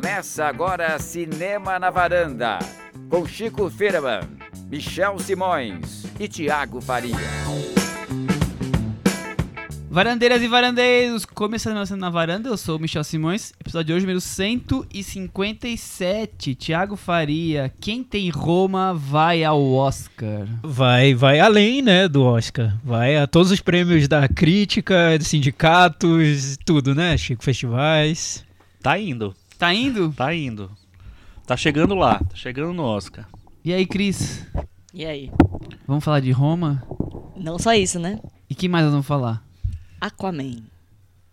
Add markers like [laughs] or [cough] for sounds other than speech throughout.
Começa agora Cinema na Varanda, com Chico Firman, Michel Simões e Tiago Faria. Varandeiras e varandeiros, começando Cinema na varanda, eu sou o Michel Simões, episódio de hoje número 157, Tiago Faria, quem tem Roma vai ao Oscar. Vai, vai além, né, do Oscar. Vai a todos os prêmios da crítica, de sindicatos, tudo, né, Chico? Festivais. Tá indo, Tá indo? tá indo. Tá chegando lá, tá chegando no Oscar. E aí, Cris, E aí? vamos falar de Roma? Não só isso, né? E que mais nós vamos falar? Aquaman.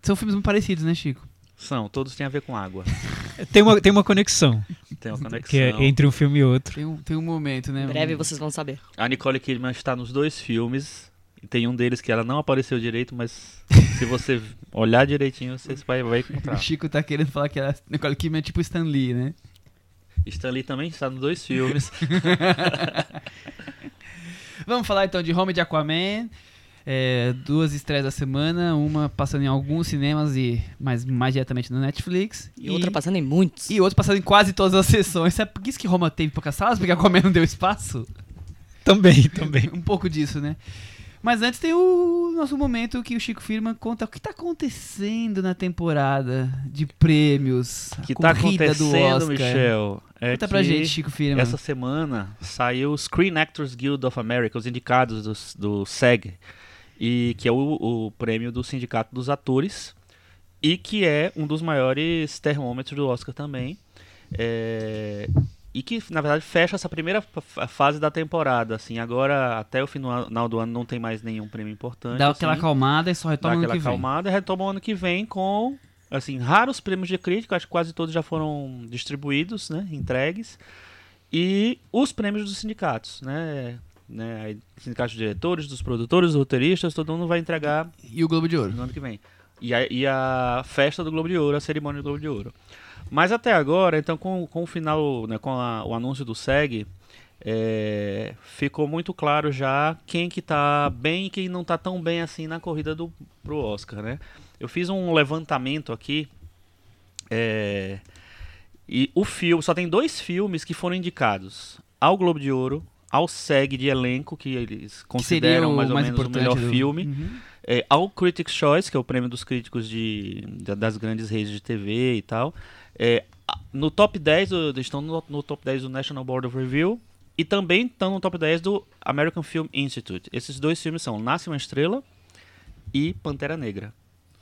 São filmes muito parecidos, né, Chico? São, todos têm a ver com água. [laughs] Tem uma, tem uma conexão, Tem uma conexão. que é entre um filme e outro. Tem um, tem um momento, né? Em breve vocês vão saber. A Nicole Kidman está nos dois filmes. E tem um deles que ela não apareceu direito, mas se você [laughs] olhar direitinho, você vai, vai O encontrar. Chico tá querendo falar que a Nicole Kidman é tipo Stan Lee, né? Stanley também está nos dois filmes. [laughs] Vamos falar então de Home de Aquaman. É, duas estreias da semana, uma passando em alguns cinemas e mais, mais diretamente no Netflix. E, outra passando em muitos. E outra passando em quase todas as sessões. Sabe por que isso que Roma teve poucas salas? Porque Aquaman não deu espaço? Também, também. [laughs] um pouco disso, né? Mas antes tem o nosso momento que o Chico Firma conta o que tá acontecendo na temporada de prêmios. O que tá do acontecendo. Michel? É Conta pra gente, Chico Firma. Essa semana saiu o Screen Actors Guild of America, os indicados do, do SEG, e que é o, o prêmio do Sindicato dos Atores, e que é um dos maiores termômetros do Oscar também. É, e que, na verdade, fecha essa primeira fa- fase da temporada. Assim, agora, até o final do ano, não tem mais nenhum prêmio importante. Dá aquela assim acalmada e só dá retoma no aquela que vem. acalmada e retoma o ano que vem com assim raros prêmios de crítica acho que quase todos já foram distribuídos né entregues e os prêmios dos sindicatos né né sindicatos de diretores dos produtores dos roteiristas todo mundo vai entregar E o Globo de Ouro. no ano que vem e a, e a festa do Globo de Ouro a cerimônia do Globo de Ouro mas até agora então com, com o final né, com a- o anúncio do SEG é, ficou muito claro já quem que tá bem e quem não tá tão bem assim na corrida do pro Oscar, né? Eu fiz um levantamento aqui é, e o filme só tem dois filmes que foram indicados ao Globo de Ouro, ao SEG de elenco que eles Que consideram o mais ou mais menos o melhor do- filme, Uhum. é, ao Critics' Choice, que é o prêmio dos críticos de, da- das grandes redes de TV e tal. É, no top 10, do- eles estão no, no top 10 do National Board of Review e também estão no top 10 do American Film Institute. Esses dois filmes são Nasce uma Estrela e Pantera Negra.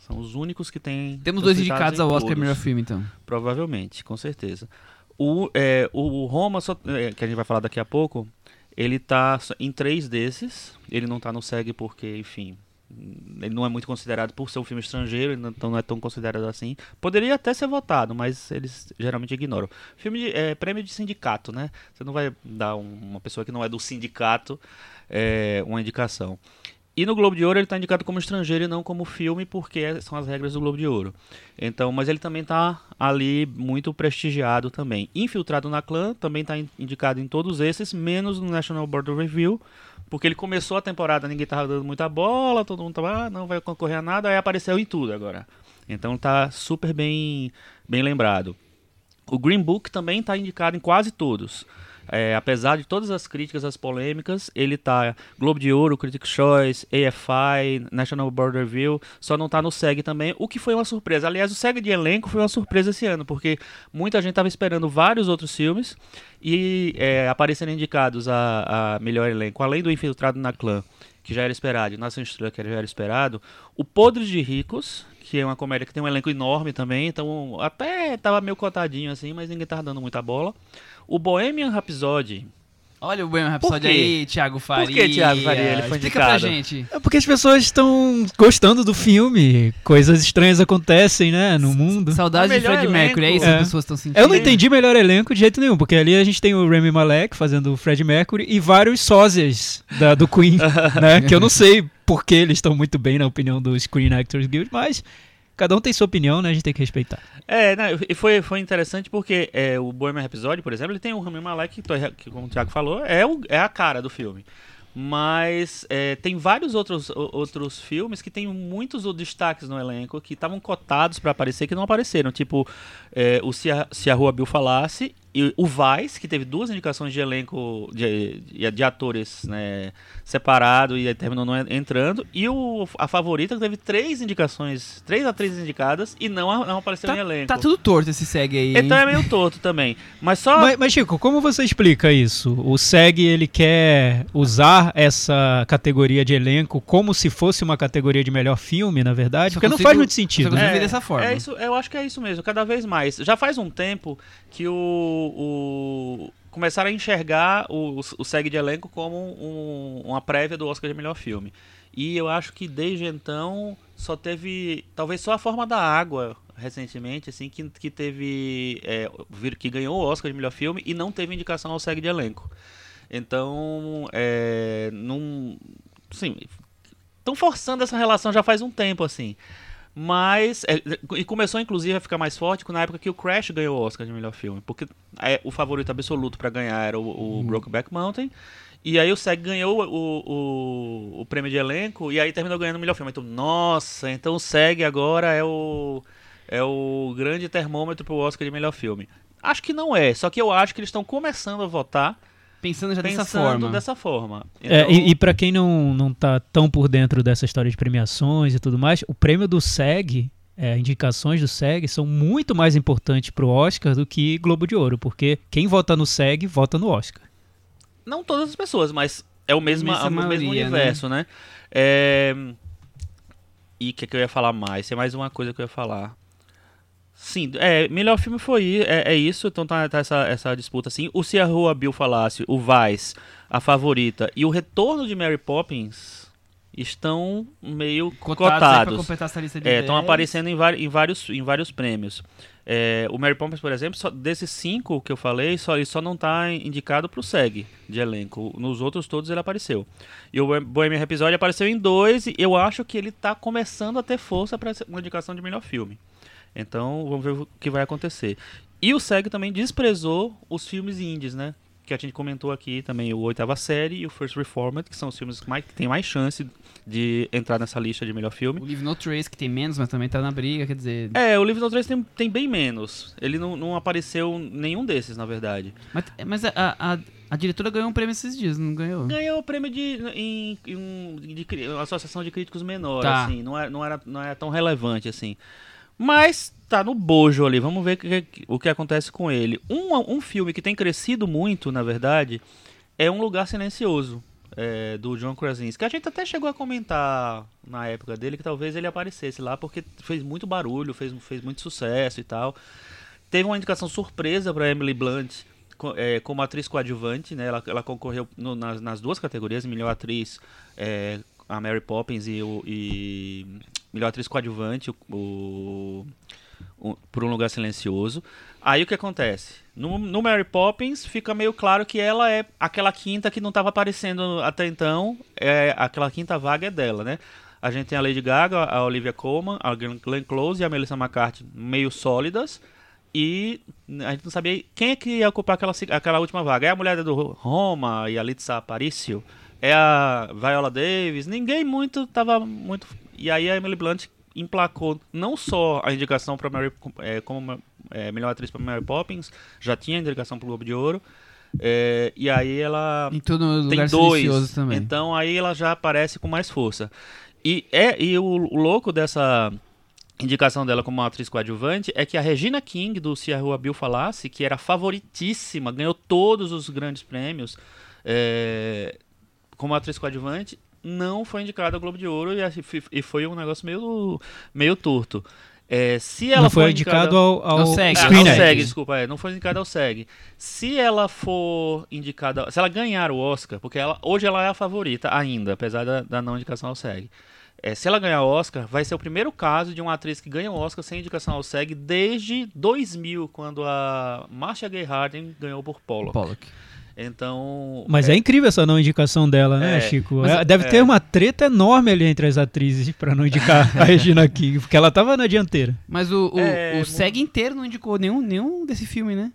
São os únicos que têm. Temos dois indicados ao Oscar todos. melhor filme, então. Provavelmente, com certeza. O, é, o Roma, só- é, que a gente vai falar daqui a pouco, ele tá em três desses. Ele não tá no SEG porque, enfim, ele não é muito considerado por ser um filme estrangeiro, então não é tão considerado assim. Poderia até ser votado, mas eles geralmente ignoram. Filme de, é, prêmio de sindicato, né? Você não vai dar um- uma pessoa que não é do sindicato é, uma indicação. E no Globo de Ouro ele está indicado como estrangeiro e não como filme, porque são as regras do Globo de Ouro. Então, mas ele também está ali muito prestigiado também. Infiltrado na Clã também está indicado em todos esses, menos no National Board of Review, porque ele começou a temporada, ninguém tava dando muita bola, todo mundo tava, ah, não vai concorrer a nada, aí apareceu em tudo agora. Então tá super bem, bem lembrado. O Green Book também está indicado em quase todos. É, apesar de todas as críticas, as polêmicas, ele tá Globo de Ouro, Critics' Choice, AFI, National Board Review, só não tá no SEG também, o que foi uma surpresa. Aliás, o SEG de elenco foi uma surpresa esse ano, porque muita gente estava esperando vários outros filmes e é, indicados a, a melhor elenco, além do Infiltrado na Clã, que já era esperado, Nação Estrela, que já era esperado, o Podres de Ricos, que é uma comédia que tem um elenco enorme também, então até tava meio cotadinho assim, mas ninguém tava dando muita bola. O Bohemian Rhapsody, Olha o Bohemian Rhapsody aí, Thiago Faria. que Thiago Faria? Ele foi Explica pra indicado. gente. É porque as pessoas estão gostando do filme. Coisas estranhas acontecem, né, no mundo. Saudades O de Fred Mercury, é isso que as É. pessoas estão sentindo. Eu não entendi melhor elenco de jeito nenhum, porque ali a gente tem o Rami Malek fazendo o Fred Mercury e vários sósias da, do Queen, [laughs] né? Que eu não sei por que eles estão muito bem na opinião do Screen Actors Guild, mas cada um tem sua opinião, né? A gente tem que respeitar. É, e foi, foi interessante porque é, o Bohemian Rhapsody, por exemplo, ele tem o Rami Malek, que, como o Thiago falou, é, o, é a cara do filme. Mas é, tem vários outros, outros filmes que tem muitos destaques no elenco que estavam cotados para aparecer que não apareceram. Tipo, é, o Se a, Se a Rua Bill Falasse e o Vice, que teve duas indicações de elenco de, de, de atores né, separado e aí terminou não en- entrando. E o, a favorita que teve três indicações, três atrizes indicadas e não, não apareceu em elenco. Tá tudo torto esse segue aí. hein? Então é meio torto também. Mas só. Mas, mas, Chico, como você explica isso? O SEG ele quer usar essa categoria de elenco como se fosse uma categoria de melhor filme, na verdade? Só Porque não consigo- faz muito sentido. né? ver dessa forma. É isso, eu acho que é isso mesmo, cada vez mais. Já faz um tempo que o, o- começaram a enxergar o, o SEG de elenco como um- uma prévia do Oscar de melhor filme. E eu acho que desde então só teve, talvez só a forma da água recentemente, assim, que, que teve, é, que ganhou o Oscar de melhor filme e não teve indicação ao SEG de elenco. Então, é, não, sim, estão forçando essa relação já faz um tempo, assim. Mas. é, e começou, inclusive, a ficar mais forte na época que o Crash ganhou o Oscar de melhor filme. Porque é, o favorito absoluto pra ganhar era o, o Brokeback Mountain. E aí o SEG ganhou o, o, o prêmio de elenco e aí terminou ganhando o melhor filme. Então, nossa, então o SEG agora é o, é o grande termômetro pro Oscar de melhor filme. Acho que não é, só que eu acho que eles estão começando a votar Pensando já dessa pensando forma. dessa forma. É, Então- e, e para quem não, não tá tão por dentro dessa história de premiações e tudo mais, o prêmio do SEG, é, indicações do SEG, são muito mais importantes pro Oscar do que Globo de Ouro, porque quem vota no SEG, vota no Oscar. Não todas as pessoas, mas é o mesmo, é o mesmo maioria, universo, né? É... E o que, que eu ia falar mais? Tem mais uma coisa que eu ia falar. Sim, é, melhor filme foi é, é isso, então tá, tá essa, essa disputa assim. O Se a Rua Bill falasse, o Vice, a favorita e o retorno de Mary Poppins estão meio Cotados, cotados. pra completar essa lista de É, estão 10. aparecendo em, em vários, em vários prêmios. É, o Mary Poppins, por exemplo, só- desses cinco que eu falei, só, ele só não está indicado para o SEG de elenco. Nos outros todos ele apareceu. E o Bohem- Bohemian Rhapsody apareceu em dois e eu acho que ele está começando a ter força para uma indicação de melhor filme. Então, vamos ver o que vai acontecer. E o SEG também desprezou os filmes indies, né? Que a gente comentou aqui também, o Oitava Série e o First Reformed, que são os filmes que, mais, que têm mais chance de entrar nessa lista de melhor filme. O Live No Trace, que tem menos, mas também tá na briga, quer dizer... É, o Livro No 3 tem, tem bem menos. Ele não, não apareceu nenhum desses, na verdade. Mas, mas a, a, a diretora ganhou um prêmio esses dias, não ganhou? Ganhou o prêmio de, em, em de, cri- uma associação de críticos menor, Tá. assim. Não era, não, era, não era tão relevante, assim. Mas tá no bojo ali. Vamos ver que- que- o que acontece com ele. Um, um filme que tem crescido muito, na verdade, é Um Lugar Silencioso. é, do John Krasinski, que a gente até chegou a comentar na época dele que talvez ele aparecesse lá porque fez muito barulho, fez, fez muito sucesso e tal. Teve uma indicação surpresa para Emily Blunt é, como atriz coadjuvante, né? Ela, ela concorreu no- nas, nas duas categorias, melhor atriz, é, a Mary Poppins e, o, e melhor atriz coadjuvante, o, o- o- por um lugar silencioso. Aí o que acontece? No, no Mary Poppins fica meio claro que ela é aquela quinta que não estava aparecendo até então, é aquela quinta vaga é dela, né? A gente tem a Lady Gaga, a Olivia Colman, a Glenn Close e a Melissa McCarthy meio sólidas. E a gente não sabia quem é que ia ocupar aquela, aquela última vaga. É a mulher do Roma e a Litsa Aparicio? É a Viola Davis? Ninguém muito tava muito. E aí a Emily Blunt emplacou não só a indicação para Mary é, como é, melhor atriz para Mary Poppins, já tinha indicação para o Globo de Ouro. é, e aí ela Em todo tem dois. também. Então aí ela já aparece com mais força. E, é, e o, o louco dessa indicação dela como atriz coadjuvante é que a Regina King, do Se a Rua Bill Falasse, que era favoritíssima, ganhou todos os grandes prêmios é, como atriz coadjuvante, não foi indicada ao Globo de Ouro e, a- e foi um negócio meio, meio torto. É, se ela não foi for indicado ao, ao, Ao SEG. ah, ao. SEG, desculpa, é, não foi indicada ao SEG. Se ela for indicada, se ela ganhar o Oscar, porque ela, hoje ela é a favorita ainda, apesar da, da não indicação ao SEG. É, se ela ganhar o Oscar, vai ser o primeiro caso de uma atriz que ganha o Oscar sem indicação ao SEG desde 2000, quando a Marcia Gay Harden ganhou por Pollock. Pollock. Então, Mas é, incrível essa não indicação dela, né, É, Chico? mas É, Deve é. ter uma treta enorme ali entre as atrizes pra não indicar a [laughs] Regina King, porque ela tava na dianteira. Mas o, o, É, o SEG inteiro não indicou nenhum, nenhum desse filme, né?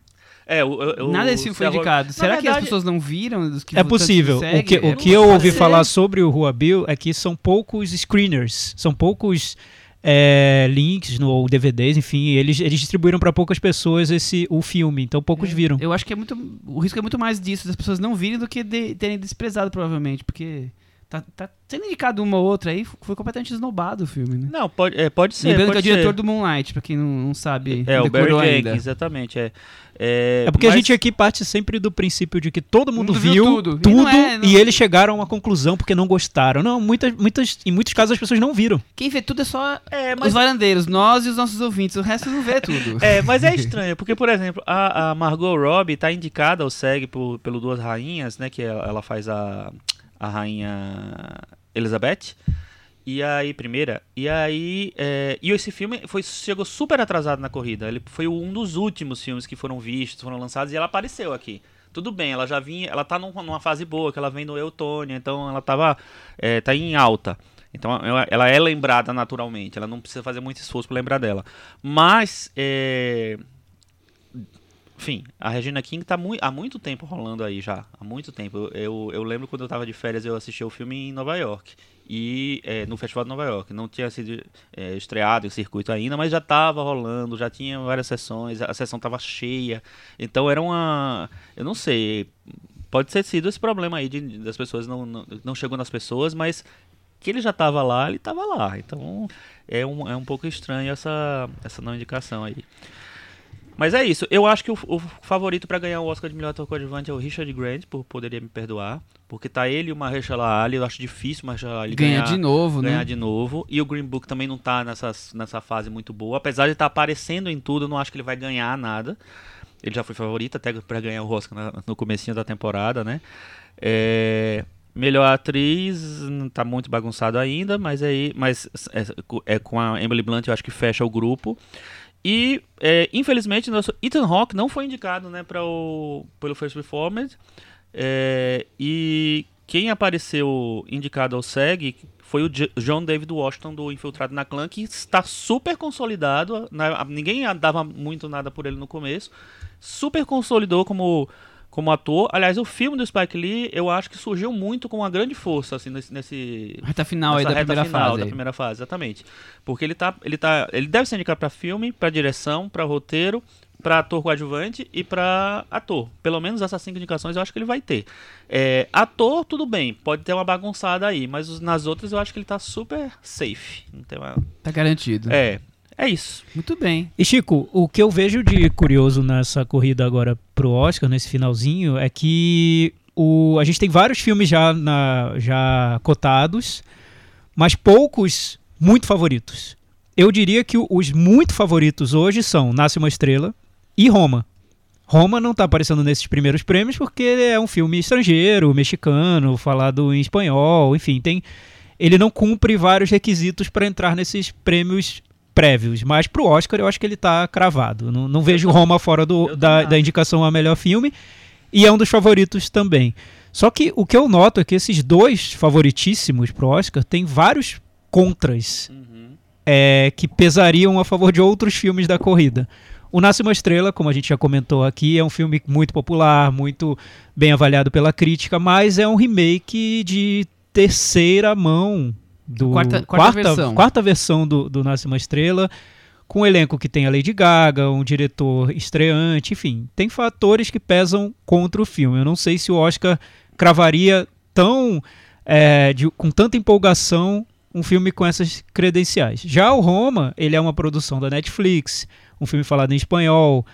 É, o, o, Nada desse filme foi indicado. Será que as verdade- pessoas não viram? Dos que É possível. O que, o É, que eu ouvi falar sobre o Rua Bill é que são poucos screeners, são poucos é, links no, ou DVDs, enfim, eles, eles distribuíram para poucas pessoas esse o filme, então poucos viram. Eu acho que é muito. O risco é muito mais disso, das pessoas não virem do que de, terem desprezado, provavelmente. Porque tá, tá sendo indicado uma ou outra aí, foi completamente esnobado o filme, né? Não, pode, é, pode ser. Lembrando que é o pode ser. diretor do Moonlight, pra quem não, não sabe. É, não o Barry Jenkins, exatamente. É, é, É porque a mas- gente aqui parte sempre do princípio de que todo mundo, mundo viu viu tudo. tudo, E não é, não- e eles chegaram a uma conclusão porque não gostaram. Não, muitas, muitas, em muitos casos as pessoas não viram. Quem vê tudo é só É, os mas, varandeiros, nós e os nossos ouvintes. O resto não vê tudo. [laughs] é, mas é estranho, porque, por exemplo, a, a Margot Robbie tá indicada ao SEG por, pelo Duas Rainhas, né? Que ela, ela faz a, a rainha Elizabeth. E aí, primeira, e aí, é, e esse filme foi, chegou super atrasado na corrida. Ele foi um dos últimos filmes que foram vistos, foram lançados, e ela apareceu aqui. Tudo bem, ela já vinha, ela tá num- numa fase boa, que ela vem no Eutônia, então ela tava, é, tá em alta. Então ela, ela é lembrada naturalmente, ela não precisa fazer muito esforço para lembrar dela. Mas, é, enfim, a Regina King tá mui- há muito tempo rolando aí já. Há muito tempo. Eu, eu, lembro quando eu tava de férias, eu assisti o filme em Nova York. E é, no Festival de Nova York. Não tinha sido é, estreado em circuito ainda, mas já tava rolando, já tinha várias sessões, a sessão tava cheia. Então era uma. Eu não sei. Pode ter sido esse problema aí de, das pessoas não, não, não chegou nas pessoas, mas que ele já tava lá, ele tava lá. Então é um, é um pouco estranho essa, essa não indicação aí. Mas é isso. Eu acho que o, o favorito pra ganhar o Oscar de melhor ator coadjuvante é o Richard Grant, por poderia me perdoar, porque tá ele e o Mahershala Ali. Eu acho difícil o Mahershala Ali Ganha ganhar, de novo, ganhar né? de novo. E o Green Book também não tá nessa, nessa fase muito boa, apesar de estar aparecendo em tudo. Eu não acho que ele vai ganhar nada. Ele já foi favorito até pra ganhar o Oscar na- no comecinho da temporada, né? É, Melhor atriz não tá muito bagunçado ainda, mas aí, mas é, é com a Emily Blunt eu acho que fecha o grupo. E é, infelizmente nosso Ethan Hawke não foi indicado, né, para o pelo First Reformed. É, e quem apareceu indicado ao SEG foi o John David Washington do Infiltrado na Clã, que está super consolidado. né, ninguém dava muito nada por ele no começo. Super consolidou como como ator. Aliás, o filme do Spike Lee, eu acho que surgiu muito com uma grande força assim nesse, nesse Reta final aí da primeira final fase. da primeira fase, exatamente. Porque ele tá, ele tá, ele deve ser indicado para filme, para direção, para roteiro, para ator coadjuvante e para ator. Pelo menos essas cinco indicações eu acho que ele vai ter. É, ator, tudo bem, pode ter uma bagunçada aí, mas nas outras eu acho que ele tá super safe. Não tem uma... Tá garantido. É, é isso. Muito bem. E Chico, o que eu vejo de curioso nessa corrida agora pro Oscar, nesse finalzinho, é que o, a gente tem vários filmes já, na- já cotados, mas poucos muito favoritos. Eu diria que os muito favoritos hoje são Nasce uma Estrela e Roma. Roma não está aparecendo nesses primeiros prêmios porque é um filme estrangeiro, mexicano, falado em espanhol, enfim, tem ele não cumpre vários requisitos para entrar nesses prêmios prévios, mas pro Oscar eu acho que ele tá cravado. Não, não vejo Roma fora do, da, da indicação a melhor filme e é um dos favoritos também. Só que o que eu noto é que esses dois favoritíssimos pro Oscar tem vários contras é, que pesariam a favor de outros filmes da corrida. O Nasce uma Estrela, como a gente já comentou aqui, é um filme muito popular, muito bem avaliado pela crítica, mas é um remake de terceira mão do Quarta- quarta versão. quarta versão do, do Nasce uma Estrela, com um elenco que tem a Lady Gaga, um diretor estreante, enfim, tem fatores que pesam contra o filme. Eu não sei se o Oscar cravaria tão é, de- com tanta empolgação um filme com essas credenciais. Já o Roma, ele é uma produção da Netflix, um filme falado em espanhol,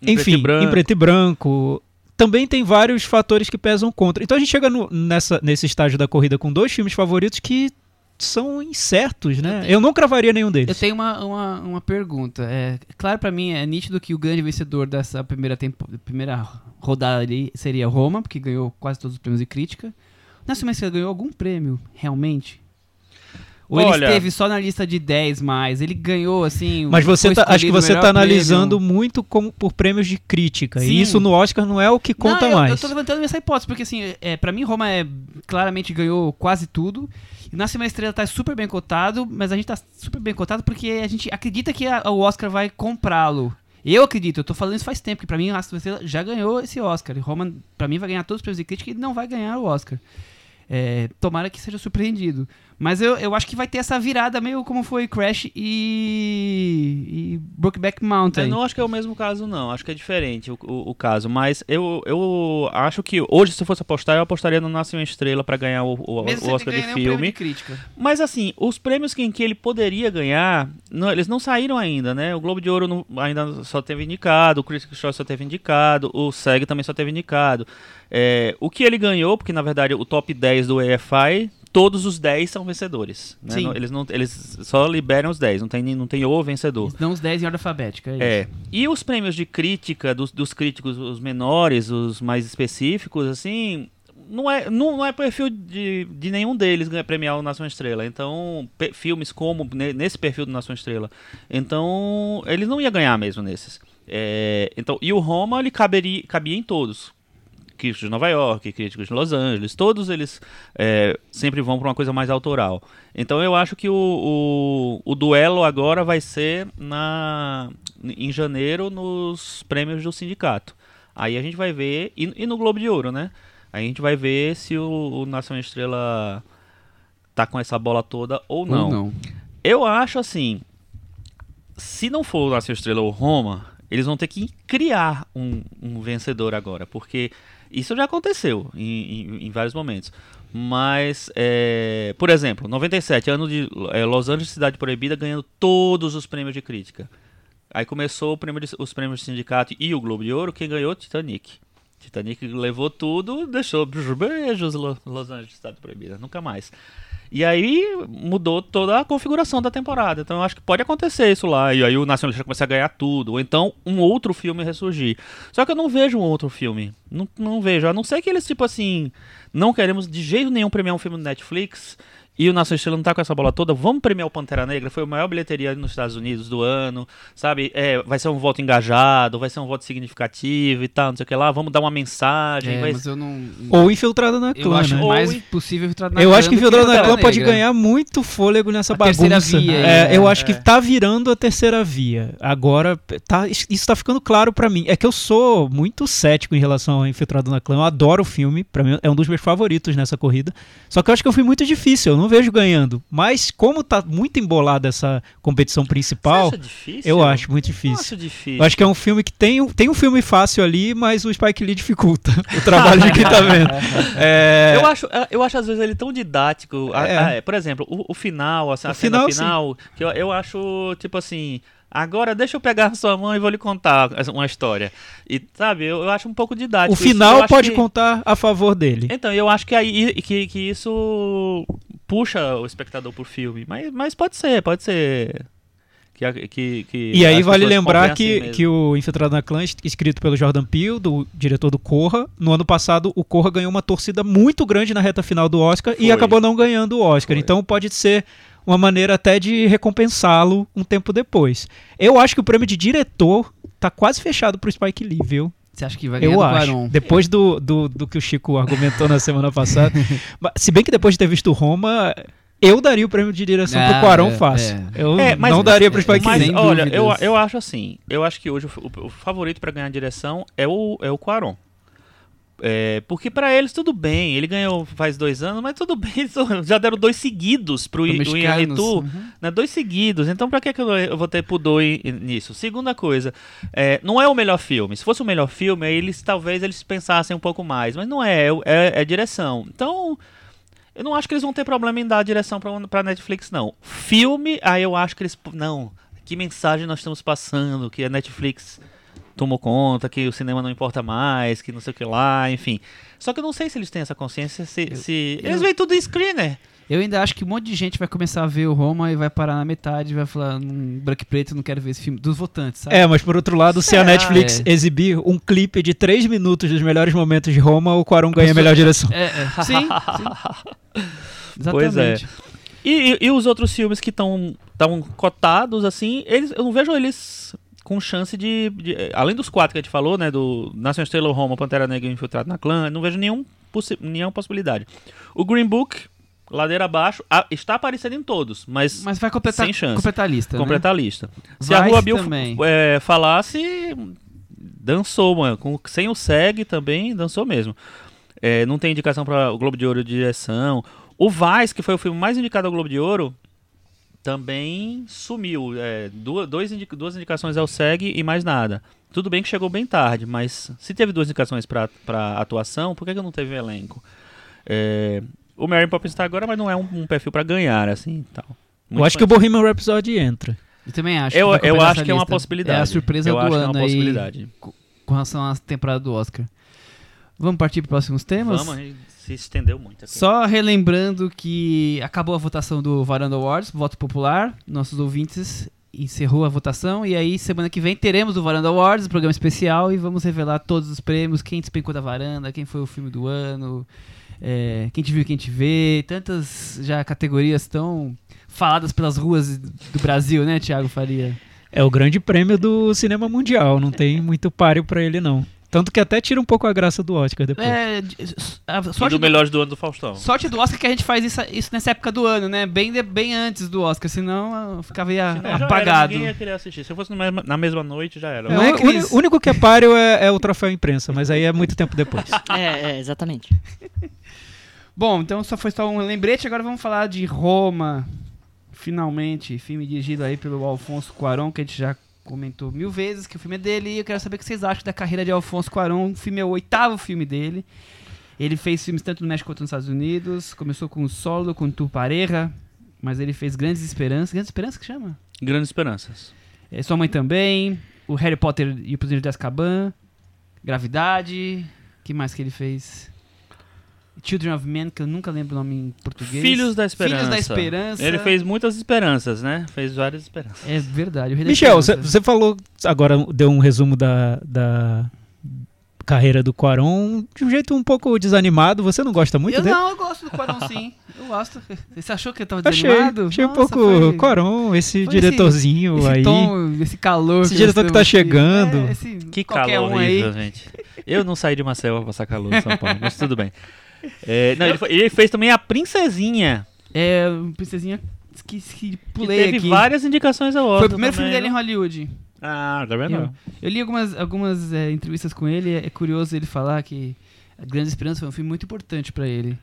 Em preto enfim, branco. em preto e branco. Também tem vários fatores que pesam contra. Então a gente chega no- nessa, nesse estágio da corrida com dois filmes favoritos que são incertos, né? Eu não cravaria nenhum Eu deles. tenho uma, uma, uma pergunta. É, claro, pra mim é nítido que o grande vencedor dessa primeira, tempo, primeira rodada ali seria Roma, porque ganhou quase todos os prêmios de crítica. Uma Estrela ganhou algum prêmio, realmente? Ou ele Olha- esteve só na lista de 10 mais? Ele ganhou, assim. Mas você tá, acho que você está analisando prêmio. muito como por prêmios de crítica. Sim. E isso no Oscar não é o que conta não, eu, mais. Eu tô levantando essa hipótese, porque assim, é, pra mim Roma é claramente ganhou quase tudo. Nasce uma Estrela tá super bem cotado, mas a gente tá super bem cotado porque a gente acredita que a- o Oscar vai comprá-lo. Eu acredito, eu tô falando isso faz tempo, que pra mim Nasce uma Estrela já ganhou esse Oscar. E Roma, pra mim, vai ganhar todos os prêmios de crítica e não vai ganhar o Oscar. É, tomara que seja surpreendido. Mas eu, eu acho que vai ter essa virada meio como foi Crash e, e Brokeback Mountain. Eu não acho que é o mesmo caso, não. Acho que é diferente o, o, o caso. Mas eu, eu acho que hoje, se eu fosse apostar, eu apostaria no Nasce uma Estrela pra ganhar o, o, o Oscar de prêmio filme. de. Mas assim, os prêmios que, em que ele poderia ganhar, não, eles não saíram ainda, né? O Globo de Ouro não- ainda só teve indicado, o Critics' Choice só teve indicado, o SEG também só teve indicado. É, o que ele ganhou, porque na verdade o top 10 do EFI, todos os 10 são vencedores. né? Sim. Não- eles, não, eles só liberam os 10, não tem, não tem o vencedor. Eles dão os 10 em ordem alfabética. É, É. isso. E os prêmios de crítica dos, dos críticos, os menores, os mais específicos, assim, não é, não, não é perfil de, de nenhum deles ganhar premiar o Nação Estrela. Então, pe- filmes como ne- nesse perfil do Nação Estrela. Então, eles não ia ganhar mesmo nesses. É, então, e o Roma, ele caberia, cabia em todos. Críticos de Nova York, críticos de Los Angeles, todos eles é, sempre vão para uma coisa mais autoral. Então eu acho que o, o, o duelo agora vai ser na, em janeiro nos prêmios do sindicato. Aí a gente vai ver, e, e no Globo de Ouro, né? Aí a gente vai ver se o, o Nação Estrela tá com essa bola toda ou não. Ou não. Eu acho assim, se não for o Nação Estrela ou Roma, eles vão ter que criar um, um vencedor agora, porque isso já aconteceu em, em- em vários momentos. Mas, é, por exemplo, 97, ano de é, Los Angeles Cidade Proibida ganhando todos os prêmios de crítica. Aí começou prêmio de- os prêmios de sindicato e o Globo de Ouro, quem ganhou? Titanic. Titanic levou tudo, deixou beijos Lo- Los Angeles Cidade Proibida, nunca mais. E aí mudou toda a configuração da temporada. Então eu acho que pode acontecer isso lá. E aí o Nacionalista começa a ganhar tudo. Ou então um outro filme ressurgir. Só que eu não vejo um outro filme. Não, não vejo. A não ser que eles, tipo assim, não queremos de jeito nenhum premiar um filme do Netflix. E o Nação Estrela não tá com essa bola toda. Vamos premiar o Pantera Negra. Foi a maior bilheteria nos Estados Unidos do ano. Sabe? É, vai ser um voto engajado, vai ser um voto significativo e tal, não sei o que lá. Vamos dar uma mensagem. É, vai... mas eu não. Ou Infiltrado na eu Clã, acho né? mais Ou- possível Infiltrado na Eu acho que do Infiltrado na Clã pode ganhar muito fôlego nessa A terceira bagunça. via É, né? eu acho que É. tá virando a terceira via. Agora, tá, isso tá ficando claro pra mim. É que eu sou muito cético em relação ao Infiltrado na Clã. Eu adoro o filme, pra mim é um dos meus favoritos nessa corrida. Só que eu acho que é um filme muito difícil, eu não vejo ganhando. Mas como tá muito embolada essa competição principal, eu acho muito Não difícil. acho difícil. Eu acho que é um filme que tem, um- tem um filme fácil ali, mas o Spike Lee dificulta [laughs] o trabalho de quem tá vendo. É, Eu acho, eu acho às vezes ele tão didático. A- É. a- é, por exemplo, o, o final, a, a cena final, final, que eu, eu acho, tipo assim. Agora deixa eu pegar a sua mão e vou lhe contar uma história. E, sabe, eu, eu acho um pouco didático. o isso. Final acho pode que- contar a favor dele. Então, eu acho que, aí, que, que isso puxa o espectador pro filme. Mas, mas pode ser, pode ser. Que, que, que E aí vale lembrar que, mesmo. que o Infiltrado na Clã, es- escrito pelo Jordan Peele, do diretor do Corra, no ano passado o Corra ganhou uma torcida muito grande na reta final do Oscar e Foi. acabou não ganhando o Oscar. Foi. Então pode ser uma maneira até de recompensá-lo um tempo depois. Eu acho que o prêmio de diretor tá quase fechado pro Spike Lee, viu? Você acha que vai ganhar Eu do acho. Quaron? Depois do, do, do que o Chico argumentou na semana passada. [laughs] Se bem que depois de ter visto Roma, eu daria o prêmio de direção Ah, pro Quaron é, fácil. é. Eu É, mas- não daria pro Spike Mas, Lee. Sem olha, eu, eu acho assim. Eu acho que hoje o, o- o favorito pra ganhar direção é o, é o Quaron. É, porque pra eles tudo bem, ele ganhou faz dois anos, mas tudo bem, [laughs] eles já deram dois seguidos pro, Pro I- o mexicanos. Inharitu, Uhum. né, dois seguidos, então pra que, que eu, vou ter pudor nisso? Segunda coisa, é, não é o melhor filme, se fosse o melhor filme, aí eles talvez eles pensassem um pouco mais, mas não é, é, é direção. Então, eu não acho que eles vão ter problema em dar a direção pra, pra Netflix, não. Filme, aí eu acho que eles. Não, que mensagem nós estamos passando, que a Netflix tomou conta, que o cinema não importa mais, que não sei o que lá, enfim. Só que eu não sei se eles têm essa consciência, se. Eu- se- eu- Eles veem tudo em screener. Eu ainda acho que um monte de gente vai começar a ver o Roma e vai parar na metade e vai falar, num branco e preto, não quero ver esse filme. Dos votantes, sabe? É, mas por outro lado, se a? Netflix É. exibir um clipe de 3 minutos dos melhores momentos de Roma, o Quaron ganha a melhor direção. É, é. [laughs] Sim, sim. Pois é. Exatamente. E, e- e os outros filmes que estão cotados, assim, eles, eu não vejo eles com chance de, de- Além dos quatro que a gente falou, né? Do Nação Estrela, Roma, Pantera Negra e Infiltrado na Clã, eu não vejo nenhum possi nenhuma possibilidade. O Green Book, ladeira abaixo. A- está aparecendo em todos, mas, Mas vai completar, Sem chance. completar a lista, né? completar a lista. Se Vice a Rua Bill é, falasse, dançou, mano. Com, sem o SEG também, dançou mesmo. É, não tem indicação para o Globo de Ouro de direção. O Vice, que foi o filme mais indicado ao Globo de Ouro, também sumiu. É, duas, dois indi- duas indicações ao SEG e mais nada. Tudo bem que chegou bem tarde, mas se teve duas indicações para atuação, por que, que não teve elenco? É, o Mary Poppins está agora, mas não é um, um perfil para ganhar, assim, tal. Eu Muito acho que o Bohemian Rhapsody entra. Eu também acho. eu, eu acho que é uma lista. possibilidade. É a surpresa eu do acho que é ano uma aí possibilidade. com relação à temporada do Oscar. Vamos partir para os próximos temas? Vamos, a gente se estendeu muito aqui. Só relembrando que acabou a votação do Varanda Awards, voto popular. Nossos ouvintes encerrou a votação e aí semana que vem teremos o Varanda Awards, programa especial e vamos revelar todos os prêmios, quem despencou da varanda, quem foi o filme do ano, é, quem te viu, quem te vê, tantas já categorias tão faladas pelas ruas do Brasil, né, Thiago Faria? É o grande prêmio do cinema mundial, não tem muito páreo pra ele não. Tanto que até tira um pouco a graça do Oscar depois. É, a E sorte do do, melhores do ano do Faustão. sorte do Oscar é que a gente faz isso, isso nessa época do ano, né? Bem, de- bem antes do Oscar, senão ah, ficava Senão já era, apagado. ninguém ia querer assistir. Se fosse na mesma, na mesma noite, já era. É, é, o único que é páreo é, é o troféu imprensa, mas aí é muito tempo depois. [laughs] É, é, exatamente. Bom, então só foi só um lembrete, agora vamos falar de Roma. Finalmente, filme dirigido aí pelo Alfonso Cuarón, que a gente já comentou mil vezes que o filme é dele, e eu quero saber o que vocês acham da carreira de Alfonso Cuarón. O filme é o oitavo filme dele. Ele fez filmes tanto no México quanto nos Estados Unidos. Começou com o Solo, com Tu Pareja, mas ele fez Grandes Esperanças. Grandes Esperanças que chama? Grandes esperanças. É, Sua Mãe Também, o Harry Potter e o Prisioneiro de Azkaban, Gravidade, que mais que ele fez? Children of Men, que eu nunca lembro o nome em português. Filhos da Esperança. Filhos da Esperança. Ele fez muitas esperanças, né? Fez várias esperanças. É verdade. O Rei da Michel, você falou, agora deu um resumo da, da carreira do Quaron de um jeito um pouco desanimado. Você não gosta muito eu dele? não, eu gosto do Quaron sim. Eu gosto. Você achou que eu tava Achei, desanimado? achei um Nossa, pouco foi- Quaron, esse foi diretorzinho esse aí. tom, esse calor. Esse que diretor que tá chegando. É, esse Que calor um aí. horrível, gente. Eu não saí de Maceió pra passar calor em São Paulo, mas tudo bem. É, não, ele, foi- ele fez também a Princesinha. É, princesinha que, que Que pulei teve aqui. várias indicações ao Oscar Foi o primeiro filme também, dele em né? Hollywood. Ah, tá vendo? Eu, eu li algumas, algumas é, entrevistas com ele. É curioso ele falar que A Grande Esperança foi um filme muito importante pra ele.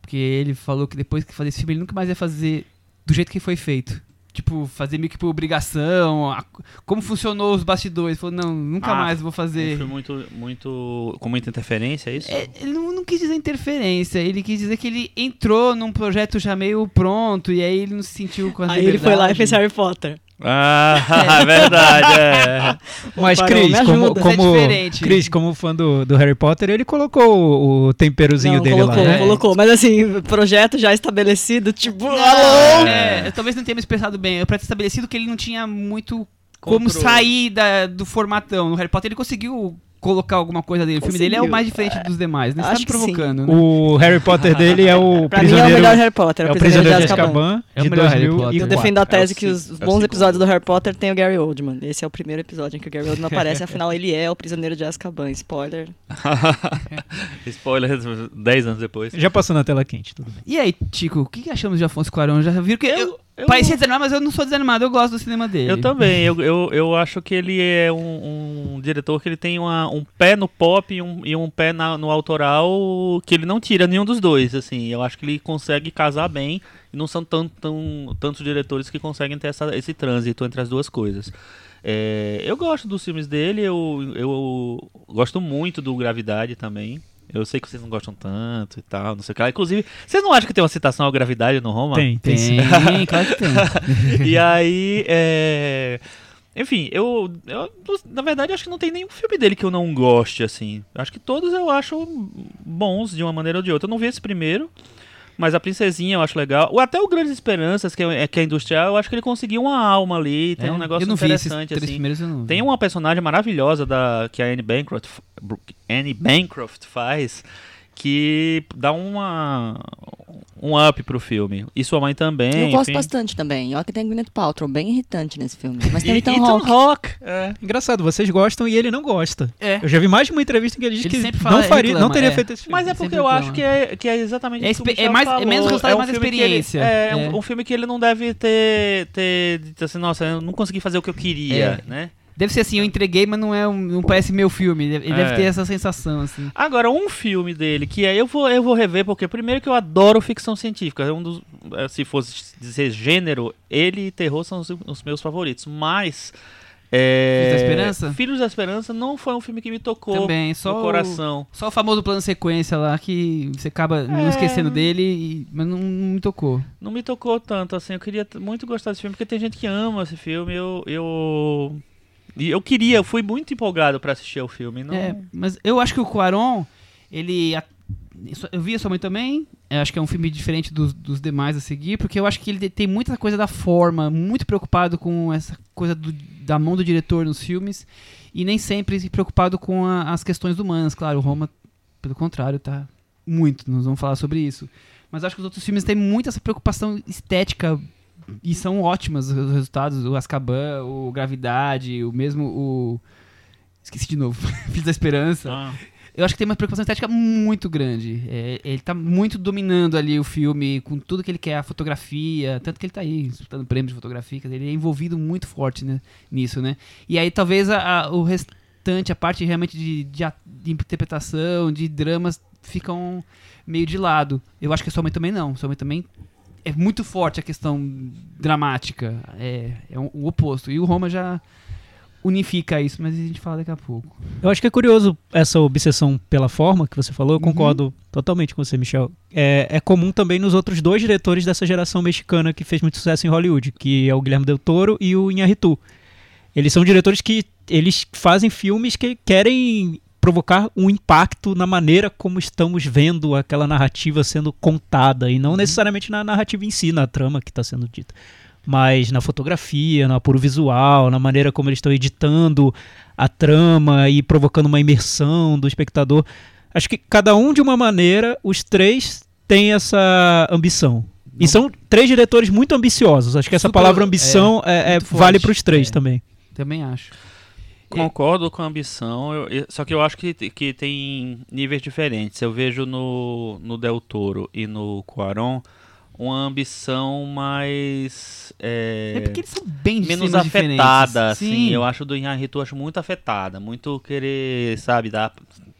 Porque ele falou que depois que fazer esse filme, ele nunca mais ia fazer do jeito que foi feito. Tipo, fazer meio que por obrigação. a- como funcionou os bastidores. Ele falou, não, nunca Ah, mais vou fazer. filme muito, muito. com muita interferência, é isso? É, ele não, não quis dizer interferência, ele quis dizer que ele entrou num projeto já meio pronto e aí ele não se sentiu com a Aí ele foi lá e liberdade. fez Harry Potter. Ah, [laughs] verdade, é. [laughs] Mas, Cris, como, ajuda. como, é diferente. Cris, como fã do, do Harry Potter, ele colocou o, temperozinho Não, dele colocou, lá, né? colocou. Mas assim, projeto já estabelecido, tipo! Não, é, eu talvez não tenha me expressado bem. Eu preciso estabelecido que ele não tinha muito como sair da- do formatão. No Harry Potter ele conseguiu colocar alguma coisa dele. O filme dele é o mais diferente dos demais, né? Você tá Acho me que sim. provocando, né? O Harry Potter dele é o [laughs] Pra mim é o prisioneiro, melhor Harry Potter, é o o Prisioneiro prisioneiro de de Azkaban. Azkaban É o de melhor Harry 2004. Potter. Eu defendo a É tese que se- os é bons segundo. episódios do Harry Potter tem o Gary Oldman. Esse é o primeiro episódio em que o Gary Oldman aparece, afinal ele é o prisioneiro de Azkaban. Spoiler. [laughs] Spoiler, 10 anos depois. Já passou na tela quente, tudo bem. E aí, Tico, o que que achamos de Afonso Cuarón? Já viram que eu, Eu- eu- parecia desanimado, mas eu não sou desanimado, eu gosto do cinema dele. Eu também, eu, eu, eu acho que ele é um, um diretor que ele tem uma- um pé no pop e um, e um pé na- no autoral que ele não tira nenhum dos dois, assim, eu acho que ele consegue casar bem e não são tão, tão, tantos diretores que conseguem ter essa- esse trânsito entre as duas coisas. É, eu gosto dos filmes dele, eu, eu gosto muito do Gravidade também. Eu sei que vocês não gostam tanto e tal, não sei o que lá. Inclusive, vocês não acham que tem uma citação ao Gravidade no Roma? Tem. Tem, [laughs] claro que tem. [laughs] e aí, é... Enfim, eu, eu, na verdade, acho que não tem nenhum filme dele que eu não goste, assim. Acho que todos eu acho bons de uma maneira ou de outra. Eu não vi esse primeiro, mas a Princesinha eu acho legal. Ou até o Grandes Esperanças, que é, que é industrial, eu acho que ele conseguiu uma alma ali, tem É, um negócio eu não vi esses interessante, três assim. primeiros, eu não vi. Tem uma personagem maravilhosa da, que a Anne Bancroft, Anne Bancroft faz, que dá uma um up pro filme. E sua mãe também. Eu gosto enfim. bastante também. Olha que tem Gwyneth Paltrow, bem irritante nesse filme. Mas tem o Ethan Ethan Hawke. É. Engraçado, vocês gostam e ele não gosta. É. Eu já vi mais de uma entrevista em que ele diz Ele que sempre fala- não faria, reclama, não teria é. feito esse filme. Mas é porque eu acho que é, que é exatamente É isso que é mais- é falou. menos resultado, é um mais que ele- experiência. é, É. Um, um filme que ele não deve ter, ter dito assim, nossa, eu não consegui fazer o que eu queria, né? Deve ser assim, eu entreguei, mas não, é um- não parece meu filme. Ele ele deve É. ter essa sensação, assim. Agora, um filme dele que aí eu vou, eu vou rever, porque primeiro que eu adoro ficção científica. É um dos, eh, se fosse dizer gênero, ele e terror são os, os meus favoritos. Mas. É, Filhos da Esperança? Filhos da Esperança não foi um filme que me tocou Também, só no o- coração. Só o famoso plano sequência lá que você acaba não É. esquecendo dele, e- mas não, não me tocou. Não me tocou tanto, assim. Eu queria muito gostar desse filme, porque tem gente que ama esse filme. Eu. Eu, e eu queria, eu fui muito empolgado pra assistir ao filme. Não, É, mas eu acho que o Quaron, ele. Eu vi a sua mãe também. Acho que é um filme diferente dos, dos demais a seguir, porque eu acho que ele tem muita coisa da forma, muito preocupado com essa coisa do- da mão do diretor nos filmes, e nem sempre se preocupado com a- as questões humanas. Claro, o Roma, pelo contrário, tá muito. Nós vamos falar sobre isso. Mas acho que os outros filmes têm muito essa preocupação estética e são ótimas os resultados. O Azkaban, o Gravidade, o mesmo o esqueci de novo, [laughs] Filhos da Esperança. Ah, Eu acho que tem uma preocupação estética muito grande. É, ele tá muito dominando ali o filme com tudo que ele quer, a fotografia, tanto que ele tá aí disputando prêmios de fotografia, ele é envolvido muito forte né, nisso, né? E aí talvez a- a- o restante, a parte realmente de, de, de interpretação, de dramas, ficam meio de lado. Eu acho que a sua mãe também não. Sua mãe também é muito forte a questão dramática. É, é um- o oposto. E o Roma já unifica isso, mas a gente fala daqui a pouco. Eu acho que é curioso essa obsessão pela forma que você falou. Eu Uhum. concordo totalmente com você, Michel. É, é comum também nos outros dois diretores dessa geração mexicana que fez muito sucesso em Hollywood, que é o Guilherme Del Toro e o Iñárritu. Eles são diretores que eles fazem filmes que querem provocar um impacto na maneira como estamos vendo aquela narrativa sendo contada e não necessariamente na narrativa em si, na trama que está sendo dita, mas na fotografia, no apuro visual, na maneira como eles estão editando a trama e provocando uma imersão do espectador. Acho que cada um de uma maneira, os três têm essa ambição. E são três diretores muito ambiciosos. Acho que essa Super- palavra ambição é, é- muito vale para os três É. também. Também acho. Concordo com a ambição, eu- eu- só que eu acho que, que tem níveis diferentes. Eu vejo no, no Del Toro e no Cuarón uma ambição mais. é, É porque eles são bem menos afetada, assim. Sim. Eu acho do Inharito, eu acho muito afetada. Muito querer, sabe, dar.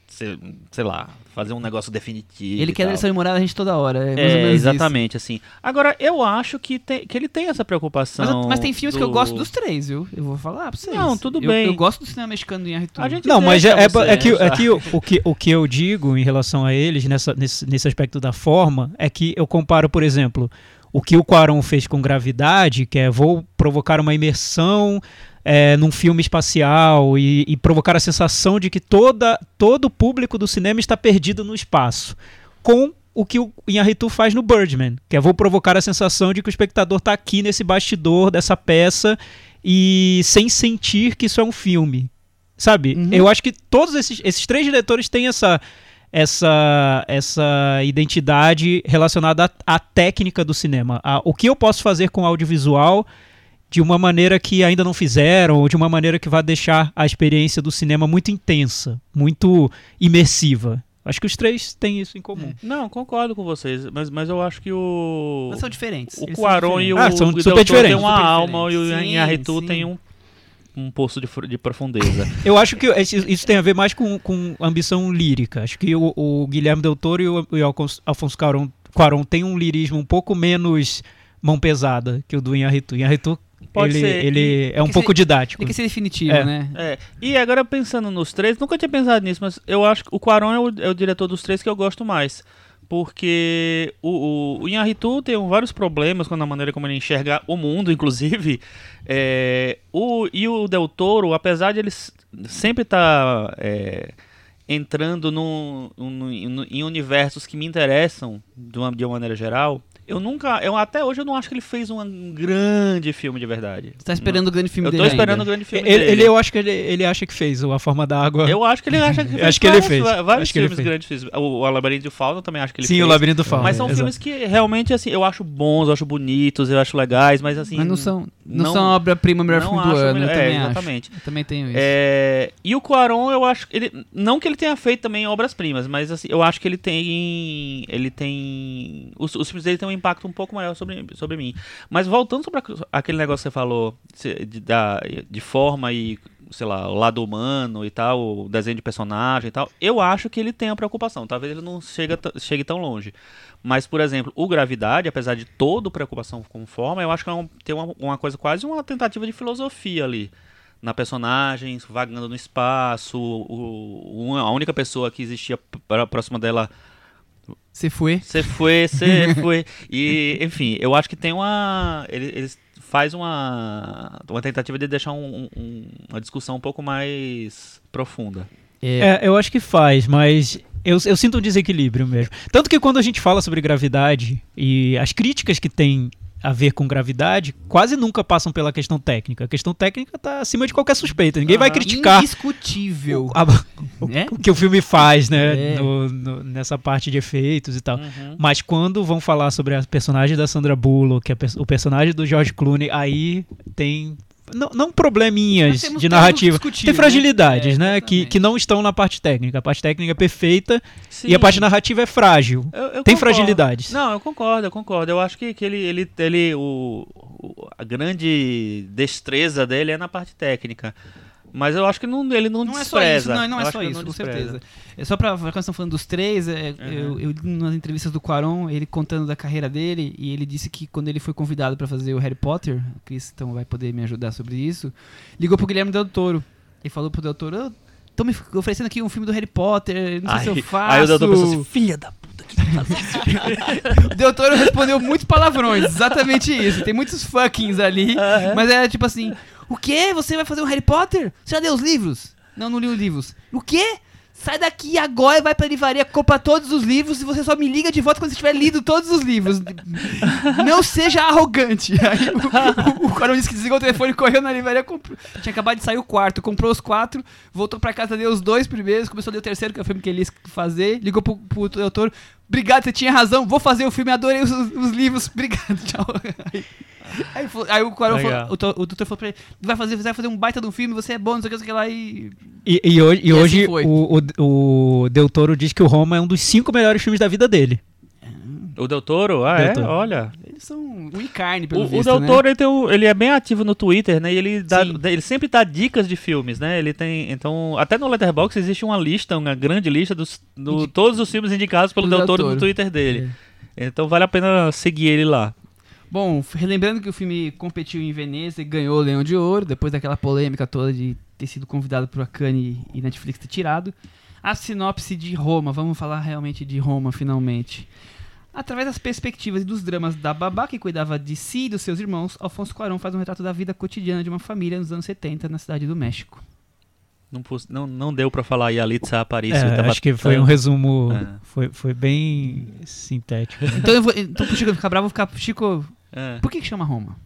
Sei, sei lá, fazer um negócio definitivo. Ele e quer tal. lição de moral a gente toda hora. É, mais ou É, menos isso. exatamente, assim. Agora, eu acho que, tem, que ele tem essa preocupação. Mas, mas tem filmes que eu do- gosto dos três, viu? Eu vou falar pra vocês. Não, tudo Eu- bem. Eu gosto do cinema mexicano do Inharritu. A gente Não, mas é, é, você é que, é que o, o que o que eu digo em relação a eles nessa, nesse, nesse aspecto da forma é que eu comparo, por exemplo, o que o Quaron fez com Gravidade, que é vou provocar uma imersão é, num filme espacial e, e provocar a sensação de que toda, todo o público do cinema está perdido no espaço, com o que o Inharritu faz no Birdman, que é vou provocar a sensação de que o espectador está aqui nesse bastidor dessa peça e sem sentir que isso é um filme. Sabe? Uhum. Eu acho que todos esses, esses três diretores têm essa essa essa identidade relacionada à, à técnica do cinema. A- o que eu posso fazer com audiovisual de uma maneira que ainda não fizeram, ou de uma maneira que vai deixar a experiência do cinema muito intensa, muito imersiva. Acho que os três têm isso em comum. Não, concordo com vocês, mas, mas eu acho que o. Mas são diferentes. O eles Cuarón e o, Ah, são o Del super Toro diferentes. têm uma Super alma e o sim. tem um, um poço de, de profundeza. [laughs] Eu acho que isso tem a ver mais com, com ambição lírica. Acho que o, o Guilherme Del Toro e o, e o Alfonso Cuarón, Cuarón têm um lirismo um pouco menos mão pesada que o do Inharritu. Inharritu, Pode ele, ser. ele é um pouco ser- didático. Tem que ser definitivo, É. né? É, e agora pensando nos três, nunca tinha pensado nisso, mas eu acho que o Quaron é o, é o diretor dos três que eu gosto mais. Porque o, o, o Inharritu tem vários problemas com a maneira como ele enxerga o mundo, [laughs] inclusive. É, o, e o Del Toro, apesar de ele sempre estar entrando num- num- num- em universos que me interessam de uma, de uma maneira geral, Eu nunca. Eu, até hoje eu não acho que ele fez um grande filme de verdade. Você tá esperando o grande filme Eu tô dele esperando o ainda. grande filme Ele, dele. ele- eu acho que ele, ele acha que fez o A Forma da Água. Eu acho que ele acha que [laughs] Eu fez acho que ele vários- fez. Vários Acho filmes grandes. Fez. O, o Labirinto do Fauno também acho que ele Sim, fez. o Labirinto do Fauno. Mas são exato. filmes que realmente, assim, eu acho bons, eu acho bonitos, eu acho legais, mas assim. Mas não são, não, não- são obra-prima, o melhor não filme do acho o ano. melhor- Eu é, também acho. exatamente. Eu também tenho isso. É, e o Cuarón, eu acho ele. Não que ele tenha feito também obras-primas, mas assim, eu acho que ele tem. Ele tem. Os, os filmes dele têm um impacto um pouco maior sobre, sobre mim. Mas voltando sobre aquele negócio que você falou de, da, de forma e, sei lá, o lado humano e tal, o desenho de personagem e tal, eu acho que ele tem a preocupação. Talvez ele não chega, chegue tão longe. Mas, por exemplo, o Gravidade, apesar de toda preocupação com forma, eu acho que é um- tem uma, uma coisa quase uma tentativa de filosofia ali na personagem, vagando no espaço, o, o- a única pessoa que existia próxima dela, Você foi? você foi, você [laughs] foi. E, enfim, eu acho que tem uma. Ele, eles faz uma, uma tentativa de deixar um- um- uma discussão um pouco mais profunda. É, eu acho que faz, mas eu, eu sinto um desequilíbrio mesmo. Tanto que quando a gente fala sobre gravidade e as críticas que tem a ver com gravidade, quase nunca passam pela questão técnica. A questão técnica tá acima de qualquer suspeita. Ninguém vai Aham. criticar Indiscutível. o, a- [laughs] né? o que o filme faz, né? É. no- no- nessa parte de efeitos e tal. Uhum. Mas quando vão falar sobre a personagem da Sandra Bullock, a pers- o personagem do George Clooney, aí tem. Não, não probleminhas de narrativa. Tem né? fragilidades, É, né? Que, que não estão na parte técnica. A parte técnica é perfeita Sim. e a parte narrativa é frágil. Eu- eu Tem concordo. fragilidades. Não, eu concordo, eu concordo. Eu acho que, que ele, ele, ele o, o- a grande destreza dele é na parte técnica. Mas eu acho que não, ele não, Não é só despreza. isso, não, não Eu é só isso, com despreza. certeza. É só pra quando estão falando dos três, é, eu, eu li nas entrevistas do Quaron, ele contando da carreira dele, e ele disse que quando ele foi convidado pra fazer o Harry Potter, o Chris então vai poder me ajudar sobre isso, ligou pro Guilherme Del Toro. E falou pro Del Toro, estão me oferecendo aqui um filme do Harry Potter, não sei se eu faço. aí o doutor pensou assim, filha da puta que O [laughs] Del Toro respondeu muitos palavrões, exatamente isso. Tem muitos fuckings ali. Mas era tipo assim: O quê? Você vai fazer um Harry Potter? Você já leu os livros? Não, não li os livros. O quê? Sai daqui agora, vai pra livraria, compra todos os livros e você só me liga de volta quando você tiver lido todos os livros. Não seja arrogante. [laughs] Aí o, o, o Coronel disse que desligou o telefone, correu na livraria, comprou. Tinha acabado de sair o quarto, comprou os quatro, voltou pra casa, leu os dois primeiros, começou a ler o terceiro, que é o filme que ele ia fazer, ligou pro, pro doutor. Obrigado, você tinha razão, vou fazer o filme, adorei os, os livros, [laughs] obrigado, tchau. Aí, aí, aí o Quaron falou, o, o doutor falou pra ele, vai fazer, você vai fazer um baita de um filme, você é bom, não sei o que, não sei o que lá, e E, e hoje, e assim hoje foi. o, o, o Del Toro diz que o Roma é um dos cinco melhores filmes da vida dele. O Del Toro? Ah, Del é? Toro. Olha. eles são um carne, pelo O, o visto, Del né? Toro, ele, tem o- ele é bem ativo no Twitter, né? E ele, dá, ele sempre dá dicas de filmes, né? Ele tem. Então, até no Letterboxd existe uma lista, uma grande lista dos do, Indi- todos os filmes indicados pelo Del Del Toro no Toro. Twitter dele. Então vale a pena seguir ele lá. Bom, relembrando que o filme competiu em Veneza e ganhou o Leão de Ouro, depois daquela polêmica toda de ter sido convidado pro Cannes e Netflix ter tirado. A sinopse de Roma, vamos falar realmente de Roma finalmente. Através das perspectivas e dos dramas da babá que cuidava de si e dos seus irmãos, Alfonso Cuarón faz um retrato da vida cotidiana de uma família nos anos 70 na cidade do México. Não, pus- não, não deu pra falar Yalitza Aparicio. É, tava acho que foi tão- um resumo. É. Foi, foi bem sintético. [laughs] Então, eu vou, então pro Chico ficar bravo, eu vou ficar. Chico, É. por que, que chama Roma?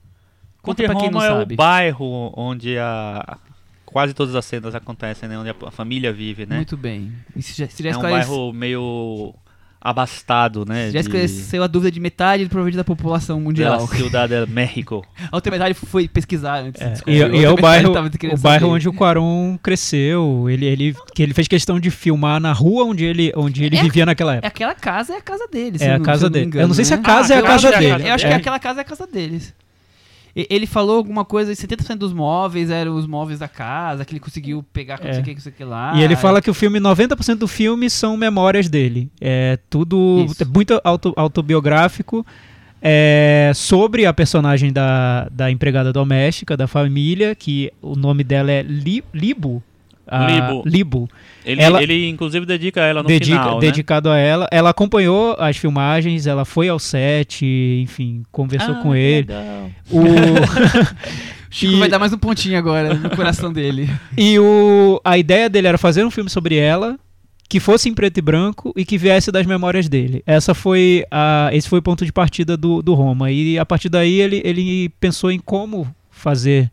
Conta Porque pra quem Roma não é sabe. o bairro onde a, quase todas as cenas acontecem, né? Onde a, família vive, né? Muito bem. Se já, já é um esclarece- bairro meio abastado, né? já de- esclareceu a dúvida de metade provavelmente da população da mundial. Ciudad de México. [laughs] A outra metade foi pesquisar antes. É, e, A e é o bairro, o bairro onde o Quaron cresceu. Ele, ele, que ele fez questão de filmar na rua onde ele, onde ele É- vivia naquela É época. aquela casa é a casa deles. É a casa dele. Eu não sei se a casa é a casa acho que- dele. Eu acho É. que aquela casa é a casa deles. Ele falou alguma coisa, 70% dos móveis eram os móveis da casa, que ele conseguiu pegar com É. não sei o que, não sei o que lá. E ele fala que o filme, 90% do filme são memórias dele. É tudo Isso. é muito auto- autobiográfico. é, sobre a personagem da, da empregada doméstica, da família, que o nome dela é Li- Libo. Ah, Libo. Libo. Ele, Ela- ele inclusive dedica ela no Dedica- final, né? dedicado a ela. Ela acompanhou as filmagens, ela foi ao set, enfim, conversou Ah, com ele. legal. O, [laughs] Chico e- vai dar mais um pontinho agora no coração dele. e o, a ideia dele era fazer um filme sobre ela, que fosse em preto e branco e que viesse das memórias dele. Essa foi a, esse foi o ponto de partida do, do Roma. E a partir daí ele, ele pensou em como fazer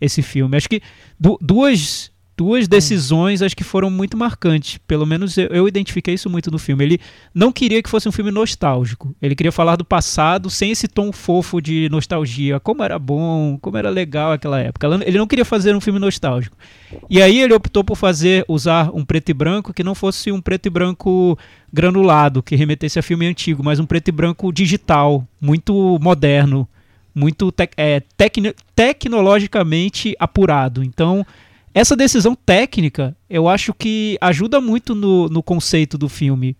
esse filme. Acho que du duas duas decisões acho que foram muito marcantes. Pelo menos eu, eu, identifiquei isso muito no filme. Ele não queria que fosse um filme nostálgico. Ele queria falar do passado sem esse tom fofo de nostalgia. Como era bom, como era legal aquela época. Ele não queria fazer um filme nostálgico. E aí ele optou por fazer, usar um preto e branco que não fosse um preto e branco granulado, que remetesse a filme antigo, mas um preto e branco digital, muito moderno, muito tec é, tec tecnologicamente apurado. Então essa decisão técnica, eu acho que ajuda muito no, no conceito do filme.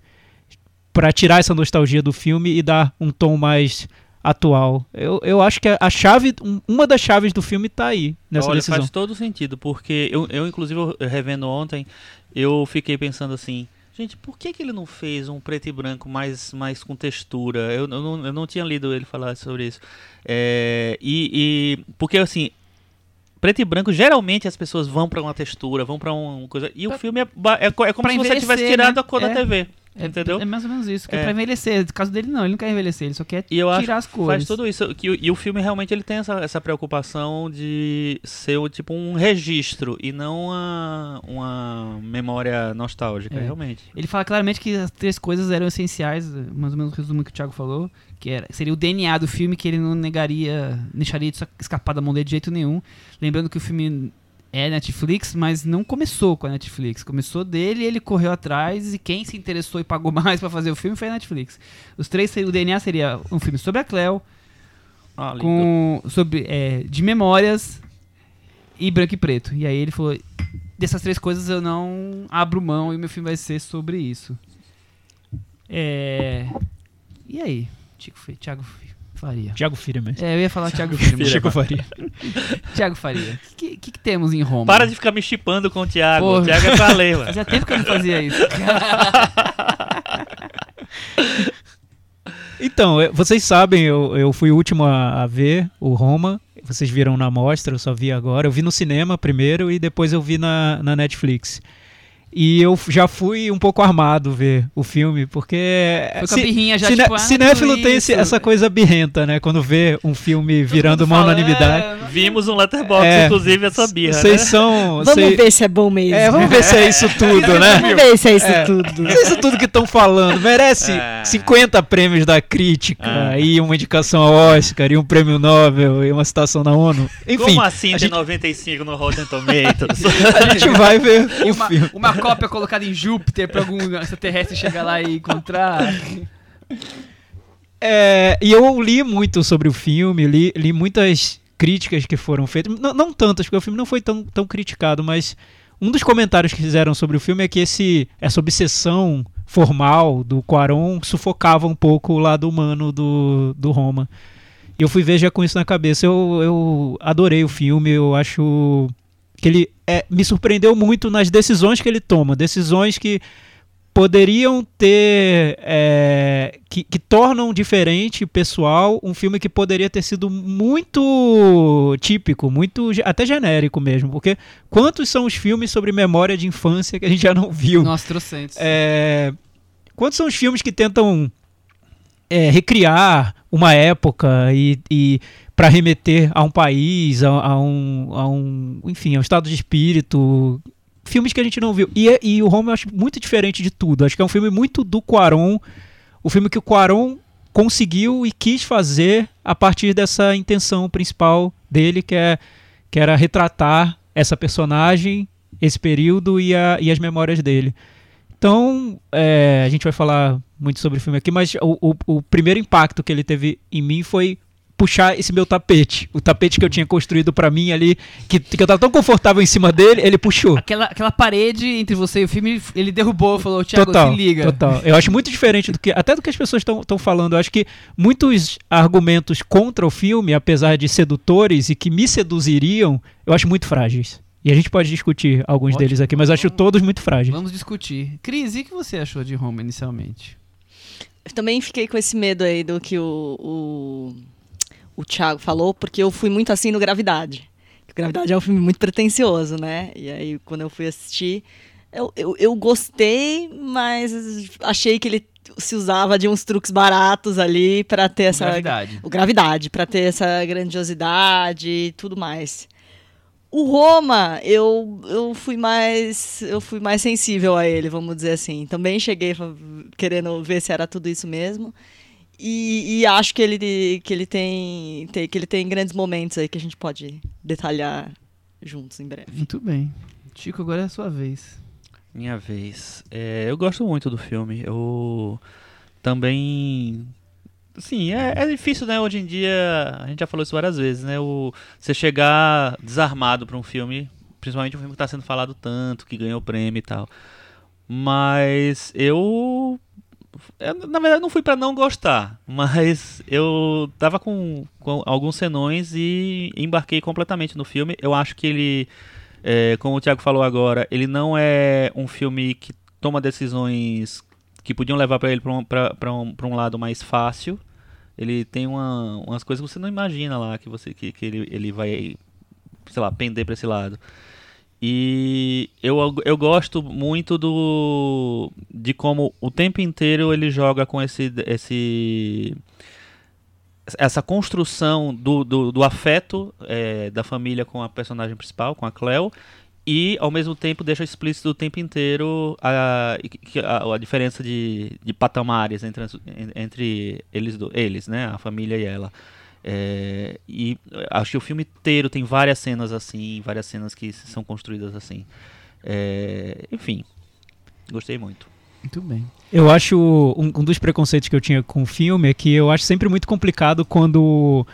para tirar essa nostalgia do filme e dar um tom mais atual. Eu, eu acho que a, chave, uma das chaves do filme está aí nessa Olha, decisão. faz todo sentido, porque eu, eu inclusive revendo ontem, eu fiquei pensando assim, gente, por que, que ele não fez um preto e branco mais, mais com textura? Eu, eu, não, eu não tinha lido ele falar sobre isso. É, e, e porque assim, preto e branco, geralmente as pessoas vão para uma textura, vão para uma coisa. E pra, o filme é, é, é como se você tivesse tirado né? a cor é. da TV. É, entendeu? É mais ou menos isso, que é, é pra envelhecer. No caso dele, não, ele não quer envelhecer, ele só quer e eu tirar acho as cores. Faz tudo isso. Que, e o filme realmente ele tem essa, essa preocupação de ser tipo um registro e não uma, uma memória nostálgica, é. realmente. Ele fala claramente que as três coisas eram essenciais, mais ou menos o resumo que o Thiago falou, que era, seria o DNA do filme que ele não negaria, deixaria de escapar da mão dele de jeito nenhum. Lembrando que o filme é Netflix, mas não começou com a Netflix. Começou dele, ele correu atrás e quem se interessou e pagou [laughs] mais para fazer o filme foi a Netflix. Os três, o DNA seria um filme sobre a Cleo, ah, com sobre é, de memórias e branco e preto. E aí ele falou: dessas três coisas eu não abro mão e meu filme vai ser sobre isso. É... E aí, Tico, Thiago Faria. Tiago Firman. É, eu ia falar Tiago Firman. Chico Faria. Tiago Faria. O que, que, que, temos em Roma? Para de ficar me chipando com o Tiago. O Tiago é falei, mano. Fazia tempo que eu não fazia isso. [laughs] então, vocês sabem, eu, eu fui o último a, a ver o Roma. Vocês viram na mostra, eu só vi agora. Eu vi no cinema primeiro e depois eu vi na, na Netflix. E eu já fui um pouco armado ver o filme, porque. Foi com a birrinha já, cine, tipo, ah, Cinéfilo tem esse, essa coisa birrenta, né? Quando vê um filme virando uma unanimidade. É, Vimos um letterbox, é, inclusive, essa birra. Vocês né? são. Vamos cês... ver se é bom mesmo. É, vamos ver se é isso tudo, né? Vamos ver se é isso é, tudo. É isso tudo que estão falando. Merece é. 50 prêmios da crítica, é. e uma indicação ao Oscar, e um prêmio Nobel, e uma citação na ONU. Enfim. Como assim tem gente... 95 no Rotten Tomatoes? [laughs] a gente vai ver uma, uma cópia colocada em Júpiter para algum extraterrestre chegar lá e encontrar. É, e eu li muito sobre o filme, li, li muitas críticas que foram feitas. Não, não, tantas, porque o filme não foi tão, tão criticado, mas um dos comentários que fizeram sobre o filme é que esse, essa obsessão formal do Quaron sufocava um pouco o lado humano do, do Roma. Eu fui ver já com isso na cabeça. Eu, eu adorei o filme, eu acho que ele é, me surpreendeu muito nas decisões que ele toma, decisões que poderiam ter é, que, que, tornam diferente pessoal um filme que poderia ter sido muito típico, muito até genérico mesmo, porque quantos são os filmes sobre memória de infância que a gente já não viu? Nossa, trocentos. É, quantos são os filmes que tentam é, recriar uma época e, e para remeter a um país, a, a, um, a um, enfim, a um estado de espírito. Filmes que a gente não viu. E, e o Home eu acho muito diferente de tudo. Acho que é um filme muito do Quaron. O filme que o Quaron conseguiu e quis fazer a partir dessa intenção principal dele, que, é, que era retratar essa personagem, esse período e, a, e as memórias dele. Então, é, a gente vai falar muito sobre o filme aqui, mas o, o, o primeiro impacto que ele teve em mim foi puxar esse meu tapete. O tapete que eu tinha construído para mim ali, que, que eu tava tão confortável em cima dele, ele puxou. Aquela, aquela parede entre você e o filme, ele derrubou, falou, Thiago, total, se liga. Total. Eu acho muito diferente do que, até do que as pessoas estão falando. Eu acho que muitos argumentos contra o filme, apesar de sedutores e que me seduziriam, eu acho muito frágeis. E a gente pode discutir alguns Ótimo. deles aqui, mas eu acho todos muito frágeis. Vamos discutir. Cris, e o que você achou de Roma inicialmente? Eu também fiquei com esse medo aí do que o, o o Thiago falou, porque eu fui muito assim no Gravidade. Gravidade é um filme muito pretencioso, né? E aí, quando eu fui assistir, Eu, eu, eu gostei, mas achei que ele se usava de uns truques baratos ali pra ter essa. Gravidade. O gravidade, pra ter essa grandiosidade e tudo mais. O Roma, eu, eu fui mais eu fui mais sensível a ele, vamos dizer assim. Também cheguei querendo ver se era tudo isso mesmo. E, e acho que ele, que ele tem, tem que ele tem grandes momentos aí que a gente pode detalhar juntos em breve. Muito bem. Chico, agora é a sua vez. Minha vez. É, eu gosto muito do filme. Eu também. Sim, é, é difícil, né? Hoje em dia, a gente já falou isso várias vezes, né? O, você chegar desarmado pra um filme, principalmente um filme que tá sendo falado tanto, que ganhou prêmio e tal. Mas eu. Eu, na verdade, não fui pra não gostar, mas eu tava com, com alguns senões e embarquei completamente no filme. Eu acho que ele. É, como o Thiago falou agora, ele não é um filme que toma decisões que podiam levar para ele para um, pra- um, um lado mais fácil. Ele tem uma, umas coisas que você não imagina lá, que, você, que, que ele, ele vai, sei lá, pender para esse lado. E eu, eu gosto muito do de como o tempo inteiro ele joga com esse, esse essa construção do, do, do afeto é, da família com a personagem principal, com a Cleo, e ao mesmo tempo deixa explícito o tempo inteiro a, a, a diferença de, de patamares entre, entre eles, eles, né, a família e ela. É, e acho que o filme inteiro tem várias cenas assim, várias cenas que são construídas assim. É, enfim, gostei muito. Muito bem. Eu acho um, um dos preconceitos que eu tinha com o filme é que eu acho sempre muito complicado quando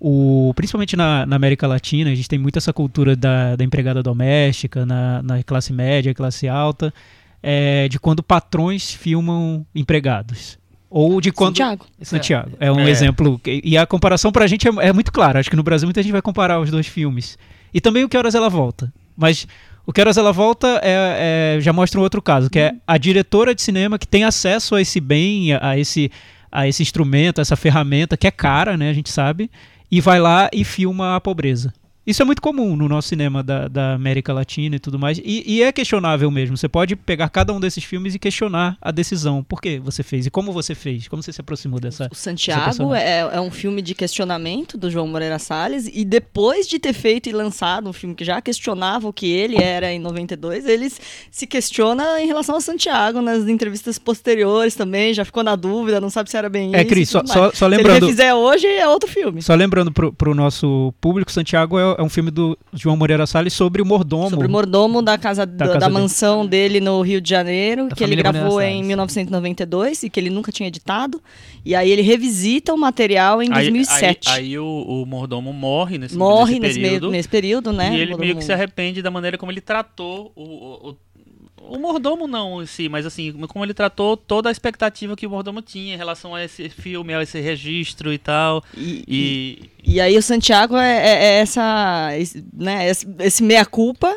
o principalmente na, na América Latina a gente tem muito essa cultura da, da empregada doméstica na, na classe média, classe alta, é, de quando patrões filmam empregados ou de quando Santiago. Santiago. É um É. exemplo. E a comparação pra gente é, é muito clara. Acho que no Brasil muita gente vai comparar os dois filmes. E também o Que Horas Ela Volta. Mas o Que Horas Ela Volta é, é- já mostra um outro caso, que é a diretora de cinema que tem acesso a esse bem, a, a esse, a esse instrumento, a essa ferramenta, que é cara, né? A gente sabe. E vai lá e filma a pobreza. Isso é muito comum no nosso cinema da, da América Latina e tudo mais. E, e é questionável mesmo. Você pode pegar cada um desses filmes e questionar a decisão. Por que você fez? E como você fez? Como você se aproximou dessa. O Santiago é, é um filme de questionamento do João Moreira Salles e depois de ter feito e lançado um filme que já questionava o que ele era em 92, ele se questiona em relação ao Santiago nas entrevistas posteriores também, já ficou na dúvida, não sabe se era bem É, isso. Cris, e só, só, só Se ele lembrando. refizer hoje, é outro filme. Só lembrando pro, pro nosso público, Santiago é, é um filme do João Moreira Salles sobre o mordomo. Sobre o mordomo da casa da, casa da dele. mansão dele no Rio de Janeiro, Da que ele gravou Moreira em Salles. 1992 e que ele nunca tinha editado. E aí ele revisita o material em Aí- 2007. Aí, aí o, o mordomo morre nesse, Morre nesse nesse, meio, período. nesse período, né? E ele meio que se arrepende da maneira como ele tratou o, o, o- mordomo não em si, mas assim, como ele tratou toda a expectativa que o mordomo tinha em relação a esse filme, a esse registro e tal. E, e, E e aí o Santiago é, é- é essa, né, esse, esse meia-culpa.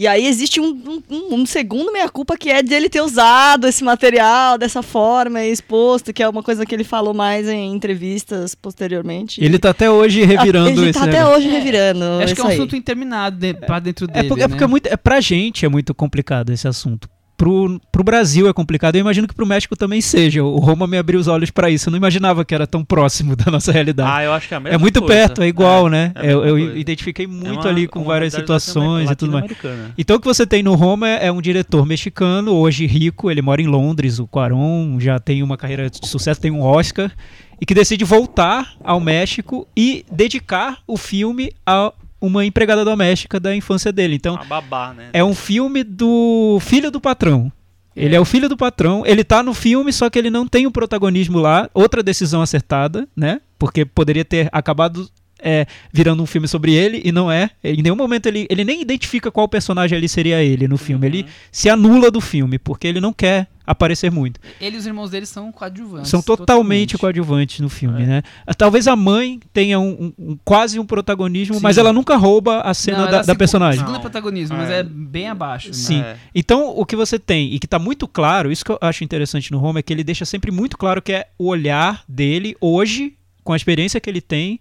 E aí existe um, um, um segundo meia-culpa que é de ele ter usado esse material dessa forma e exposto, que é uma coisa que ele falou mais em entrevistas posteriormente. Ele tá até hoje [laughs] revirando ele esse tá até negócio. hoje revirando. Acho que é um aí. assunto interminado de, pra dentro É dele. porque, é porque né? é muito, é, pra gente é muito complicado esse assunto. Pro, pro Brasil é complicado. Eu imagino que pro México também seja. O Roma me abriu os olhos pra isso. Eu não imaginava que era tão próximo [laughs] da nossa realidade. Ah, eu acho que é a mesma é muito coisa. perto, é igual, né? é eu eu identifiquei muito É uma- ali com várias situações e tudo mais. latino-americana. Então o que você tem no Roma é, é um diretor mexicano, hoje rico, ele mora em Londres, o Cuarón já tem uma carreira de sucesso, tem um Oscar, e que decide voltar ao México e dedicar o filme a uma empregada doméstica da infância dele. Então babá, né? é um filme do filho do patrão. Ele é o filho do patrão, ele tá no filme, só que ele não tem o protagonismo lá. Outra decisão acertada, né? Porque poderia ter acabado é, virando um filme sobre ele e não é. Em nenhum momento ele, ele nem identifica qual personagem ali seria ele no filme. Ele se anula do filme, porque ele não quer aparecer muito. Ele e os irmãos dele são coadjuvantes. São totalmente coadjuvantes no filme, É. né? Talvez a mãe tenha um, um- um- quase um protagonismo, Sim. mas ela nunca rouba a cena Não, da, da personagem. Segunda Não. protagonismo, mas É. é bem abaixo. né? Sim. É. Então, o que você tem, e que tá muito claro, isso que eu acho interessante no Roma, é que ele deixa sempre muito claro que é o olhar dele, hoje, com a experiência que ele tem,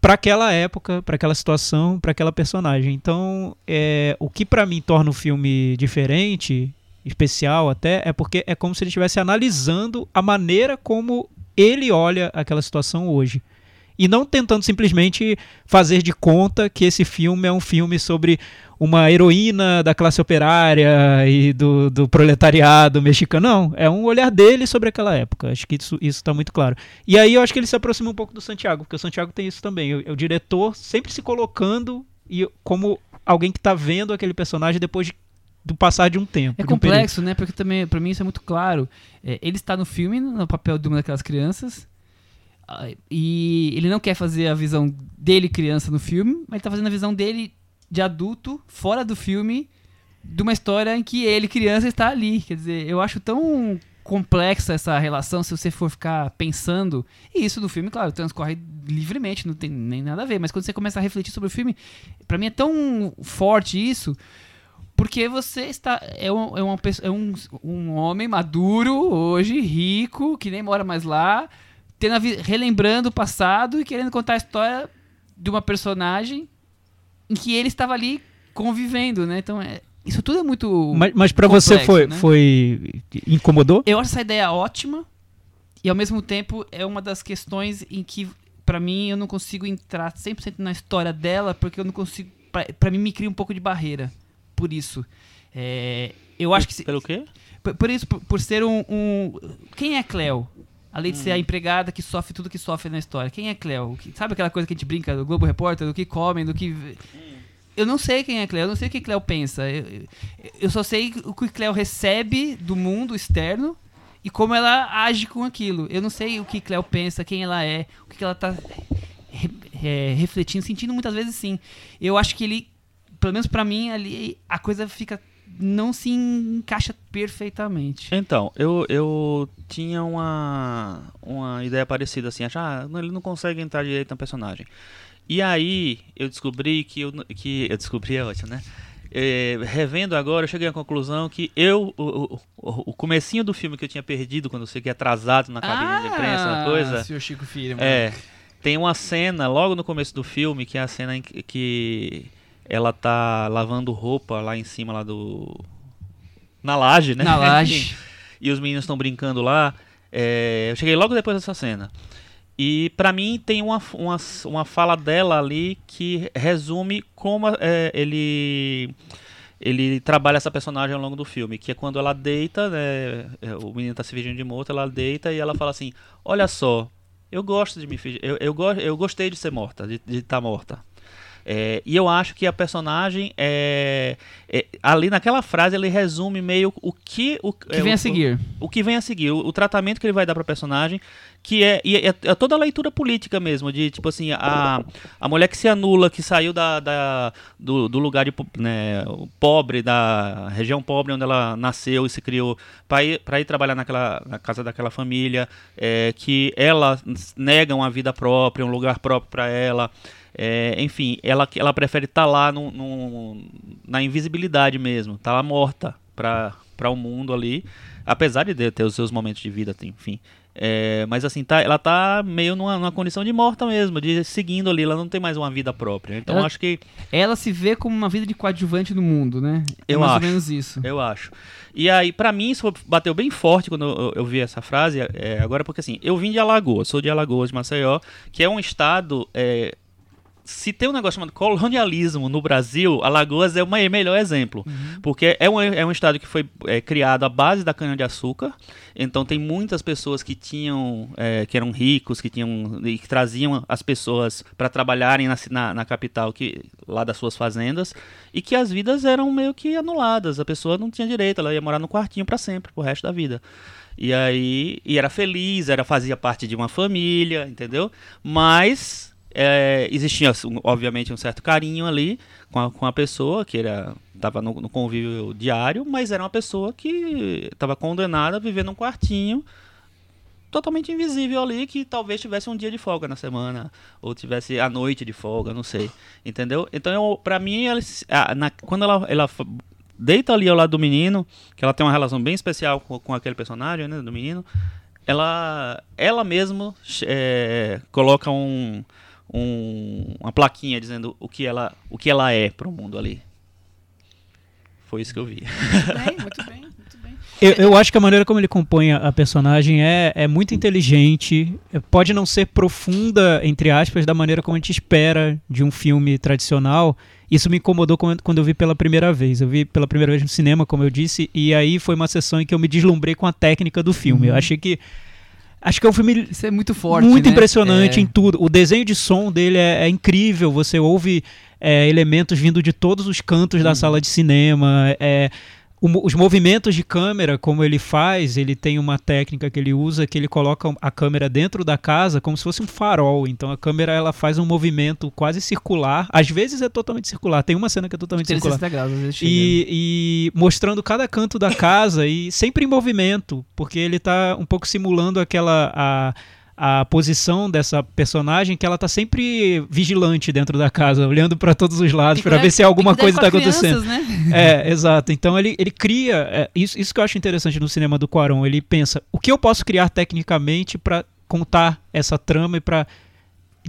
para aquela época, para aquela situação, para aquela personagem. Então, é, o que para mim torna o filme diferente, especial até, é porque é como se ele estivesse analisando a maneira como ele olha aquela situação hoje. E não tentando simplesmente fazer de conta que esse filme é um filme sobre uma heroína da classe operária e do, do proletariado mexicano. Não, é um olhar dele sobre aquela época. Acho que isso está muito claro. E aí eu acho que ele se aproxima um pouco do Santiago, porque o Santiago tem isso também. O, o diretor sempre se colocando e como alguém que está vendo aquele personagem depois de, do passar de um tempo. É de um complexo, né? Porque também, para mim, isso é muito claro. É, ele está no filme, no papel de uma daquelas crianças. ah, E ele não quer fazer a visão dele criança no filme, mas ele tá fazendo a visão dele de adulto, fora do filme, de uma história em que ele, criança, está ali. Quer dizer, eu acho tão complexa essa relação se você for ficar pensando. E isso do filme, claro, transcorre livremente, não tem nem nada a ver. Mas quando você começa a refletir sobre o filme, pra mim é tão forte isso. Porque você está. É, um, é, uma, pessoa- é um, um homem maduro hoje, rico, que nem mora mais lá, tendo relembrando o passado e querendo contar a história de uma personagem em que ele estava ali convivendo, né? Então, é, isso tudo é muito. Mas, mas para você foi, né? foi. incomodou? Eu acho essa ideia ótima e ao mesmo tempo é uma das questões em que pra mim eu não consigo entrar 100% na história dela porque eu não consigo pra mim me cria um pouco de barreira por isso. É, eu acho que se- Pelo quê? por, por isso por, por ser um, um- quem é Cleo? Além de ser a empregada que sofre tudo que sofre na história. Quem é Cleo? Que- Sabe aquela coisa que a gente brinca do Globo Repórter, do que comem, do que eu não sei quem é Cleo, eu não sei o que Cleo pensa. Eu, eu- eu só sei o que Cleo recebe do mundo externo e como ela age com aquilo. Eu não sei o que Cleo pensa, quem ela é, o que ela tá re- é, refletindo, sentindo muitas vezes sim. Eu acho que ele, pelo menos pra mim, ali a coisa fica. não se encaixa perfeitamente. Então, eu, eu tinha uma, uma ideia parecida assim, achar, ah, ele não consegue entrar direito no personagem. E aí eu descobri que eu, que eu descobri é ótimo, né? É, revendo agora, eu cheguei à conclusão que eu, o, o, o- comecinho do filme que eu tinha perdido quando eu cheguei atrasado na cabine de imprensa, uma coisa, Senhor Chico Filho. é, tem uma cena logo no começo do filme que é a cena que ela tá lavando roupa lá em cima lá do na laje, né? Na [laughs] laje. e os meninos estão brincando lá. É, eu cheguei logo depois dessa cena. E pra mim tem uma, uma, uma fala dela ali que resume como é, ele ele trabalha essa personagem ao longo do filme, que é quando ela deita, né, é, o menino tá se fingindo de morto, ela deita e ela fala assim: "Olha só, eu gosto de me fingir, eu, eu, eu gostei de ser morta, de estar morta. É, e eu acho que a personagem é, é- ali naquela frase ele resume meio o que o Que é, vem o- a seguir. o que vem a seguir, o, o tratamento que ele vai dar pra personagem, que é, é, é toda a leitura política mesmo, de tipo assim, a, a mulher que se anula, que saiu da, da- do, do lugar de, né, o pobre, da região pobre onde ela nasceu e se criou, para ir, pra ir trabalhar naquela, na casa daquela família, é, que ela nega uma vida própria, um lugar próprio para ela. É, enfim, ela, ela prefere estar lá no, no- na invisibilidade mesmo, tá lá morta para o mundo ali, apesar de ter os seus momentos de vida, tem- enfim. É, mas assim, tá, ela tá meio numa, numa condição de morta mesmo, de seguindo ali, ela não tem mais uma vida própria. Então Ela- acho que Ela se vê como uma vida de coadjuvante no mundo, né? É Eu mais acho. ou menos isso. Eu acho. E aí, pra mim, isso bateu bem forte quando eu, eu vi essa frase. é, agora, porque assim, eu vim de Alagoas, sou de Alagoas, de Maceió, que é um estado. é, se tem um negócio chamado colonialismo no Brasil, Alagoas é o melhor exemplo. Porque é um, é um estado que foi é, criado à base da cana-de-açúcar. Então tem muitas pessoas que tinham. é, que eram ricos, que tinham. e que traziam as pessoas para trabalharem na, na, na capital que, lá das suas fazendas. E que as vidas eram meio que anuladas. A pessoa não tinha direito, ela ia morar no quartinho para sempre, pro resto da vida. E aí. E era feliz, era, fazia parte de uma família, entendeu? Mas. É, existia, um, obviamente, um certo carinho ali com a, com a pessoa, que era estava no, no convívio diário, mas era uma pessoa que estava condenada a viver num quartinho totalmente invisível ali, que talvez tivesse um dia de folga na semana, ou tivesse a noite de folga, não sei, entendeu? Então, pra mim, ela, na- quando ela, ela deita ali ao lado do menino, que ela tem uma relação bem especial com, com aquele personagem, né, do menino, ela, ela mesmo é, coloca um, um- uma plaquinha dizendo o que ela, o que ela é pro mundo ali. Foi isso que eu vi. Muito bem, muito bem, muito bem. [laughs] Eu, eu acho que a maneira como ele compõe a- a personagem é, é muito inteligente. Pode não ser profunda, entre aspas, da maneira como a gente espera de um filme tradicional. Isso me incomodou quando quando eu vi pela primeira vez. Eu vi pela primeira vez no cinema, como eu disse, e aí foi uma sessão em que eu me deslumbrei com a técnica do filme. Eu achei que. Acho que é um filme Isso é muito forte, muito né? impressionante É. em tudo. O desenho de som dele é, é incrível. Você ouve é, elementos vindo de todos os cantos Uhum. da sala de cinema. É, o os movimentos de câmera, como ele faz, ele tem uma técnica que ele usa que ele coloca a câmera dentro da casa como se fosse um farol. Então a câmera ela faz um movimento quase circular. Às vezes é totalmente circular. Tem uma cena que é totalmente circular. 360 graus. E, e mostrando cada canto da casa e sempre em movimento, porque ele tá um pouco simulando aquela a, a posição dessa personagem que ela tá sempre vigilante dentro da casa, olhando para todos os lados para ver se alguma coisa tá as acontecendo. crianças, né? É, exato. Então ele, ele cria. é, isso, isso que eu acho interessante no cinema do Quaron. Ele pensa: o que eu posso criar tecnicamente para contar essa trama e para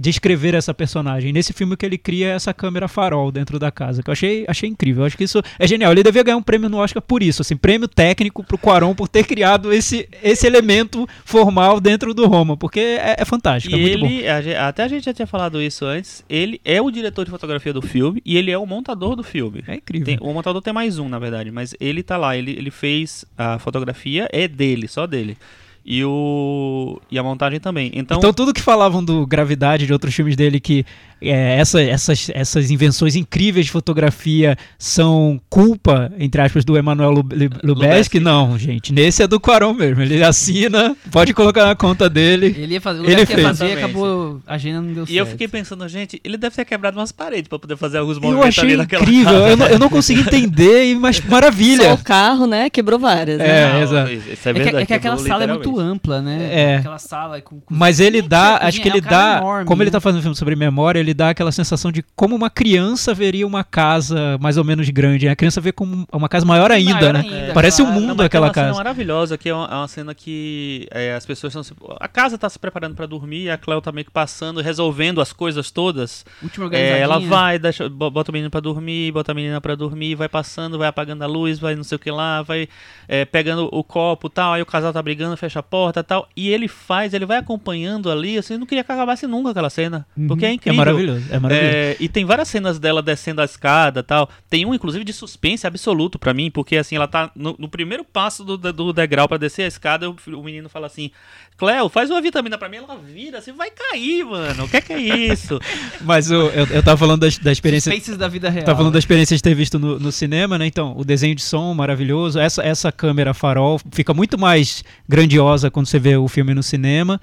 descrever essa personagem. Nesse filme que ele cria é essa câmera farol dentro da casa, que eu achei, achei incrível. Eu acho que isso é genial. Ele devia ganhar um prêmio no Oscar por isso, assim, prêmio técnico pro Quaron por ter criado esse, esse elemento formal dentro do Roma, porque é, é fantástico, E é ele, a até a gente já tinha falado isso antes, ele é o diretor de fotografia do filme e ele é o montador do filme. É incrível. Tem- o montador tem mais um, na verdade, mas ele tá lá, ele, ele fez a fotografia, é dele, só dele. E, o, e a montagem também. Então, Então, tudo que falavam do Gravidade de outros filmes dele, que é, essa- essas, essas invenções incríveis de fotografia são culpa, entre aspas, do Emanuel Lub- Lubezki, não, gente. Nesse é do Quaron mesmo. Ele assina, pode colocar na conta dele. Ele ia fazer, o Ele ia fez. fazer e acabou, a agenda não deu certo. e eu fiquei pensando, gente, ele deve ter quebrado umas paredes pra poder fazer alguns Eu movimentos achei ali naquela incrível. Eu não, eu não consegui entender, e- mas [laughs] Só maravilha. o carro, né? Quebrou várias. né? É, exato. Isso é É que, é que aquela sala é muito. Ampla, né? É. Aquela sala com... com- Mas ele Gente, dá, é- acho que é um ele dá, enorme, como ele né? tá fazendo um filme sobre memória, ele dá aquela sensação de como uma criança veria uma casa mais ou menos grande. né? A criança vê como uma casa maior ainda, Maior né? ainda, Parece um claro. mundo Não, aquela tem uma casa. cena maravilhosa, que é uma, é uma cena que é, as pessoas estão... se- A casa tá se preparando pra dormir, e a Cleo tá meio que passando, resolvendo as coisas todas. Última É, organizadinha. ela vai, deixa, bo- bota o menino pra dormir, bota a menina pra dormir, vai passando, vai apagando a luz, vai não sei o que lá, vai é, pegando o copo e tal, aí o casal tá brigando, fecha a porta e tal, e ele faz, ele vai acompanhando ali, assim, eu não queria que acabasse nunca aquela cena, porque é É incrível. maravilhoso, é maravilhoso. É, e tem várias cenas dela descendo a escada e tal. Tem um, inclusive, de suspense absoluto pra mim, porque assim, ela tá no, no primeiro passo do, do degrau pra descer a escada, o, o menino fala assim: Cleo, faz uma vitamina pra mim. Ela vira assim, vai cair, mano. O que é que é isso? [laughs] Mas o- eu, eu tava falando da, da experiência. Suspenses da vida real. Tá falando da experiência de ter visto no, no cinema, né? Então, o desenho de som maravilhoso. Essa, essa câmera farol fica muito mais grandiosa quando você vê o filme no cinema.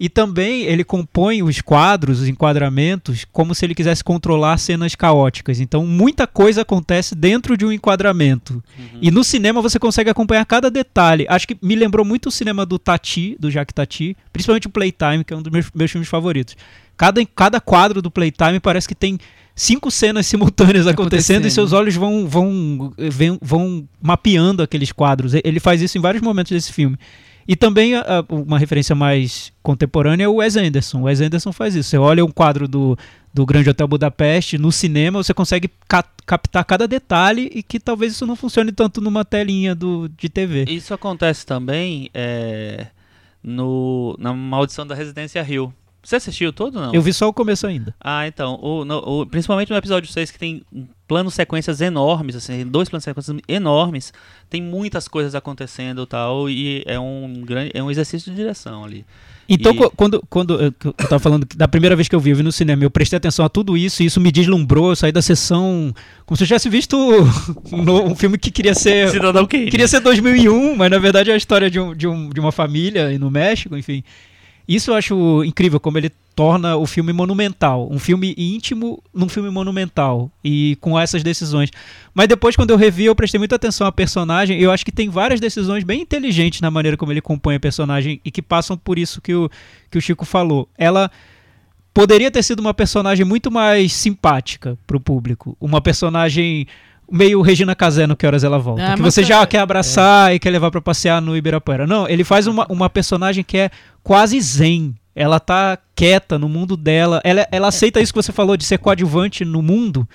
E também ele compõe os quadros, os enquadramentos, como se ele quisesse controlar cenas caóticas. Então, muita coisa acontece dentro de um enquadramento. E no cinema você consegue acompanhar cada detalhe. Acho que me lembrou muito o cinema do Tati, do Jacques Tati, principalmente o Playtime, que é um dos meus, meus filmes favoritos. Cada, cada quadro do Playtime parece que tem cinco cenas simultâneas acontecendo, e Acontecendo. seus olhos vão, vão, vem- vão mapeando aqueles quadros. E- Ele faz isso em vários momentos desse filme. E também a- a- uma referência mais contemporânea é o Wes Anderson. O Wes Anderson faz isso. Você olha um quadro do, do Grande Hotel Budapeste no cinema, você consegue ca- captar cada detalhe e que talvez isso não funcione tanto numa telinha do, de TV. Isso acontece também é, no, na Maldição da Residência Rio. Você assistiu todo não? Eu vi só o começo ainda. Ah, então. O, no- o- principalmente no episódio 6, que tem planos sequências enormes, assim, dois planos sequências enormes, tem muitas coisas acontecendo e tal, e é um grande. É um exercício de direção ali. Então, E- quando, quando eu, tava falando da primeira vez que eu vi, eu vi no cinema, eu prestei atenção a tudo isso, e isso me deslumbrou, eu saí da sessão como se eu tivesse visto um, um filme que queria ser Cidadão Kane. queria ser 2001, mas na verdade é a história de, um, de, um, de uma família no México, enfim. Isso eu acho incrível, como ele torna o filme monumental. Um filme íntimo num filme monumental. E com essas decisões. Mas depois, quando eu revi, eu prestei muita atenção à personagem. E eu acho que tem várias decisões bem inteligentes na maneira como ele compõe a personagem e que passam por isso que o, que o Chico falou. Ela poderia ter sido uma personagem muito mais simpática pro público. Uma personagem meio Regina Casé no Que Horas Ela Volta. Ah, que você é- já quer abraçar e quer levar pra passear no Ibirapuera. Não, ele faz uma, uma personagem que é quase zen. ela tá quieta no mundo dela, ela, ela aceita isso que você falou de ser coadjuvante no mundo.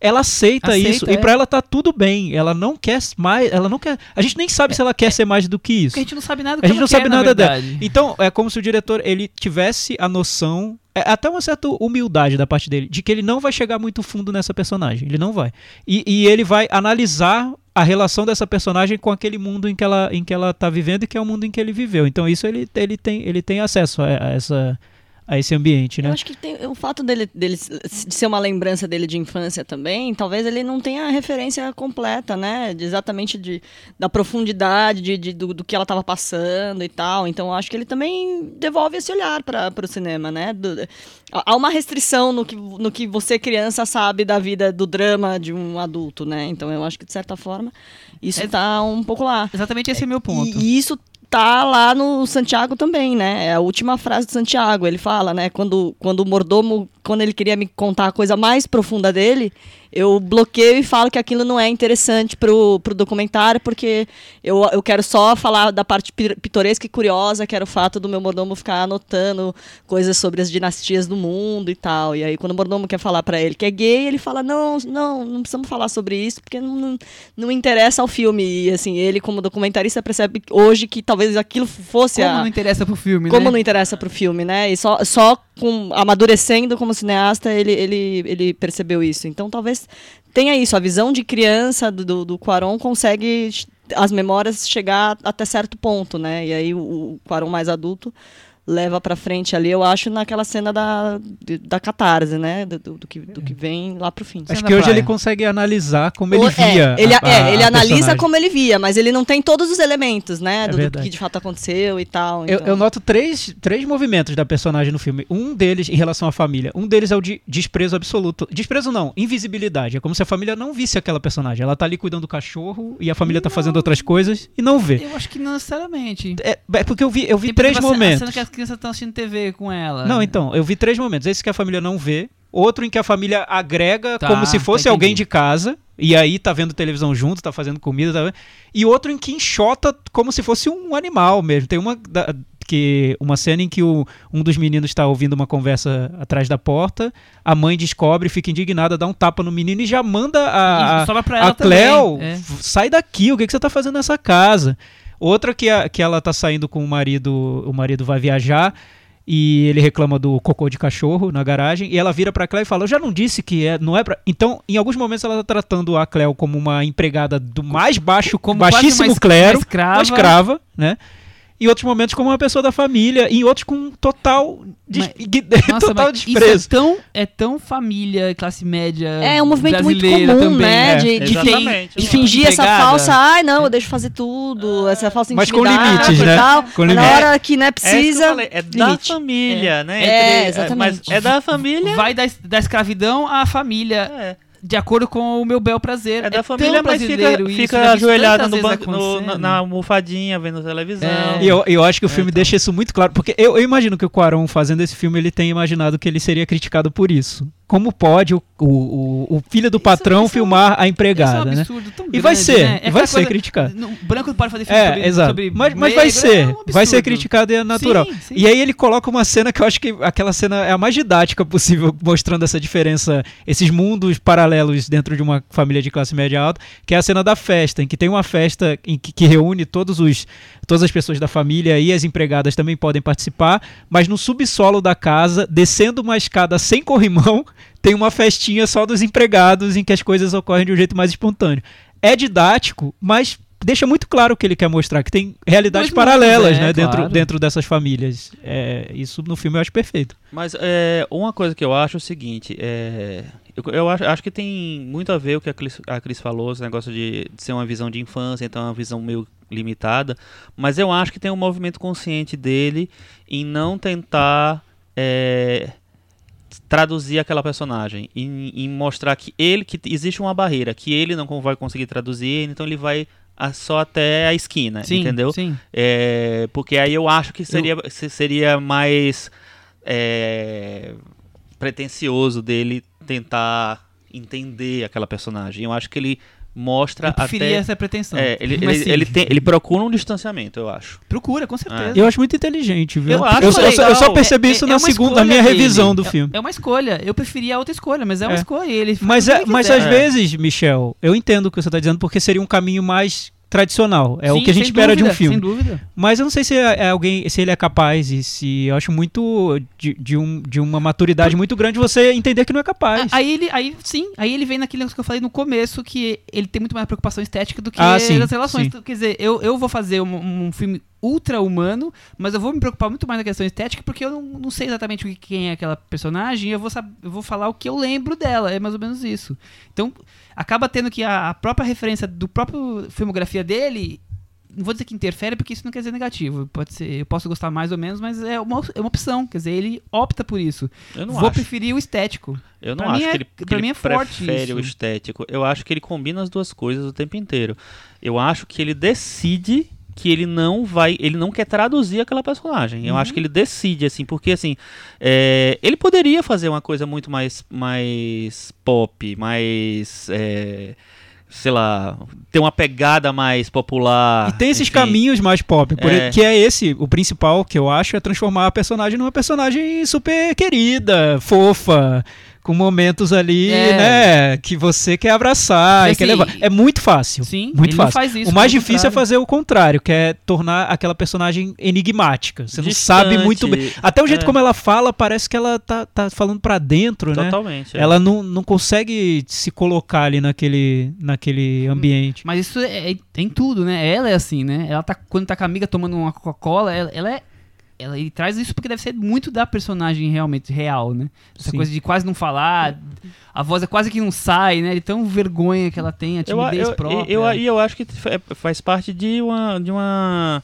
Ela aceita, Aceita, isso é. e pra ela tá tudo bem. Ela não quer mais, ela não quer. A gente nem sabe se ela quer ser mais do que isso. Porque a gente não sabe nada do que A gente não quer, sabe na nada dela. Então, é como se o diretor ele tivesse a noção, é, até uma certa humildade da parte dele, de que ele não vai chegar muito fundo nessa personagem. Ele não vai. E, e ele vai analisar a relação dessa personagem com aquele mundo em que ela em que ela tá vivendo e que é o mundo em que ele viveu. Então isso ele, ele tem ele tem acesso a, a essa a esse ambiente, Eu né? acho que tem- o fato dele, dele de ser uma lembrança dele de infância também, talvez ele não tenha a referência completa, né? De exatamente de, da profundidade de, de- do, do que ela estava passando e tal. Então eu acho que ele também devolve esse olhar para o cinema, né? Do- há uma restrição no que, no que você, criança, sabe da vida, do drama de um adulto, né? Então eu acho que, de certa forma, isso É- está um pouco lá. Exatamente esse é o meu ponto. E, e isso tá lá no Santiago também, né? É a última frase do Santiago. Ele fala, né? Quando, quando o mordomo, quando ele queria me contar a coisa mais profunda dele, eu bloqueio e falo que aquilo não é interessante pro, pro documentário, porque eu, eu quero só falar da parte pi- pitoresca e curiosa, que era o fato do meu mordomo ficar anotando coisas sobre as dinastias do mundo e tal. E aí, quando o mordomo quer falar pra ele que é gay, ele fala: não, não, não precisamos falar sobre isso, porque não, não, não interessa ao filme. E assim, ele, como documentarista, percebe hoje que talvez aquilo fosse Como a. não interessa pro filme, Como né? não interessa pro filme, né? E só, só com amadurecendo como cineasta, ele, ele, ele percebeu isso. Então talvez tenha isso. A visão de criança do, do, do Quaron consegue as memórias chegar até certo ponto, né? E aí o, o Quaron mais adulto leva pra frente ali, eu acho, naquela cena da, da catarse, né? Do, do, que, do que vem lá pro fim. Acho que hoje praia. ele consegue analisar como O- ele é, via. ele, a- é, a- ele a analisa personagem. como ele via, mas ele não tem todos os elementos, né? É do, que de fato aconteceu e tal. Eu, então. eu noto três, três movimentos da personagem no filme. Um deles em relação à família. Um deles é o de desprezo absoluto. Desprezo não, invisibilidade. É como se a família não visse aquela personagem. Ela tá ali cuidando do cachorro e a família tá fazendo outras coisas e não vê. Eu acho que não necessariamente. É, é porque eu vi, eu vi Tem, por três momentos. A cena que crianças estão assistindo TV com ela. Não, então, eu vi três momentos. Esse que a família não vê, outro em que a família agrega Tá, como se fosse tá, alguém de casa, e aí tá vendo televisão junto, tá fazendo comida, tá vendo- e outro em que enxota como se fosse um animal mesmo. Tem uma da- que uma cena em que o- um dos meninos está ouvindo uma conversa atrás da porta, a mãe descobre, fica indignada, dá um tapa no menino e já manda a, a, a Cleo, é. sai daqui, o que, que você tá fazendo nessa casa? Outra que, a- que ela tá saindo com o marido, o marido vai viajar e ele reclama do cocô de cachorro na garagem e ela vira pra Cleo e fala: "Eu já não disse que é, não é pra... Então, em alguns momentos ela tá tratando a Cleo como uma empregada do mais baixo, Como baixíssimo uma es- clero, uma escrava. uma escrava, né? Em outros momentos como uma pessoa da família, em outros com total des... [laughs] Nossa, total mas isso desprezo. é tão, é tão família, classe média. É um movimento muito comum, também, né? é. De, de, Exatamente. de fingir essa falsa, ai não, eu deixo fazer tudo, essa falsa Mas com intimidade limites, e né? tal. Com Mas na limites. hora que né, É, que precisa, eu falei, é da limite. família, né? É, Entre- exatamente. Mas é da família. Vai da, da escravidão à família, É, de acordo com o meu bel prazer. é da tão família, mas fica, isso, fica tantas no banco, no- na, almofadinha, vendo televisão. É. E eu, eu acho que o filme então. deixa isso muito claro, porque eu, eu imagino que o Quaron fazendo esse filme ele tenha imaginado que ele seria criticado por isso. Como pode o, o, o- o filho do patrão isso é um- filmar a Isso é um empregada, né? absurdo tão E vai grande, ser, né? e É vai ser coisa- criticado. branco não pode fazer filme É, sobre, exato. sobre Mas, mas vai negro, ser, é um vai ser criticado e é natural. Sim, sim. E aí ele coloca uma cena que eu acho que aquela cena é a mais didática possível, mostrando essa diferença, esses mundos paralelos dentro de uma família de classe média alta, que é a cena da festa, em que tem uma festa em que, que reúne todos os, todas as pessoas da família e as empregadas também podem participar, mas no subsolo da casa, descendo uma escada sem corrimão, [laughs] tem uma festinha só dos empregados em que as coisas ocorrem de um jeito mais espontâneo. É didático, mas deixa muito claro o que ele quer mostrar, que tem realidades Dois mundos, paralelas, é, né, dentro, claro. dentro dessas famílias. É, isso no filme eu acho perfeito. Mas é, uma coisa que eu acho é o seguinte, é, eu, eu acho, acho que tem muito a ver o que a Cris, a Cris falou, esse negócio de, de ser uma visão de infância, então é uma visão meio limitada, mas eu acho que tem um movimento consciente dele em não tentar é, traduzir aquela personagem, em, em mostrar que ele que existe uma barreira, que ele não vai conseguir traduzir, então ele vai a- só até a esquina, Sim, entendeu? Sim. É, porque aí eu acho que seria, se- seria mais é, pretencioso dele tentar entender aquela personagem. Eu acho que ele mostra Eu preferia até. essa pretensão. É, ele, ele, sim, ele, tem, ele procura um distanciamento, eu acho. Procura, com certeza. Eu acho muito inteligente, viu? Eu acho eu, só- eu só- eu só percebi É- isso é na segunda, na minha dele. revisão do É- filme. É uma escolha. Eu preferia a outra escolha, mas é uma É. escolha. Ele Mas, é, mas quiser. às vezes, Michel, eu entendo o que você está dizendo, porque seria um caminho mais tradicional. É o Sim, que a gente espera de um dúvida, filme. Sem dúvida. Mas eu não sei se é é alguém, se ele é capaz e se eu acho muito de, de, um, de uma maturidade muito grande você entender que não é capaz. Aí ele, aí sim, aí ele vem naquele negócio que eu falei no começo, que ele tem muito mais preocupação estética do que Ah, sim, as relações. sim. Quer dizer, eu, eu vou fazer um, um filme ultra humano, mas eu vou me preocupar muito mais na questão estética, porque eu não, não sei exatamente o que- quem é aquela personagem, e eu vou, eu vou falar o que eu lembro dela, é mais ou menos isso. Então, acaba tendo que a, a própria referência do próprio filmografia dele. Não vou dizer que interfere, porque isso não quer dizer negativo. Pode ser, eu posso gostar mais ou menos, mas é uma, é uma opção. Quer dizer, ele opta por isso. Eu não Vou acho. preferir o estético. Eu não Pra acho é- que ele, que ele é forte prefere isso. o estético. Eu acho que ele combina as duas coisas o tempo inteiro. Eu acho que ele decide que ele não vai, ele não quer traduzir aquela personagem. Eu acho Uhum. que ele decide assim, porque assim, é, ele poderia fazer uma coisa muito mais, mais pop, mais é, sei lá, ter uma pegada mais popular. E tem esses enfim. caminhos mais pop, É. que é esse, o principal que eu acho é transformar a personagem numa personagem super querida, fofa, com momentos ali, É. né, que você quer abraçar, e Mas quer assim, levar. É muito fácil. Sim, muito fácil. faz isso. o mais difícil é fazer o contrário, que é tornar aquela personagem enigmática. Você não sabe Distante. muito bem. Até o jeito É. como ela fala, parece que ela tá, tá falando pra dentro, né? Totalmente. é. Ela não, não consegue se colocar ali naquele, naquele ambiente. Mas isso é, é- é em tudo, né? Ela é assim, né? Ela tá, quando tá com a amiga tomando uma Coca-Cola, ela, ela é. Ela ele traz isso porque deve ser muito da personagem realmente real, né? Essa Sim. coisa de quase não falar, a voz é quase que não sai, né? De tão vergonha que ela tem, a Eu, timidez eu, própria. eu, eu, eu acho que fa- faz parte de uma, de uma.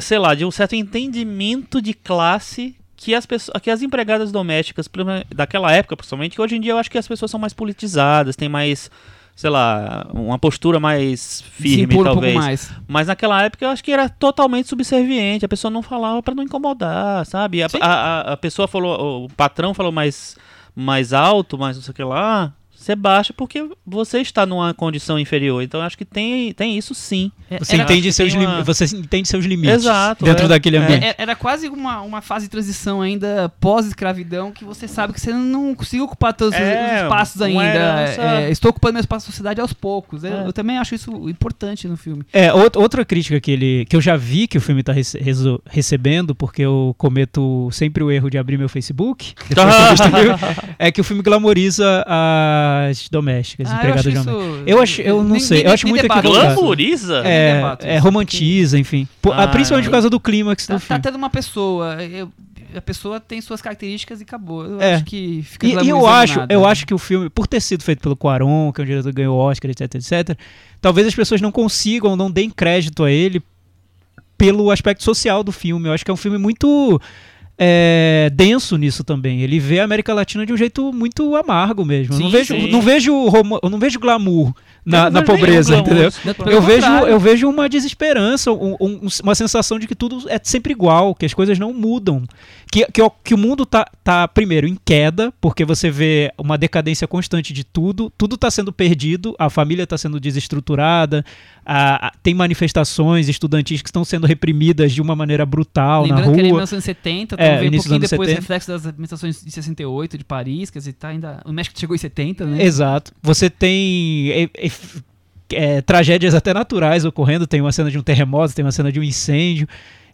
Sei lá, de um certo entendimento de classe que as, pessoas, que as empregadas domésticas, daquela época, principalmente, que hoje em dia eu acho que as pessoas são mais politizadas, têm mais. Sei lá, uma postura mais firme, um talvez. pouco mais. Mas naquela época eu acho que era totalmente subserviente. A pessoa não falava pra não incomodar, sabe? A, a- a pessoa falou, o patrão falou mais, mais alto, mais não sei o que lá. Você baixa porque você está numa condição inferior. Então eu acho que tem, tem isso sim. É- Você era- entende seus tem uma- você entende seus limites Exato, dentro é. daquele É. ambiente. É- Era quase uma, uma fase de transição ainda pós-escravidão que você sabe que você não conseguiu ocupar todos os- É, os espaços ainda. herança- É, estou ocupando meu espaço na sociedade aos poucos. Eu, É. eu também acho isso importante no filme. É, out- outra crítica que ele que eu já vi que o filme está recebendo, porque eu cometo sempre o erro de abrir meu Facebook, depois que eu [laughs] é que o filme glamoriza as domésticas, Ah, eu empregadas acho domésticas. isso- Eu acho- eu não nem- sei, nem- eu acho muito debate. equivocado. Glamoriza? É, é romantiza, enfim. Pô, Ah. principalmente por causa do clímax Tá, do tá filme. tendo uma pessoa. eu- a pessoa tem suas características e acabou. Eu É. acho que fica E, e eu acho, nada. eu acho que o filme, por ter sido feito pelo Cuarón, que é um diretor que ganhou Oscar, etc, etc, talvez as pessoas não consigam, não deem crédito a ele pelo aspecto social do filme. Eu acho que é um filme muito é, denso nisso também. Ele vê a América Latina de um jeito muito amargo mesmo. Eu não Sim, vejo, sim. não vejo, eu não vejo glamour na, Eu não na pobreza, glamour, entendeu? isso é Eu vejo, contrário. eu vejo uma desesperança, um- um- uma sensação de que tudo é sempre igual, que as coisas não mudam. Que, que, o- que o mundo tá, tá, primeiro, em queda, porque você vê uma decadência constante de tudo, tudo está sendo perdido, a família está sendo desestruturada, a- a- tem manifestações estudantis que estão sendo reprimidas de uma maneira brutal Lembrando na que era em rua. 1970, É, então veio um pouquinho depois 70. reflexo das manifestações de 68 de Paris, quer dizer, tá ainda. O México chegou em 70, né? Exato. Você tem é, é, é, tragédias até naturais ocorrendo. Tem uma cena de um terremoto, tem uma cena de um incêndio.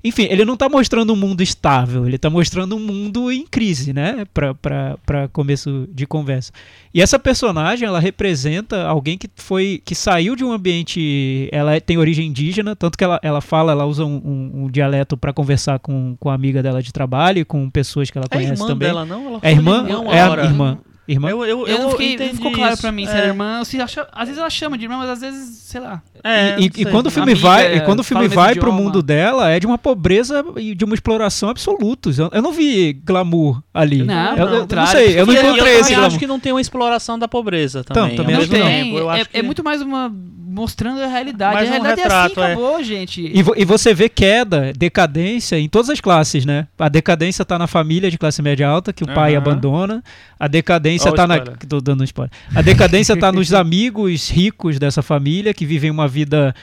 Enfim, ele não está mostrando um mundo estável, ele está mostrando um mundo em crise, né? Para começo de conversa. E essa personagem, ela representa alguém que foi que saiu de um ambiente. Ela é- tem origem indígena, tanto que ela, ela fala, ela usa um, um- um dialeto para conversar com, com a amiga dela de trabalho e com pessoas que ela É conhece irmã também. dela, não? Ela É irmã? É a hora. irmã. Irmã? Eu, eu, Eu, não fiquei, não entendi ficou claro pra mim se É. era irmã se acha- às vezes ela chama de irmã, mas às vezes, sei lá. É, e, e- não e quando o filme Amiga, vai, e quando o filme vai pro mundo dela, é de uma pobreza e de uma exploração absolutos. Eu, eu não vi glamour ali. Não, eu, pelo eu não sei, eu não encontrei eu esse também glamour. acho que não tem uma exploração da pobreza também. também ao acho Não tem. tempo. Eu é, acho que é muito mais uma mostrando a realidade. Mais a um realidade é retrato, assim, é. acabou, gente. E, vo- e você vê queda, decadência em todas as classes, né? A decadência tá na família de classe média alta, que o pai Aham. abandona. A decadência Ó o tá na. Tô dando um spoiler. A decadência tá nos [laughs] amigos ricos dessa família que vivem uma vida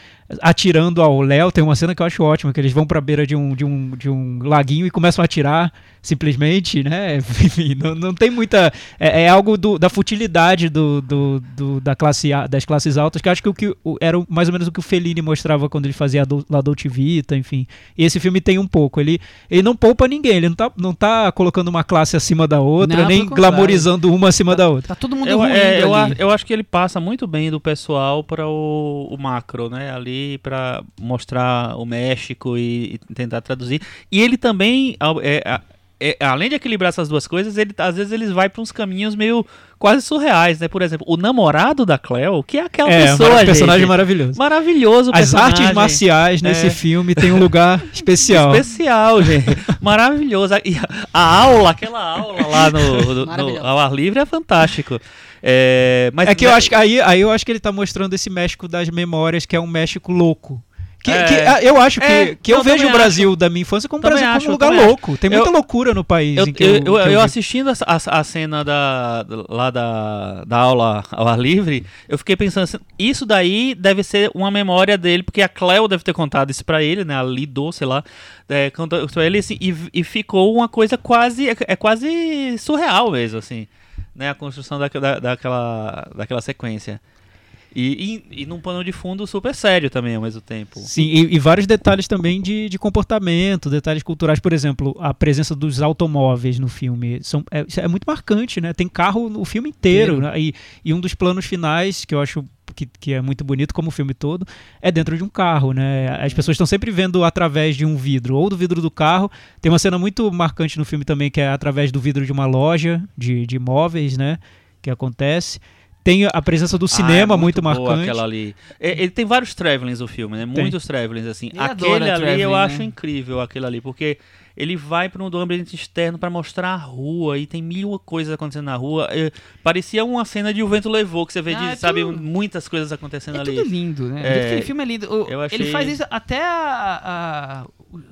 atirando ao Léo. Tem uma cena que eu acho ótima, que eles vão pra beira de um, de um, de um laguinho e começam a atirar simplesmente, né? [laughs] Enfim, não, não tem muita. É, é algo do- da futilidade do, do, do- da classe A- das classes altas, que eu acho que, o que o- era mais ou menos o que o Fellini mostrava quando ele fazia a Dol- La Dolce Vita, enfim. E esse filme tem um pouco. Ele, ele não poupa ninguém, ele não tá, não tá colocando uma classe acima da outra, Não, nem glamorizando uma acima da outra. Tá todo mundo Eu, é, eu, eu acho que ele passa muito bem do pessoal para o, o macro, né? Ali para mostrar o México e, e tentar traduzir. E ele também, é, é, além de equilibrar essas duas coisas, ele às vezes ele vai para uns caminhos meio quase surreais, né? Por exemplo, o namorado da Cleo, que é aquela É, pessoa, personagem gente, maravilhoso. maravilhoso. As artes personagem. marciais nesse É. filme tem um lugar [laughs] especial. Especial, gente. Maravilhoso. E a, a aula, aquela aula lá no, no- no- ao ar livre é fantástico. É, mas É que eu acho que aí, aí eu acho que ele tá mostrando esse México das memórias, que é um México louco. Que, É. que, ah, eu acho que, É, que eu não, vejo o Brasil da minha infância como um Brasil acho, como um lugar louco. Tem muita Eu- loucura no país. Eu, eu, eu, eu- eu assistindo a, a- a cena da, lá da, da aula ao ar livre, eu fiquei pensando assim, isso daí deve ser uma memória dele, porque a Cleo deve ter contado isso pra ele, né? A Lido, sei lá, é, contou ele assim, e, e ficou uma coisa quase, é, é quase surreal mesmo, assim, né? A construção da, da- daquela, daquela sequência. E, e, e num pano de fundo super sério também ao mesmo tempo. Sim, e, e vários detalhes também de, de comportamento, detalhes culturais. Por exemplo, a presença dos automóveis no filme. São, é, é muito marcante, né? Tem carro no filme inteiro. Inteiro. né? E, e um dos planos finais, que eu acho que, que é muito bonito, como o filme todo, é dentro de um carro, né? As pessoas estão sempre vendo através de um vidro, ou do vidro do carro. Tem uma cena muito marcante no filme também, que é através do vidro de uma loja de, de imóveis, né? Que acontece. Tem a presença do cinema Ah, é muito, boa marcante. Aquela ali. É, ele tem vários travelings o filme, né? Tem. Muitos travelings assim. Ele aquele ali traveling, eu né? acho incrível aquele ali, porque ele vai para um ambiente externo para mostrar a rua e tem mil coisas acontecendo na rua. É, parecia uma cena de O Vento Levou, que você vê, de, Ah, é sabe, tudo- muitas coisas acontecendo É ali. tudo lindo, né? É, Aquele filme é lindo. O- eu achei- Ele faz isso até a, a-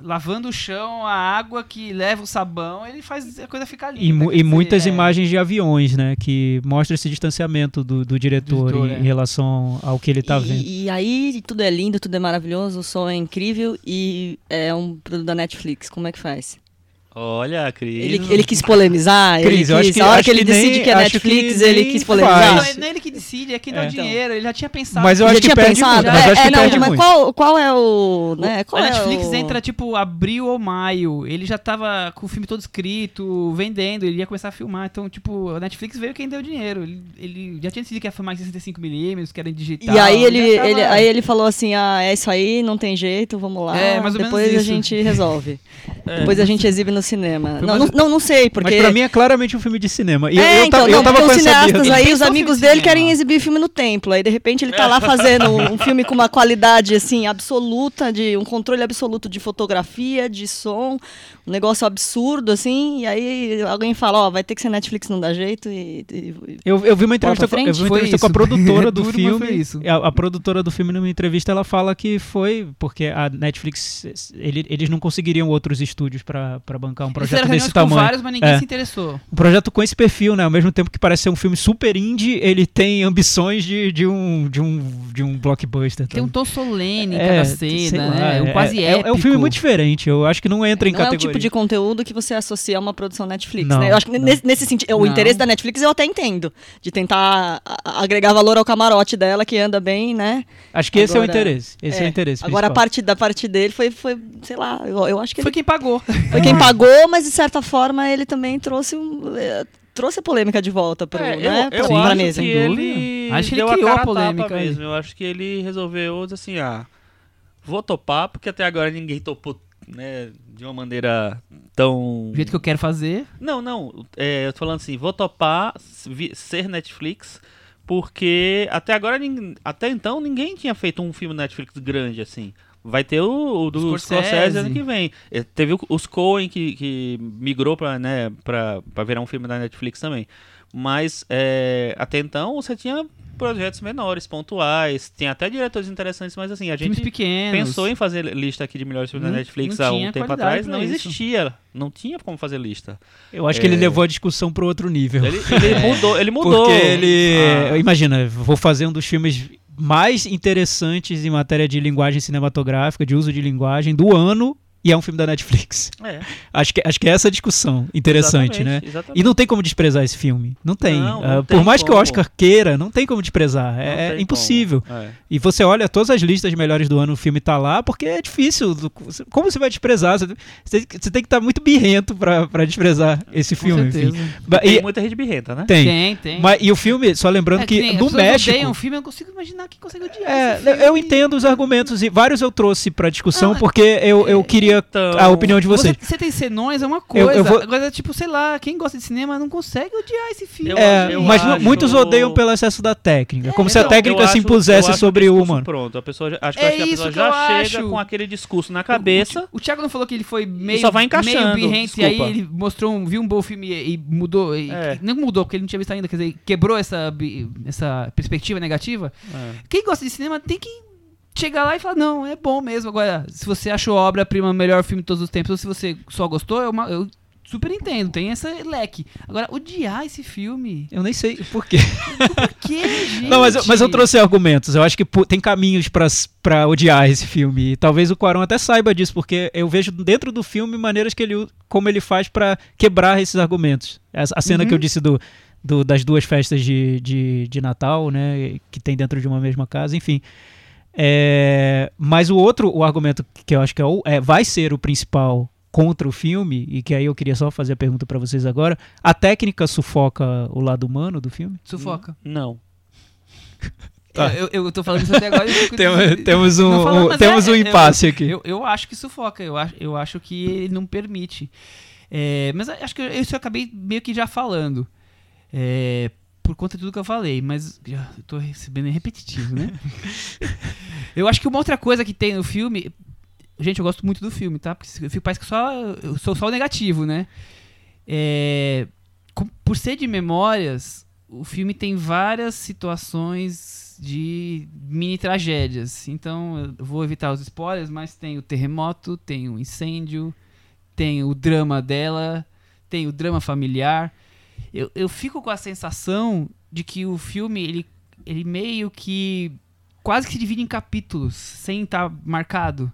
lavando o chão, a água que leva o sabão, ele faz a coisa ficar linda. E, mu- e muitas é. imagens de aviões, né? Que mostra esse distanciamento do, do diretor diretor, em, é. em relação ao que ele tá e, vendo. e aí tudo é lindo, tudo é maravilhoso, o som é incrível e é um produto da Netflix. Como é que faz? улыбаясь. Olha, Cris. Ele, ele quis polemizar, Cris, ele eu acho quis, que- a hora acho que ele que nem- decide que é Netflix, que ele nem quis faz. polemizar. Não, não é ele que decide, é quem dá É. o dinheiro. Ele já tinha pensado. Mas eu Já acho que tinha perde pensado? muito. Mas é, acho que é, não, perde mas muito. qual, qual é o. Né, qual a é Netflix o... entra tipo abril ou maio. Ele já tava com o filme todo escrito, vendendo, ele ia começar a filmar. Então, tipo, a Netflix veio quem deu dinheiro. Ele, ele já tinha decidido que ia filmar em 65mm, que era em digital. E aí ele, já tava- ele, aí ele falou assim: ah, é isso aí, não tem jeito, vamos lá. É, mais ou menos Depois a isso. gente resolve. [laughs] É. Depois a gente exibe no cinema. Foi Não, mais- não, não, sei, porque. Mas pra mim é claramente um filme de cinema. E eu- é, eu, então, ta- não, eu tava com essa cineastas aí, os amigos dele cinema. querem exibir filme no templo. Aí, de repente, ele tá lá [laughs] fazendo um, filme com uma qualidade, assim, absoluta, de um controle absoluto de fotografia, de som, um negócio absurdo, assim, e aí alguém fala, ó, vai ter que ser Netflix, não dá jeito, e... e- Eu, eu vi uma entrevista, com, eu vi uma entrevista com a produtora [laughs] do filme. A, a produtora do filme, numa entrevista, ela fala que foi porque a Netflix, ele- eles não conseguiriam outros estúdios pra pra bancar um projeto fizeram desse reuniões com tamanho. vários, mas ninguém É. se interessou. Um projeto com esse perfil, né? Ao mesmo tempo que parece ser um filme super indie, ele tem ambições de, de, um, de, um, de um blockbuster. Tem um também. tom solene em É, cada cena, lá, né? Um é- quase é, épico. é um filme muito diferente. Eu acho que não entra em Não é o categoria. tipo de conteúdo que você associa a uma produção Netflix, Não, né? Eu acho que não. nesse, nesse sentido, o Não. interesse da Netflix eu até entendo, de tentar agregar valor ao camarote dela, que anda bem, né? Acho que esse é o Agora- interesse. Esse é, o interesse. Agora a parte da parte dele foi, foi sei lá, eu, eu acho que Foi ele quem pagou. foi quem pagou, [laughs] mas de certa forma ele também trouxe um, eh, trouxe a polêmica de volta pro, É, né, eu, eu pra acho mesa. que ele Acho que ele deu criou a, a polêmica mesmo. Eu acho que ele resolveu assim, ah, vou topar porque até agora ninguém topou, né, de uma maneira tão Do jeito que eu quero fazer. Não, não, é, eu tô falando assim, vou topar ser Netflix porque até agora até então ninguém tinha feito um filme Netflix grande assim. Vai ter o, o do Scorsese. Scorsese ano que vem. É, Teve os Coen que, que migrou pra, né, pra, pra virar um filme da Netflix também. Mas é, até então você tinha projetos menores, pontuais, tem até diretores interessantes, mas assim, a gente pequenos. pensou em fazer lista aqui de melhores filmes da Netflix há um tempo atrás, não isso. existia, não tinha como fazer lista. Eu acho que ele levou a discussão para outro nível. Ele, ele [laughs] mudou, ele mudou. Porque ele. Ah. Imagina, vou fazer um dos filmes mais interessantes em matéria de linguagem cinematográfica, de uso de linguagem, do ano, e é um filme da Netflix. É, Acho que, acho que é essa a discussão interessante, né? exatamente, exatamente. E não tem como desprezar esse filme. Não tem. Não, Ah, não por tem mais que o como. Oscar queira, não tem como desprezar. Não É, tem impossível. como. É. E você olha todas as listas melhores do ano, o filme tá lá, porque é difícil. do- Como você vai desprezar? Você, você- você tem que estar muito birrento pra, pra desprezar esse Com filme. Tem E, muita gente birrenta, né? tem. Tem, tem. Mas, e o filme, só lembrando É que, as no México. odeiam o filme, eu não consigo imaginar quem consegue odiar É, esse filme. eu entendo os argumentos e vários eu trouxe pra discussão Ah, porque eu, eu queria Então, a opinião de vocês. Você, você tem senões, é uma coisa. eu vou- Agora, tipo, sei lá, quem gosta de cinema não consegue odiar esse filme. Eu É, eu mas acho- muitos odeiam pelo excesso da técnica, como se a Então, técnica eu se impusesse eu acho sobre o o humano. Pronto, a pessoa, já- acho que, É acho que a pessoa já eu chega acho. com aquele discurso na cabeça. O, o Thiago não falou que ele foi meio, só vai meio encaixando, birrente, e aí ele mostrou, um, viu um bom filme e, e mudou. e- É. Não mudou, porque ele não tinha visto ainda, quer dizer, quebrou essa, essa perspectiva negativa. É. Quem gosta de cinema tem que chegar lá e falar, não, é bom mesmo. Agora, se você achou a obra-prima o melhor filme de todos os tempos, ou se você só gostou, é uma- eu super entendo, tem esse leque. Agora, odiar esse filme. Eu nem sei por quê. [laughs] Por quê, gente? Não, mas, eu- mas eu trouxe argumentos. Eu acho que tem caminhos pra odiar esse filme. E talvez o Quaron até saiba disso, porque eu vejo dentro do filme maneiras que ele, como ele faz pra quebrar esses argumentos. A, a cena Uhum. que eu disse do, do- das duas festas de, de, de Natal, né, que tem dentro de uma mesma casa, enfim. É, mas o outro, o argumento que eu acho que é, o- é, vai ser o principal contra o filme, e que aí eu queria só fazer a pergunta pra vocês agora, a técnica sufoca o lado humano do filme? Sufoca. Não. Tá. [laughs] Eu, eu tô falando isso até agora. e eu fico- Tem- temos um, falando, um- temos é- um é- impasse aqui. Eu, eu acho que sufoca, eu acho, eu acho que ele não permite. É, mas acho que isso eu acabei meio que já falando. É, por conta de tudo que eu falei, mas eu tô recebendo repetitivo, né? [laughs] eu acho que uma outra coisa que tem no filme. Gente, eu gosto muito do filme, tá? Porque eu fico- parece que só, eu sou só o negativo, né? É, por ser de memórias, o filme tem várias situações de mini tragédias. Então, eu vou evitar os spoilers, mas tem o terremoto, tem o incêndio, tem o drama dela, tem o drama familiar. Eu, eu fico com a sensação de que o filme, ele, ele meio que quase que se divide em capítulos, sem estar marcado.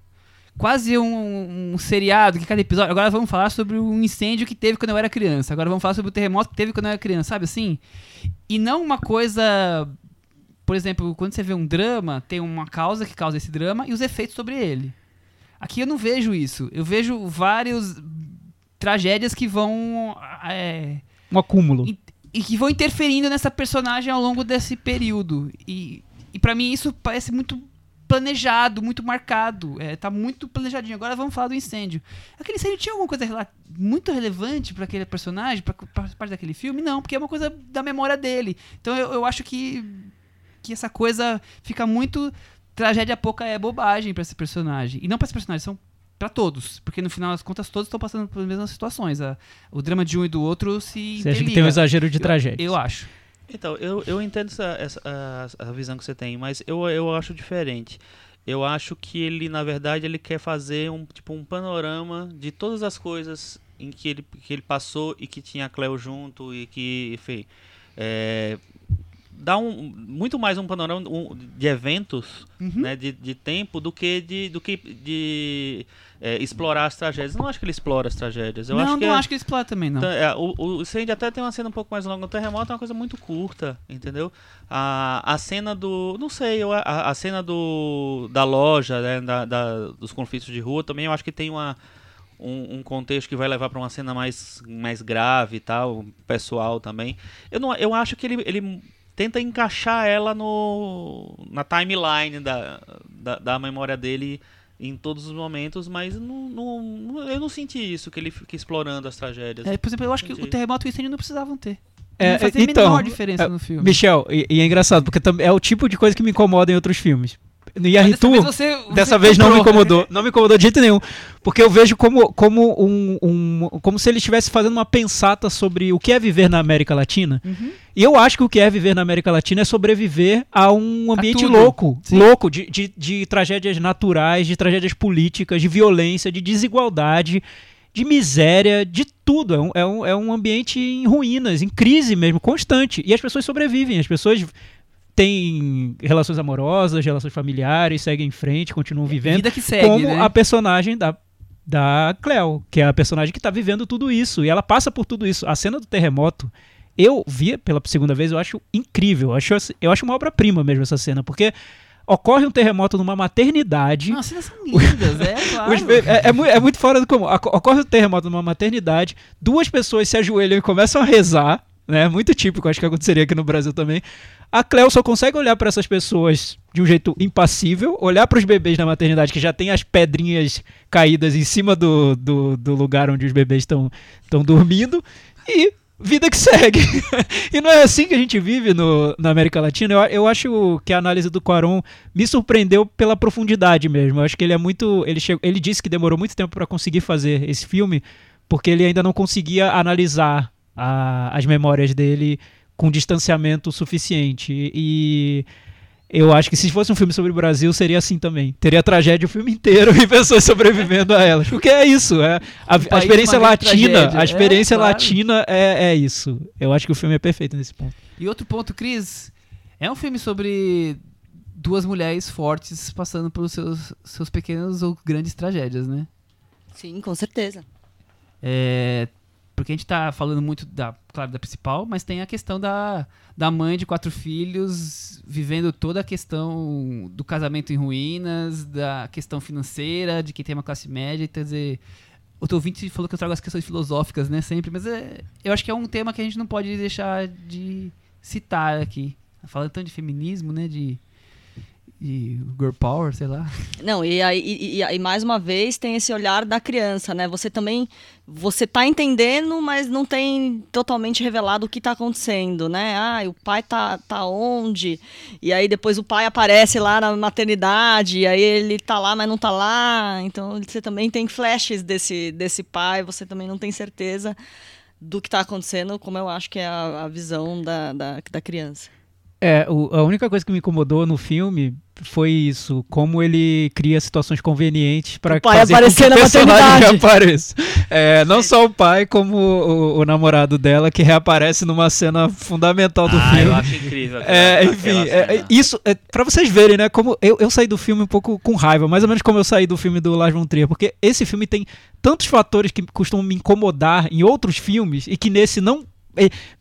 Quase um, um seriado que cada episódio. Agora vamos falar sobre o incêndio que teve quando eu era criança. Agora vamos falar sobre o terremoto que teve quando eu era criança, sabe assim? E não uma coisa. Por exemplo, quando você vê um drama, tem uma causa que causa esse drama e os efeitos sobre ele. Aqui eu não vejo isso. Eu vejo vários tragédias que vão. é, Um acúmulo. e, e que vão interferindo nessa personagem ao longo desse período. E, e para mim isso parece muito planejado, muito marcado. É, tá muito planejadinho. Agora vamos falar do incêndio. Aquele incêndio tinha alguma coisa muito relevante para aquele personagem, para parte daquele filme? Não, porque é uma coisa da memória dele. Então eu, eu acho que, que essa coisa fica muito. Tragédia pouca é bobagem para esse personagem. E não para esse personagem, são para todos. Porque no final das contas todos estão passando pelas mesmas situações. A- o drama de um e do outro se Você acha que interliga. tem um exagero de Eu- tragédia? Eu acho. Então, eu, eu entendo essa, essa- a, a visão que você tem, mas eu, eu acho diferente. Eu acho que ele, na verdade, ele quer fazer um tipo um panorama de todas as coisas em que ele, que ele passou e que tinha a Cleo junto e que, enfim, é, dá um muito mais um panorama um- de eventos, né, de, de tempo do que de do que de é, explorar as tragédias. Não acho que ele explora as tragédias. Eu não, acho que não é- acho que ele explora também, não. então, é, o, o incêndio até tem uma cena um pouco mais longa. O terremoto é uma coisa muito curta, entendeu? A, a cena do. Não sei, eu, a, a cena do, da loja, né, da, da- dos conflitos de rua também eu acho que tem uma, um, um contexto que vai levar para uma cena mais, mais grave e tal, pessoal também. Eu, não, eu acho que ele, ele tenta encaixar ela no, na timeline da, da, da memória dele em todos os momentos, mas não, não- eu não senti isso, que ele fica explorando as tragédias. É, por exemplo, eu acho que o terremoto e o incêndio não precisavam ter. É, não fazia então, a menor diferença é, no filme. Michel, e, e é engraçado, porque é o tipo de coisa que me incomoda em outros filmes. No Mas Yaritu, dessa vez você- dessa vez não me incomodou. Não me incomodou de jeito nenhum. Porque eu vejo como, como, um, um- como se ele estivesse fazendo uma pensata sobre o que é viver na América Latina. Uhum. E eu acho que o que é viver na América Latina é sobreviver a um ambiente tudo. louco. Sim. Louco de, de, de tragédias naturais, de tragédias políticas, de violência, de desigualdade, de miséria, de tudo. É um, é um, é um ambiente em ruínas, em crise mesmo, constante. E as pessoas sobrevivem, as pessoas têm relações amorosas, relações familiares, seguem em frente, continuam vivendo Vida que segue, como né? a personagem da, da Cleo, que é a personagem que tá vivendo tudo isso. E ela passa por tudo isso. A cena do terremoto, eu vi pela segunda vez, eu acho incrível. Eu acho, eu acho uma obra-prima mesmo essa cena, porque ocorre um terremoto numa maternidade. As cenas são lindas, é, [laughs] claro. É, é é muito fora do comum. Oco- Ocorre um terremoto numa maternidade, duas pessoas se ajoelham e começam a rezar, né? Muito típico, acho que aconteceria aqui no Brasil também. A Cleo só consegue olhar para essas pessoas de um jeito impassível, olhar para os bebês na maternidade que já tem as pedrinhas caídas em cima do, do, do lugar onde os bebês estão dormindo e vida que segue. [laughs] e não é assim que a gente vive no, na América Latina. Eu, eu acho que a análise do Quaron me surpreendeu pela profundidade mesmo. Eu acho que ele é muito. Ele, chegou, ele disse que demorou muito tempo para conseguir fazer esse filme, porque ele ainda não conseguia analisar a- as memórias dele com distanciamento suficiente. E eu acho que se fosse um filme sobre o Brasil, seria assim também. Teria tragédia o filme inteiro [laughs] e pessoas sobrevivendo a elas. Porque é isso. É a, a experiência latina. tragédia. A experiência É, claro. latina é, é isso. Eu acho que o filme é perfeito nesse ponto. E outro ponto, Cris, é um filme sobre duas mulheres fortes passando pelos seus, seus pequenos ou grandes tragédias, né? Sim, com certeza. É, porque a gente tá falando muito, da, claro, da principal, mas tem a questão da, da mãe de quatro filhos vivendo toda a questão do casamento em ruínas, da questão financeira, de quem tem uma classe média, quer dizer... O teu ouvinte falou que eu trago as questões filosóficas, né, sempre, mas é, eu acho que é um tema que a gente não pode deixar de citar aqui. Falando tanto de feminismo, né, de, de girl power, sei lá. Não, e aí e, e- e mais uma vez tem esse olhar da criança, né? Você também você tá entendendo, mas não tem totalmente revelado o que tá acontecendo, né? Ah, e o pai tá, tá onde? E aí depois o pai aparece lá na maternidade, e aí ele tá lá, mas não tá lá. Então você também tem flashes desse, desse pai, você também não tem certeza do que tá acontecendo, como eu acho que é a, a visão da, da, da criança. É, o- a única coisa que me incomodou no filme foi isso, como ele cria situações convenientes para O pai fazer com que aparecer o na personagem maternidade. reapareça. É, não só o pai, como o, o namorado dela, que reaparece numa cena fundamental do ah, filme. eu acho incrível. É, aquela- enfim, é, é, isso, é, pra vocês verem, né, como eu, eu saí do filme um pouco com raiva, mais ou menos como eu saí do filme do Lars von Trier, porque esse filme tem tantos fatores que costumam me incomodar em outros filmes e que nesse não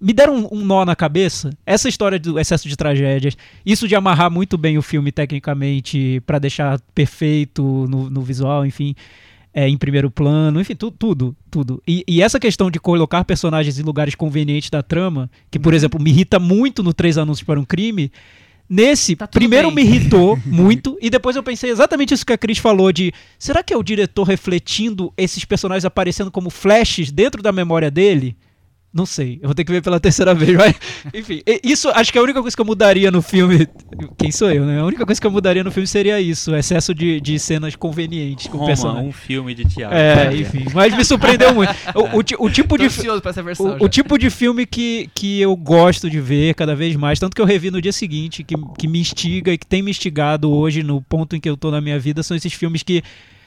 me deram um, um nó na cabeça. Essa história do excesso de tragédias, isso de amarrar muito bem o filme tecnicamente pra deixar perfeito no, no visual, enfim. é, em primeiro plano, enfim, tu- tudo, tudo. E, e essa questão de colocar personagens em lugares convenientes da trama, que, Uhum. por exemplo, me irrita muito no Três Anúncios para um Crime, nesse, Tá primeiro bem. me irritou [laughs] muito, e depois eu pensei exatamente isso que a Cris falou, de será que é o diretor refletindo esses personagens aparecendo como flashes dentro da memória dele? Não sei, eu vou ter que ver pela terceira [laughs] vez, mas enfim, e- isso acho que é a única coisa que eu mudaria no filme. Quem sou eu, né? A única coisa que eu mudaria no filme seria isso, o excesso de, de cenas convenientes com o Roma, personagem. um filme de teatro. É, enfim, mas me surpreendeu muito. O, o o tipo Tô de fi- ansioso pra essa versão. o, o tipo de filme que, que eu gosto de ver cada vez mais, tanto que eu revi no dia seguinte, que, que me instiga e que tem me instigado hoje no ponto em que eu tô na minha vida, são esses filmes que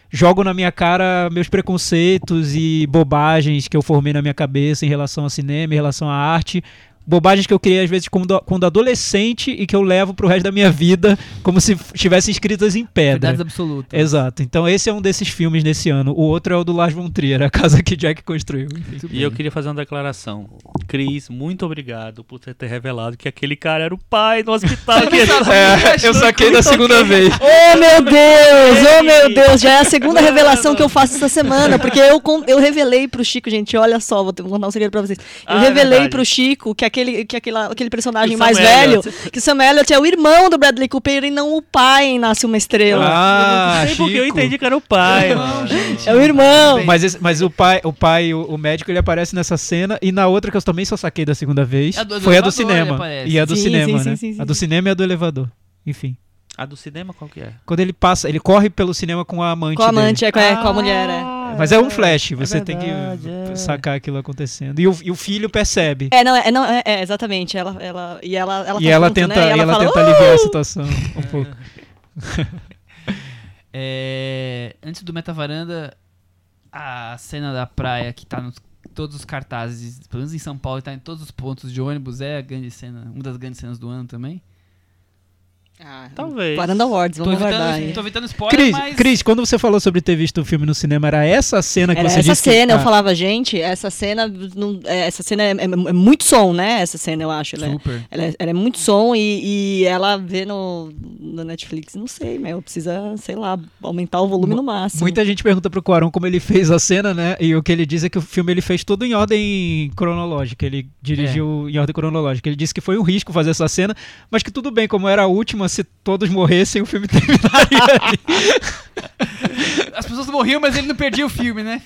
jogam na minha cara meus preconceitos e bobagens que eu formei na minha cabeça em relação ao cinema, em relação à arte. Bobagens que eu criei às vezes quando, quando adolescente e que eu levo pro resto da minha vida como se estivessem escritas em pedra. Verdades absolutas. Exato. Então esse é um desses filmes nesse ano. O outro é o do Lars von Trier, a casa que Jack construiu. Enfim. E eu queria fazer uma declaração. Cris, muito obrigado por ter, ter revelado que aquele cara era o pai no hospital. [laughs] que É, eu saquei da segunda vez. Oh meu Deus, oh meu Deus, já é a segunda [laughs] revelação que eu faço essa semana, porque eu, eu revelei pro Chico, gente, olha só, vou, ter- vou contar um segredo pra vocês. Eu Ah, é revelei verdade. pro Chico que aquele, que aquela, aquele personagem mais Sam velho, que Sam Elliott é o irmão do Bradley Cooper e não o pai em Nasce Uma Estrela. Ah, não sei porque eu entendi que era o pai, Não, gente. É o irmão. Mas, esse- mas o pai, o pai, o, o médico, ele aparece nessa cena e na outra que eu também só saquei da segunda vez É a do foi a do cinema. E a do Sim, cinema, sim, né? sim, sim, A do cinema e a do elevador. Enfim. A do cinema qual que é? Quando ele passa, ele corre pelo cinema com a amante Com a amante, dele. é, com a- é, com a mulher, é. Mas é um flash, é você verdade, tem que é. sacar aquilo acontecendo. E o, e o filho percebe. É, não, é, não, é, é, exatamente. Ela, ela, e ela, ela e tá ela junto, tenta, né? e ela fala, tenta "Uh!" aliviar a situação um [laughs] pouco. [laughs] É, antes do Metavaranda, a cena da praia que tá nos todos os cartazes, pelo menos em São Paulo, tá em todos os pontos de ônibus, é a grande cena, uma das grandes cenas do ano também. Ah, Talvez. Varanda Awards, Tô vamos guardar evitando, aí. tô evitando spoiler, Cris, mas... Cris, quando você falou sobre ter visto o filme no cinema, era essa cena que Era você essa disse que- cena, eu Ah, falava, gente, essa cena, não, é, essa cena é, é- é muito som, né? Essa cena, eu acho. Ela é, Super. ela é, ela é muito som e, e ela vê no, no Netflix, não sei, meu, precisa, sei lá, aumentar o volume no máximo. Muita gente pergunta pro Cuarón como ele fez a cena, né? E o que ele diz é que o filme ele fez tudo em ordem cronológica. Ele dirigiu em ordem cronológica. Ele disse que foi um risco fazer essa cena, mas que tudo bem, como era a última, se todos morressem, o filme [laughs] terminaria ali. As pessoas morriam, mas ele não perdia o filme, né?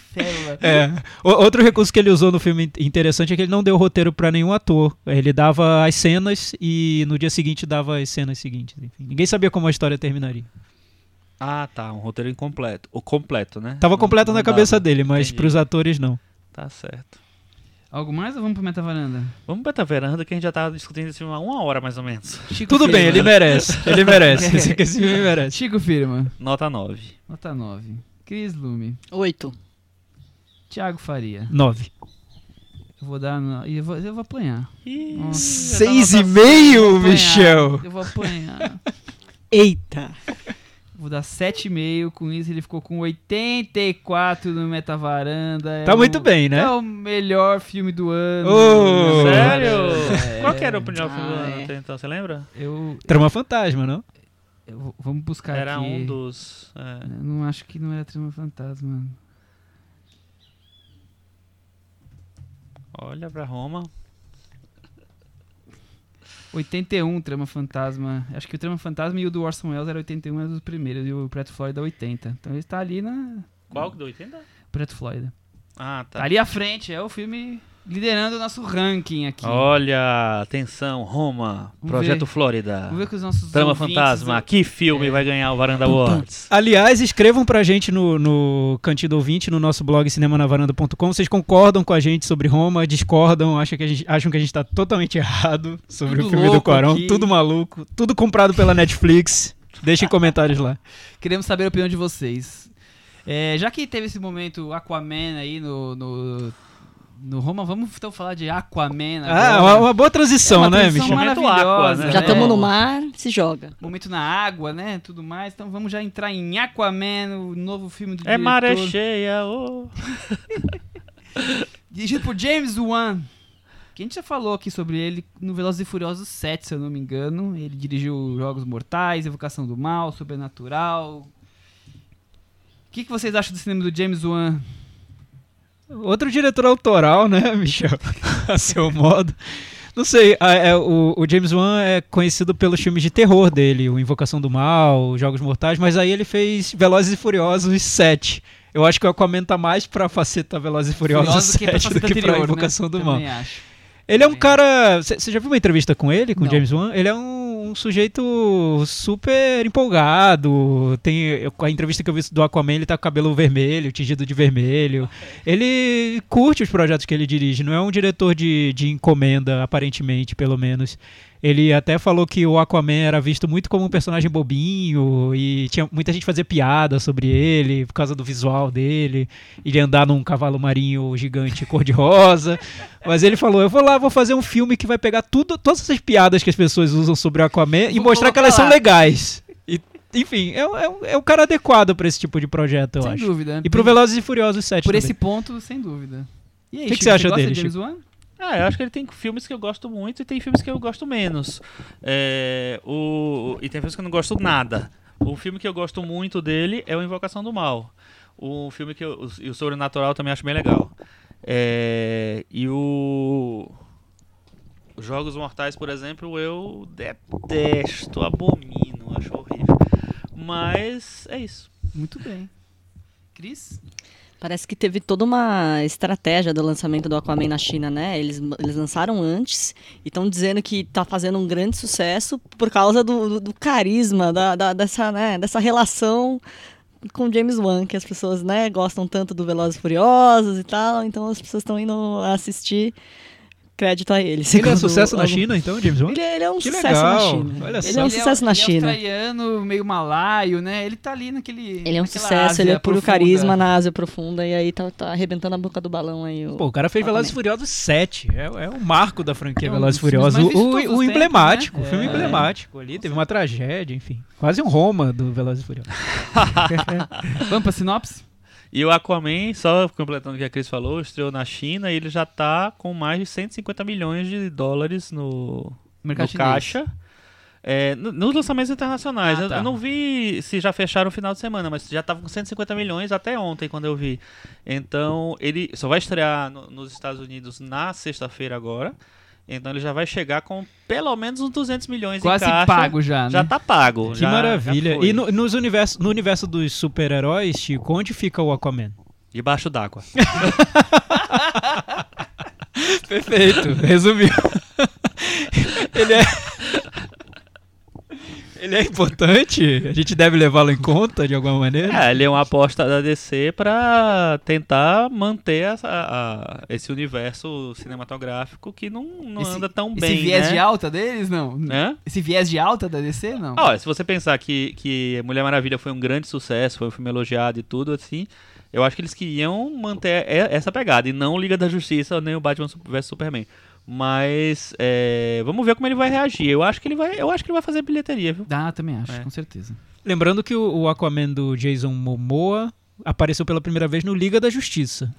É. O- outro recurso que ele usou no filme in- interessante é que ele não deu roteiro pra nenhum ator. Ele dava as cenas e no dia seguinte dava as cenas seguintes. Enfim, ninguém sabia como a história terminaria. Ah, tá. Um roteiro incompleto. O completo, né? Tava Não- completo não na cabeça dava. dele, mas Entendi. pros atores não. Tá certo. Algo mais ou vamos pro Metavaranda? Vamos pra Taveranda que a gente já tava discutindo esse filme há uma hora mais ou menos. [laughs] Chico Tudo bem, ele Firma. merece. Ele merece. [laughs] Esse, esse filme merece. Chico Firma, Nota 9. nota 9. Cris Lume, Oito. Thiago Faria. Nove. Eu vou dar. no- e Eu vou, eu vou apanhar. Nossa, Seis e meio. Michel. Eu vou apanhar. Eita. Vou dar 7,5. Com isso, ele ficou com 84 no Metavaranda. É Tá o- muito bem, né? É o melhor filme do ano. Ô! Sério? É. Qual que era o primeiro Ah, filme do ano é. até então? Você lembra? Eu, Trama fantasma, não? eu vou- vamos buscar Era aqui. um dos. é. Eu não acho que não era Trama Fantasma. Olha pra Roma. 81 Trama Fantasma. Acho que o Trama Fantasma e o do Orson Welles era 81, era dos primeiros. E o Preto Florida 80. Então ele está ali na. Qual que do 80? Preto Florida. Ah, Tá tá. ali à frente. É o filme liderando o nosso ranking aqui. Olha, atenção, Roma, Vamos Projeto ver. Flórida. Vamos ver que os nossos Trama ouvintes- Fantasma. Que filme É. vai ganhar o Varanda Awards? Aliás, escrevam pra gente no, no Cantinho do Ouvinte, no nosso blog cinemanavaranda.com. Vocês concordam com a gente sobre Roma, discordam, acham que a gente, acham que a gente tá totalmente errado sobre Tudo o filme do Quarão, aqui. tudo maluco, tudo comprado pela Netflix. Deixem [laughs] comentários lá. Queremos saber a opinião de vocês. É, já que teve esse momento Aquaman aí no, no, no Roma, vamos então falar de Aquaman Ah, agora. uma, uma boa transição, É uma né, Michel? Maravilhosa, Aqua, né? Já né? estamos no mar, se joga. Momento na água, né? Tudo mais. Então vamos já entrar em Aquaman, o novo filme do É maré diretor, cheia, ô. [laughs] dirigido por James Wan. Que a gente já falou aqui sobre ele no Velozes e Furiosos 7, se eu não me engano. Ele dirigiu Jogos Mortais, Evocação do Mal, Sobrenatural. O que, que vocês acham do cinema do James Wan? Outro diretor autoral, né, [laughs] Michel? a seu modo. Não sei, a- é, o, o James Wan é conhecido pelos filmes de terror dele, o Invocação do Mal, os Jogos Mortais, mas aí ele fez Velozes e Furiosos 7. Eu acho que o Aquaman tá mais pra faceta Velozes e Furiosos Furioso que pra 7 do que pra anterior, Invocação né? do Mal. Acho. Ele é um cara. Você já viu uma entrevista com ele, com o. James Wan? Ele é um, um sujeito super empolgado. Tem a entrevista que eu vi do Aquaman, ele tá com cabelo vermelho, tingido de vermelho. Ele curte os projetos que ele dirige, não é um diretor de, de encomenda, aparentemente, pelo menos. Ele até falou que o Aquaman era visto muito como um personagem bobinho e tinha muita gente fazia piada sobre ele por causa do visual dele, ele andar num cavalo marinho gigante cor-de-rosa. [laughs] Mas ele falou: Eu vou lá, vou fazer um filme que vai pegar tudo, todas essas piadas que as pessoas usam sobre o Aquaman e Vou mostrar que elas são lá." legais. E, enfim, é, o- é, o- é o cara adequado pra esse tipo de projeto, eu sem acho. dúvida. E pro Velozes e Furiosos 7 Por também. esse ponto, sem dúvida. E aí, Que que Chico, você acha dele, de James Wan? Ah, eu acho que ele tem filmes que eu gosto muito e tem filmes que eu gosto menos. É, o, e tem filmes que eu não gosto nada. O filme que eu gosto muito dele é o Invocação do Mal. O filme que eu, o, e o Sobrenatural eu também acho bem legal. É, e o os Jogos Mortais, por exemplo, eu detesto, abomino, acho horrível. Mas é isso. Muito bem. Cris? Parece que teve toda uma estratégia do lançamento do Aquaman na China, né? Eles, eles lançaram antes e estão dizendo que tá fazendo um grande sucesso por causa do, do, do carisma, da, da- dessa, né, dessa relação com James Wan, que as pessoas né, gostam tanto do Velozes e Furiosos e tal, então as pessoas estão indo assistir. Crédito a ele. Ele é sucesso na China, então, James Wan? Ele, é- ele é um Que sucesso legal, na China. olha ele só. é um Ele sucesso na ele China. É australiano, meio malaio, né? Ele tá ali naquele. Ele é um sucesso, Ásia ele é puro profunda. carisma na Ásia profunda e aí tá, tá arrebentando a boca do balão aí. O... Pô, o cara fez. Velozes e Furiosos 7. É, é um marco da franquia É um Velozes e Furiosos. O, o- o emblemático, tempos, o né? filme É. emblemático ali. Teve uma tragédia, enfim. Quase um Roma do Velozes e Furiosos. [laughs] Vamos pra sinopse? E o Aquaman, só completando o que a Cris falou, estreou na China e ele já tá com mais de 150 milhões de dólares no, Mercado no chinês. caixa. É, no- nos lançamentos internacionais. Ah, eu, tá. eu não vi se já fecharam o final de semana, mas já tava com 150 milhões até ontem, quando eu vi. Então, ele só vai estrear no- nos Estados Unidos na sexta-feira agora. Então, ele já vai chegar com pelo menos uns 200 milhões Quase em caixa. pago já, né? Já tá pago. Que já- maravilha. já e no, nos universo, no universo dos super-heróis, Chico, onde fica o Aquaman? Debaixo d'água. [laughs] Perfeito, resumiu. [laughs] ele é. Ele é importante? A gente deve levá-lo em conta de alguma maneira? É, ele é uma aposta da DC pra tentar manter essa- a- esse universo cinematográfico que não, não Esse- anda tão Esse bem, viés né? de alta deles, não? Né? Esse viés de alta da DC, não? Olha, se você pensar que, que Mulher Maravilha foi um grande sucesso, foi um filme elogiado e tudo assim, eu acho que eles queriam manter essa pegada e não Liga da Justiça nem o Batman vs Superman. Mas é, vamos ver como ele vai reagir. Eu acho que ele vai, eu acho que ele vai fazer bilheteria, viu? Dá, também acho, É. com certeza. Lembrando que o, o Aquaman do Jason Momoa apareceu pela primeira vez no Liga da Justiça.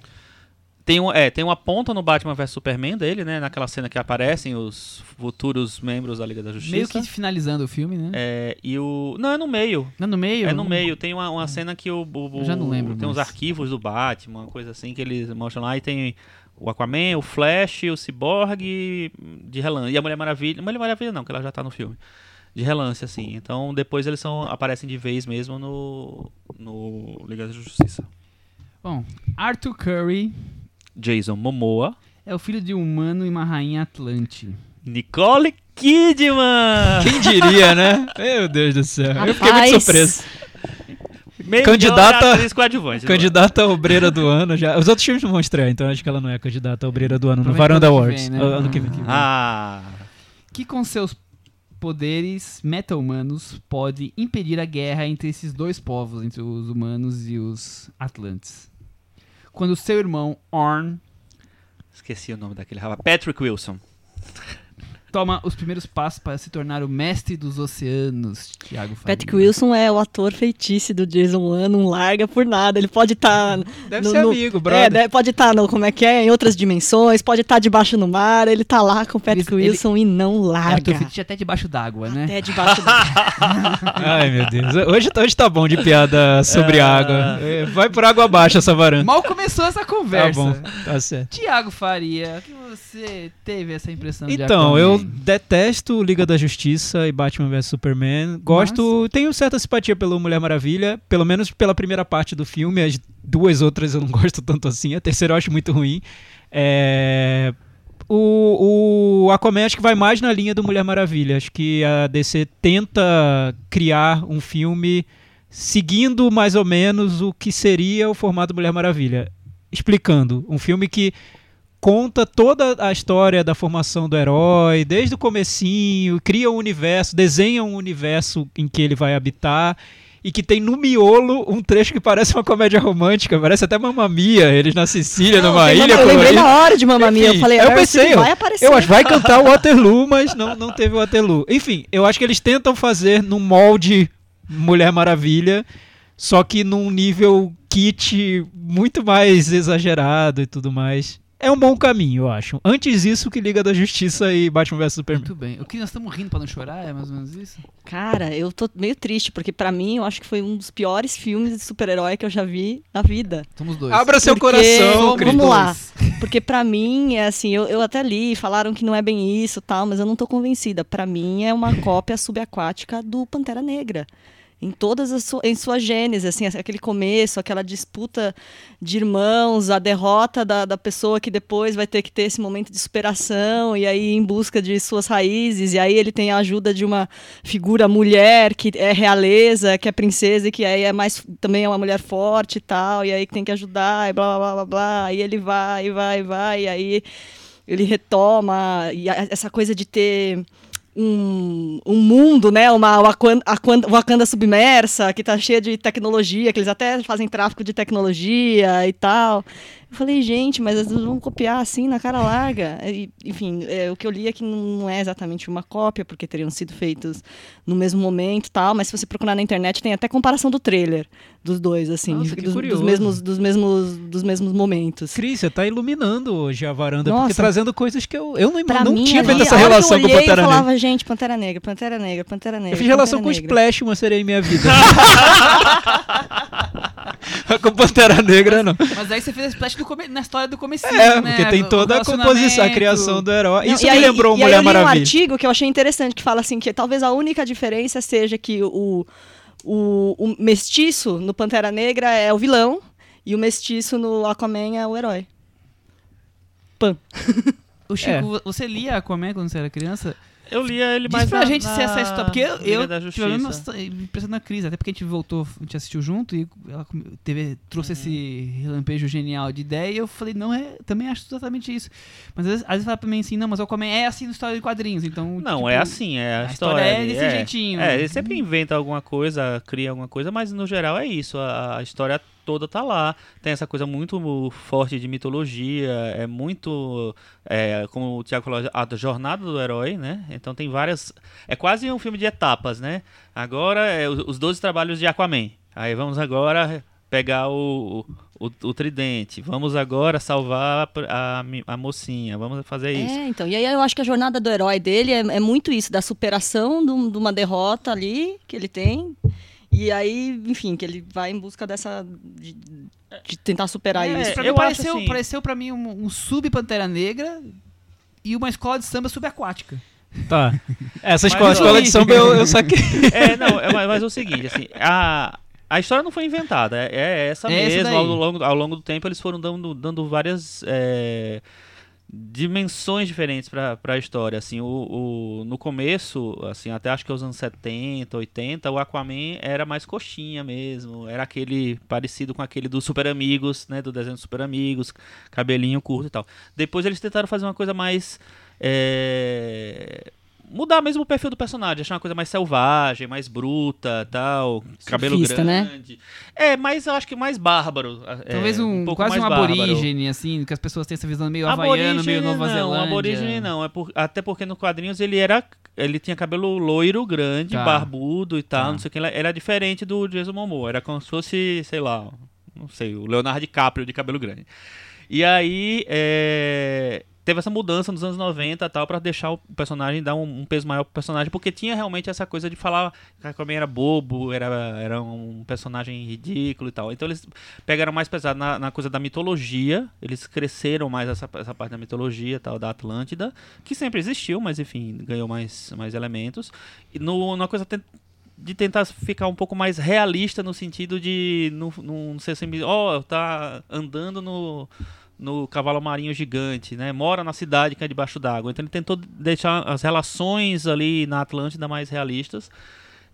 Tem, um, é, tem uma ponta no Batman vs Superman dele, né? Naquela cena que aparecem os futuros membros da Liga da Justiça. Meio que finalizando o filme, né? É, e o. Não, é no meio. Não, no meio? É no meio. Tem uma, uma cena que o. o- Eu já não lembro Tem uns mais. arquivos do Batman, uma coisa assim que eles mostram lá. E tem o Aquaman, o Flash, o Cyborg de relance. E a Mulher Maravilha. Mulher Maravilha não, que ela já tá no filme. De relance, assim. Então depois eles são, aparecem de vez mesmo no. No Liga da Justiça. Bom, Arthur Curry Jason Momoa. é o filho de um humano e uma rainha atlante. Nicole Kidman! Quem diria, né? [laughs] Meu Deus do céu. Eu fiquei muito Rapaz, surpreso. Melhor Candidata- coadjuvante. Candidata a obreira do ano já. Os outros filmes não vão estrear, então acho que ela não é candidata a obreira do ano no Varanda que Awards. vem, né? Ano que vem. Ah. Que com seus poderes meta-humanos pode impedir a guerra entre esses dois povos, entre os humanos e os atlantes. Quando seu irmão Orn Esqueci o nome daquele rapaz. Patrick Wilson. Toma os primeiros passos para se tornar o mestre dos oceanos, Thiago Faria. Patrick Wilson é o ator feitiço do Jason Wan, não larga por nada. Ele pode estar. Deve ser amigo, É, brother. deve- pode estar no, como é que é, em outras dimensões, pode estar debaixo no mar, ele tá lá com o Patrick Ele- Wilson e não larga. Arthur Fitch até debaixo d'água, né? Até debaixo do [laughs] Ai, meu Deus. Hoje, hoje tá bom de piada sobre Ah. água. É, Vai por água abaixo essa varanda. Mal começou essa Tá conversa. bom, tá certo. Tiago Faria, que você teve essa impressão de Então, eu detesto Liga da Justiça e Batman vs Superman. Gosto, tenho certa simpatia pelo Mulher Maravilha, pelo menos pela primeira parte do filme. As duas outras eu não [laughs] gosto tanto assim. A terceira eu acho muito ruim. É, O, o Aquaman acho que vai mais na linha do Mulher Maravilha. Acho que a DC tenta criar um filme seguindo mais ou menos o que seria o formato Mulher Maravilha. Explicando, um filme que conta toda a história da formação do herói, desde o comecinho, cria um universo, desenha um universo em que ele vai habitar e que tem no miolo um trecho que parece uma comédia romântica, parece até Mamma Mia, eles na Sicília, Não, numa ilha Eu lembrei na hora de Mamma Mia, eu falei, eu pensei, vai aparecer. Eu acho que vai cantar o Waterloo, mas não, não teve o Waterloo. Enfim, eu acho que eles tentam fazer num molde Mulher Maravilha, só que num nível kit muito mais exagerado e tudo mais. É um bom caminho, eu acho. Antes isso que Liga da Justiça e Batman vs Superman. Muito bem. O que nós estamos rindo pra não chorar é mais ou menos isso? Cara, eu tô meio triste, porque pra mim eu acho que foi um dos piores filmes de super-herói que eu já vi na vida. Somos dois. Abra seu Porque- coração, Vamos Cris. lá. Porque pra mim, é assim, eu, eu até li, falaram que não é bem isso tal, mas eu não tô convencida. Pra mim é uma cópia subaquática do Pantera Negra. Em todas as su em sua gênese, assim, aquele começo, aquela disputa de irmãos, a derrota da, da pessoa que depois vai ter que ter esse momento de superação e aí em busca de suas raízes, e aí ele tem a ajuda de uma figura mulher que é realeza, que é princesa e que aí é mais também é uma mulher forte e tal, e aí tem que ajudar e blá blá blá blá, e ele vai, vai, vai, e aí ele retoma e essa coisa de ter um, um mundo, né? Uma Wakanda, Wakanda submersa, que tá cheia de tecnologia, que eles até fazem tráfico de tecnologia e tal. Eu falei, gente, mas eles vão copiar assim na cara larga. E, enfim, é, o que eu li é que não é exatamente uma cópia, porque teriam sido feitos no mesmo momento tal, mas se você procurar na internet tem até comparação do trailer dos dois, assim, Nossa, que dos, dos curioso. mesmos, dos, mesmos, dos mesmos momentos. Cris, você tá iluminando hoje a varanda, porque Nossa. trazendo coisas que eu, eu não, Pra não mim, tinha feito essa relação eu com olhei, Pantera eu Negra. falava, gente, Pantera Negra, Pantera Negra, Pantera Negra. Eu fiz relação com Pantera o Negra. Splash, uma sereia em minha vida. [laughs] [laughs] com Pantera Negra, não. Mas aí você fez splash do come- na história do comecinho, É, né? porque tem toda a composição, a criação do herói. Não, Isso e me aí- lembrou e aí Mulher eu li um Maravilha. artigo que eu achei interessante, que fala assim, que talvez a única diferença seja que o, o, o mestiço no Pantera Negra é o vilão e o mestiço no Aquaman é o herói. Pan. O Chico, você lia Aquaman quando você era criança? Eu lia ele Diz mais pra na- gente se essa na história. Porque eu, eu da tive a mesma impressão na crise, até porque a gente voltou, a gente assistiu junto e ela teve, trouxe Uhum. esse relampejo genial de ideia e eu falei, não, é, também acho exatamente isso. Mas às vezes, às vezes fala pra mim assim, não, mas o Aquaman é assim na história de quadrinhos, então. Não, tipo, é assim, é a, a história história. é desse jeitinho. É, ele sempre inventa alguma coisa, cria alguma coisa, mas no geral é isso. A, a história toda tá lá. Tem essa coisa muito forte de mitologia, é muito. é, como o Tiago falou, a jornada do herói, né? Então tem várias. É quase um filme de etapas, né? Agora é os os 12 trabalhos de Aquaman. Aí vamos agora pegar o, o, o tridente. Vamos agora salvar a, a, mocinha. Vamos fazer isso. É, então. E aí eu acho que a jornada do herói dele é, é muito isso, da superação de, de uma derrota ali que ele tem. E aí, enfim, que ele vai em busca dessa. de, de tentar superar É, isso. Pra eu pareceu, assim- pareceu pra mim um, um sub-Pantera Negra e uma escola de samba subaquática. Tá. [laughs] Essa Mas escola, eu- escola de samba eu, eu saquei. [laughs] É, não, é, mas, mas é o seguinte, assim, a, a história não foi inventada, é, é essa É mesmo. Ao longo, ao longo do tempo eles foram dando, dando várias é, dimensões diferentes para a história. Assim, o, o- no começo, assim, até acho que os anos 70, 80, o Aquaman era mais coxinha mesmo. Era aquele parecido com aquele dos Super Amigos, né? Do desenho dos Super Amigos, cabelinho curto e tal. Depois eles tentaram fazer uma coisa mais. é, mudar mesmo o perfil do personagem, achar uma coisa mais selvagem, mais bruta, tal, cabelo Surfista, né? grande. É, mas eu acho que mais bárbaro. é, Talvez um, pouco quase um aborígene, assim, que as pessoas têm essa visão meio havaiano, meio Nova não, Zelândia. aborígene não, é por- até porque no quadrinhos ele era ele tinha cabelo loiro, grande, Tá. barbudo e tal, Tá. não sei o que, era- era diferente do Jason Momoa, era como se fosse, sei lá, não sei, o Leonardo DiCaprio de cabelo grande. E aí, é, teve essa mudança nos anos 90 e tal, pra deixar o personagem, dar um, um peso maior pro personagem, porque tinha realmente essa coisa de falar que Aquaman era bobo, era, era um personagem ridículo e tal. Então eles pegaram mais pesado na, na coisa da mitologia, eles cresceram mais essa, essa parte da mitologia tal, da Atlântida, que sempre existiu, mas enfim, ganhou mais, mais elementos. E no, coisa de tentar ficar um pouco mais realista no sentido de não, não ser sempre, ó, tá andando no, no cavalo marinho gigante, né? Mora na cidade que é debaixo d'água. Então ele tentou deixar as relações ali na Atlântida mais realistas.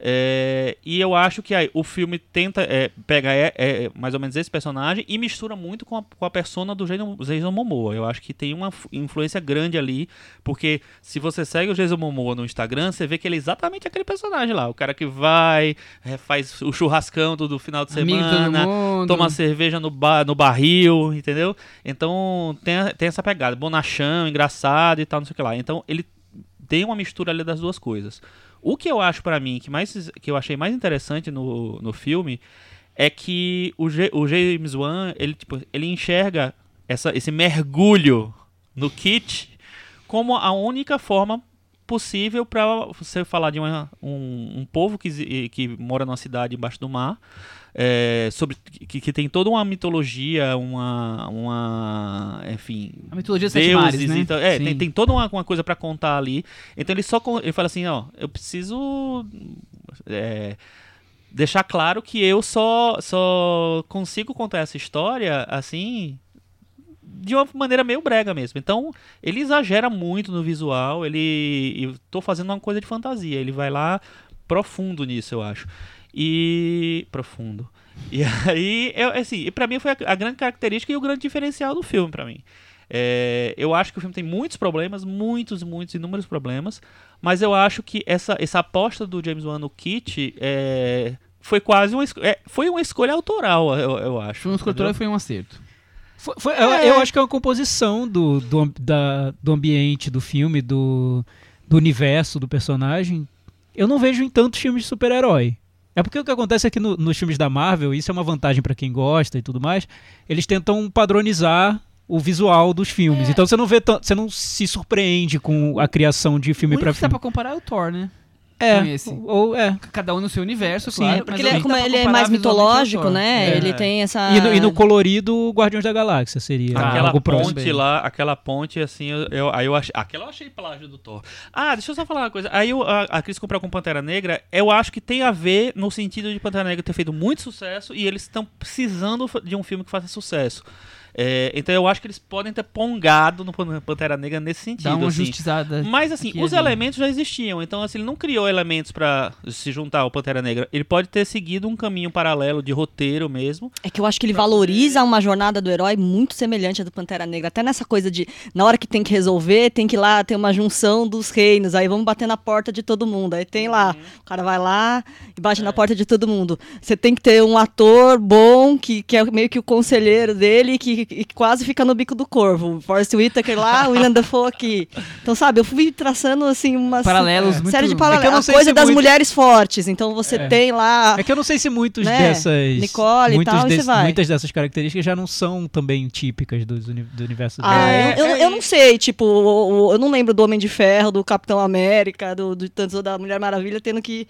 É, e eu acho que aí, o filme tenta é, pegar é, é, mais ou menos esse personagem e mistura muito com a, com a persona do Jason, Momoa. Eu acho que tem uma influência grande ali, porque se você segue o Jason Momoa no Instagram, você vê que ele é exatamente aquele personagem lá. O cara que vai, é, faz o churrascão do, do final de semana, toma cerveja no, ba no barril, entendeu? Então tem, tem essa pegada, bonachão, engraçado e tal, não sei o que lá. Então ele tem uma mistura ali das duas coisas. O que eu acho pra mim, que, mais, que eu achei mais interessante no, no filme, é que o, G- o James Wan, ele, tipo, ele enxerga essa, esse mergulho no kit como a única forma possível para você falar de uma- um, um povo que, que mora numa cidade embaixo do mar, é, sobre que, que tem toda uma mitologia, uma, uma enfim, A mitologia sete mares, né? então, é, tem, tem toda uma, uma coisa pra contar ali. Então ele só ele fala assim, ó, eu preciso é, deixar claro que eu só, só consigo contar essa história assim de uma maneira meio brega mesmo. Então, ele exagera muito no visual, ele tô fazendo uma coisa de fantasia, ele vai lá profundo nisso, eu acho. E profundo. E [laughs] aí, eu, assim, para mim foi a, a, grande característica e o grande diferencial do filme para mim. É, eu acho que o filme tem muitos problemas, muitos, muitos, inúmeros problemas, mas eu acho que essa, essa aposta do James Wan no Kit é, foi quase uma, é, foi uma escolha autoral, eu, eu acho. Foi uma escolha autoral e foi um acerto. Foi, foi, é. eu, eu, acho que é uma composição do, do, da, do ambiente do filme, do, do universo do personagem. Eu não vejo em tantos filmes de super-herói. É porque o que acontece é que no, nos filmes da Marvel, isso é uma vantagem para quem gosta e tudo mais, eles tentam padronizar o visual dos filmes. É. Então você não vê você não se surpreende com a criação de filme para filme. que dá pra comparar é o Thor, né? É, ou é. Cada um no seu universo, Sim, claro. Porque ele, é, como ele é mais mitológico, né? É. Ele tem essa. E no, e no, colorido, Guardiões da Galáxia seria aquela algo ponte próximo. lá, aquela ponte assim, eu, eu, aí eu achei, aquela eu achei plágio do Thor. Ah, deixa eu só falar uma coisa. Aí eu, a, a Cris comprou com Pantera Negra, eu acho que tem a ver no sentido de Pantera Negra ter feito muito sucesso e eles estão precisando de um filme que faça sucesso. É, então eu acho que eles podem ter pongado no Pantera Negra nesse sentido. Dá uma assim. justizada. Mas assim, os elementos já existiam. Então, assim, ele não criou elementos para se juntar ao Pantera Negra. Ele pode ter seguido um caminho paralelo de roteiro mesmo. É que eu acho que ele valoriza uma jornada do herói muito semelhante à do Pantera Negra. Até nessa coisa de, na hora que tem que resolver, tem que ir lá ter uma junção dos reinos. Aí vamos bater na porta de todo mundo. Aí tem lá, uhum. o cara vai lá e bate é. na porta de todo mundo. Você tem que ter um ator bom, que, que é meio que o conselheiro dele, que e quase fica no bico do corvo. Forrest Whitaker lá, William Dafoe aqui. Então, sabe, eu fui traçando, assim, uma Paralelos é. série de paralelos. É a coisa das muito... mulheres fortes. Então, você é. tem lá... É que eu não sei se muitos né? dessas... Nicole e tal, desse, Muitas dessas características já não são também típicas do, do universo ah, eu, eu, não sei, tipo, eu não lembro do Homem de Ferro, do Capitão América, do, do, da Mulher Maravilha, tendo que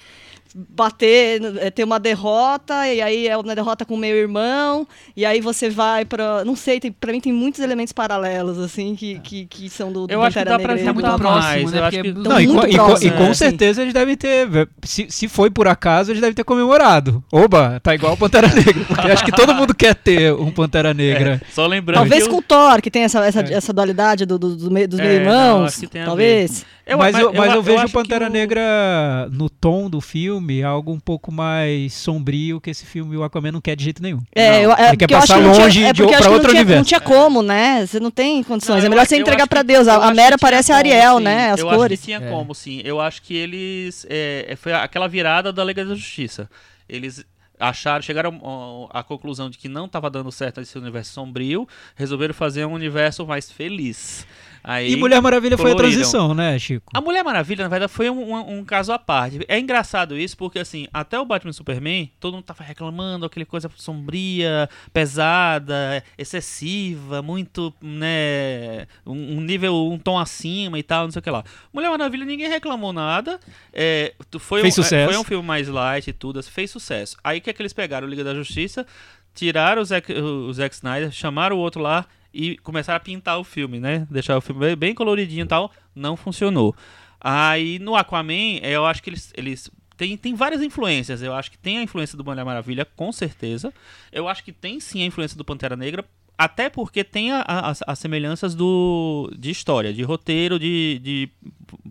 bater, é, ter uma derrota, e aí é uma derrota com o meu irmão, e aí você vai pra. Não sei, tem, pra mim tem muitos elementos paralelos, assim, que, que, que são do, do Eu acho que dá pra ser muito próximo, né? Não, e, com, próximo, e, com, e com certeza eles devem ter. Se, se foi por acaso, eles devem ter comemorado. Oba, tá igual o Pantera Negra. Porque acho que todo mundo quer ter um Pantera Negra. É, só lembrando. Talvez com o Thor, que tem essa, essa, é. essa dualidade do, do, do, dos é, meus irmãos. Não, talvez. Eu, mas, mas, eu, mas eu, eu vejo Pantera Negra no tom do filme algo um pouco mais sombrio que esse filme o Aquaman não quer de jeito nenhum. É, eu, é ele quer passar longe tinha, é de, pra outro universo. Não tinha como, né? Você não tem condições. Não, é melhor você entregar para Deus. A, a Mera parece a Ariel, como, né? As eu cores. Acho que tinha é. como, sim. Eu acho que eles. É, foi aquela virada da Liga da Justiça. Eles acharam, chegaram à conclusão de que não estava dando certo esse universo sombrio, resolveram fazer um universo mais feliz. Aí, e Mulher Maravilha coloriram. foi a transição, né, Chico? A Mulher Maravilha, na verdade, foi um, um, um, caso à parte. É engraçado isso, porque assim, até o Batman Superman, todo mundo tava reclamando, aquela coisa sombria, pesada, excessiva, muito, né, um, um nível, um tom acima e tal, não sei o que lá. Mulher Maravilha, ninguém reclamou nada. É, foi, fez um, sucesso. É, foi um filme mais light e tudo, assim, fez sucesso. Aí o que é que eles pegaram? Liga da Justiça, tiraram o Zack, o Zack Snyder, chamaram o outro lá, e começaram a pintar o filme, né? Deixar o filme bem coloridinho e tal. Não funcionou. Aí no Aquaman, eu acho que eles, eles tem, tem várias influências. Eu acho que tem a influência do Mulher Maravilha, com certeza. Eu acho que tem sim a influência do Pantera Negra, até porque tem a, as semelhanças do, de história, de roteiro, de, de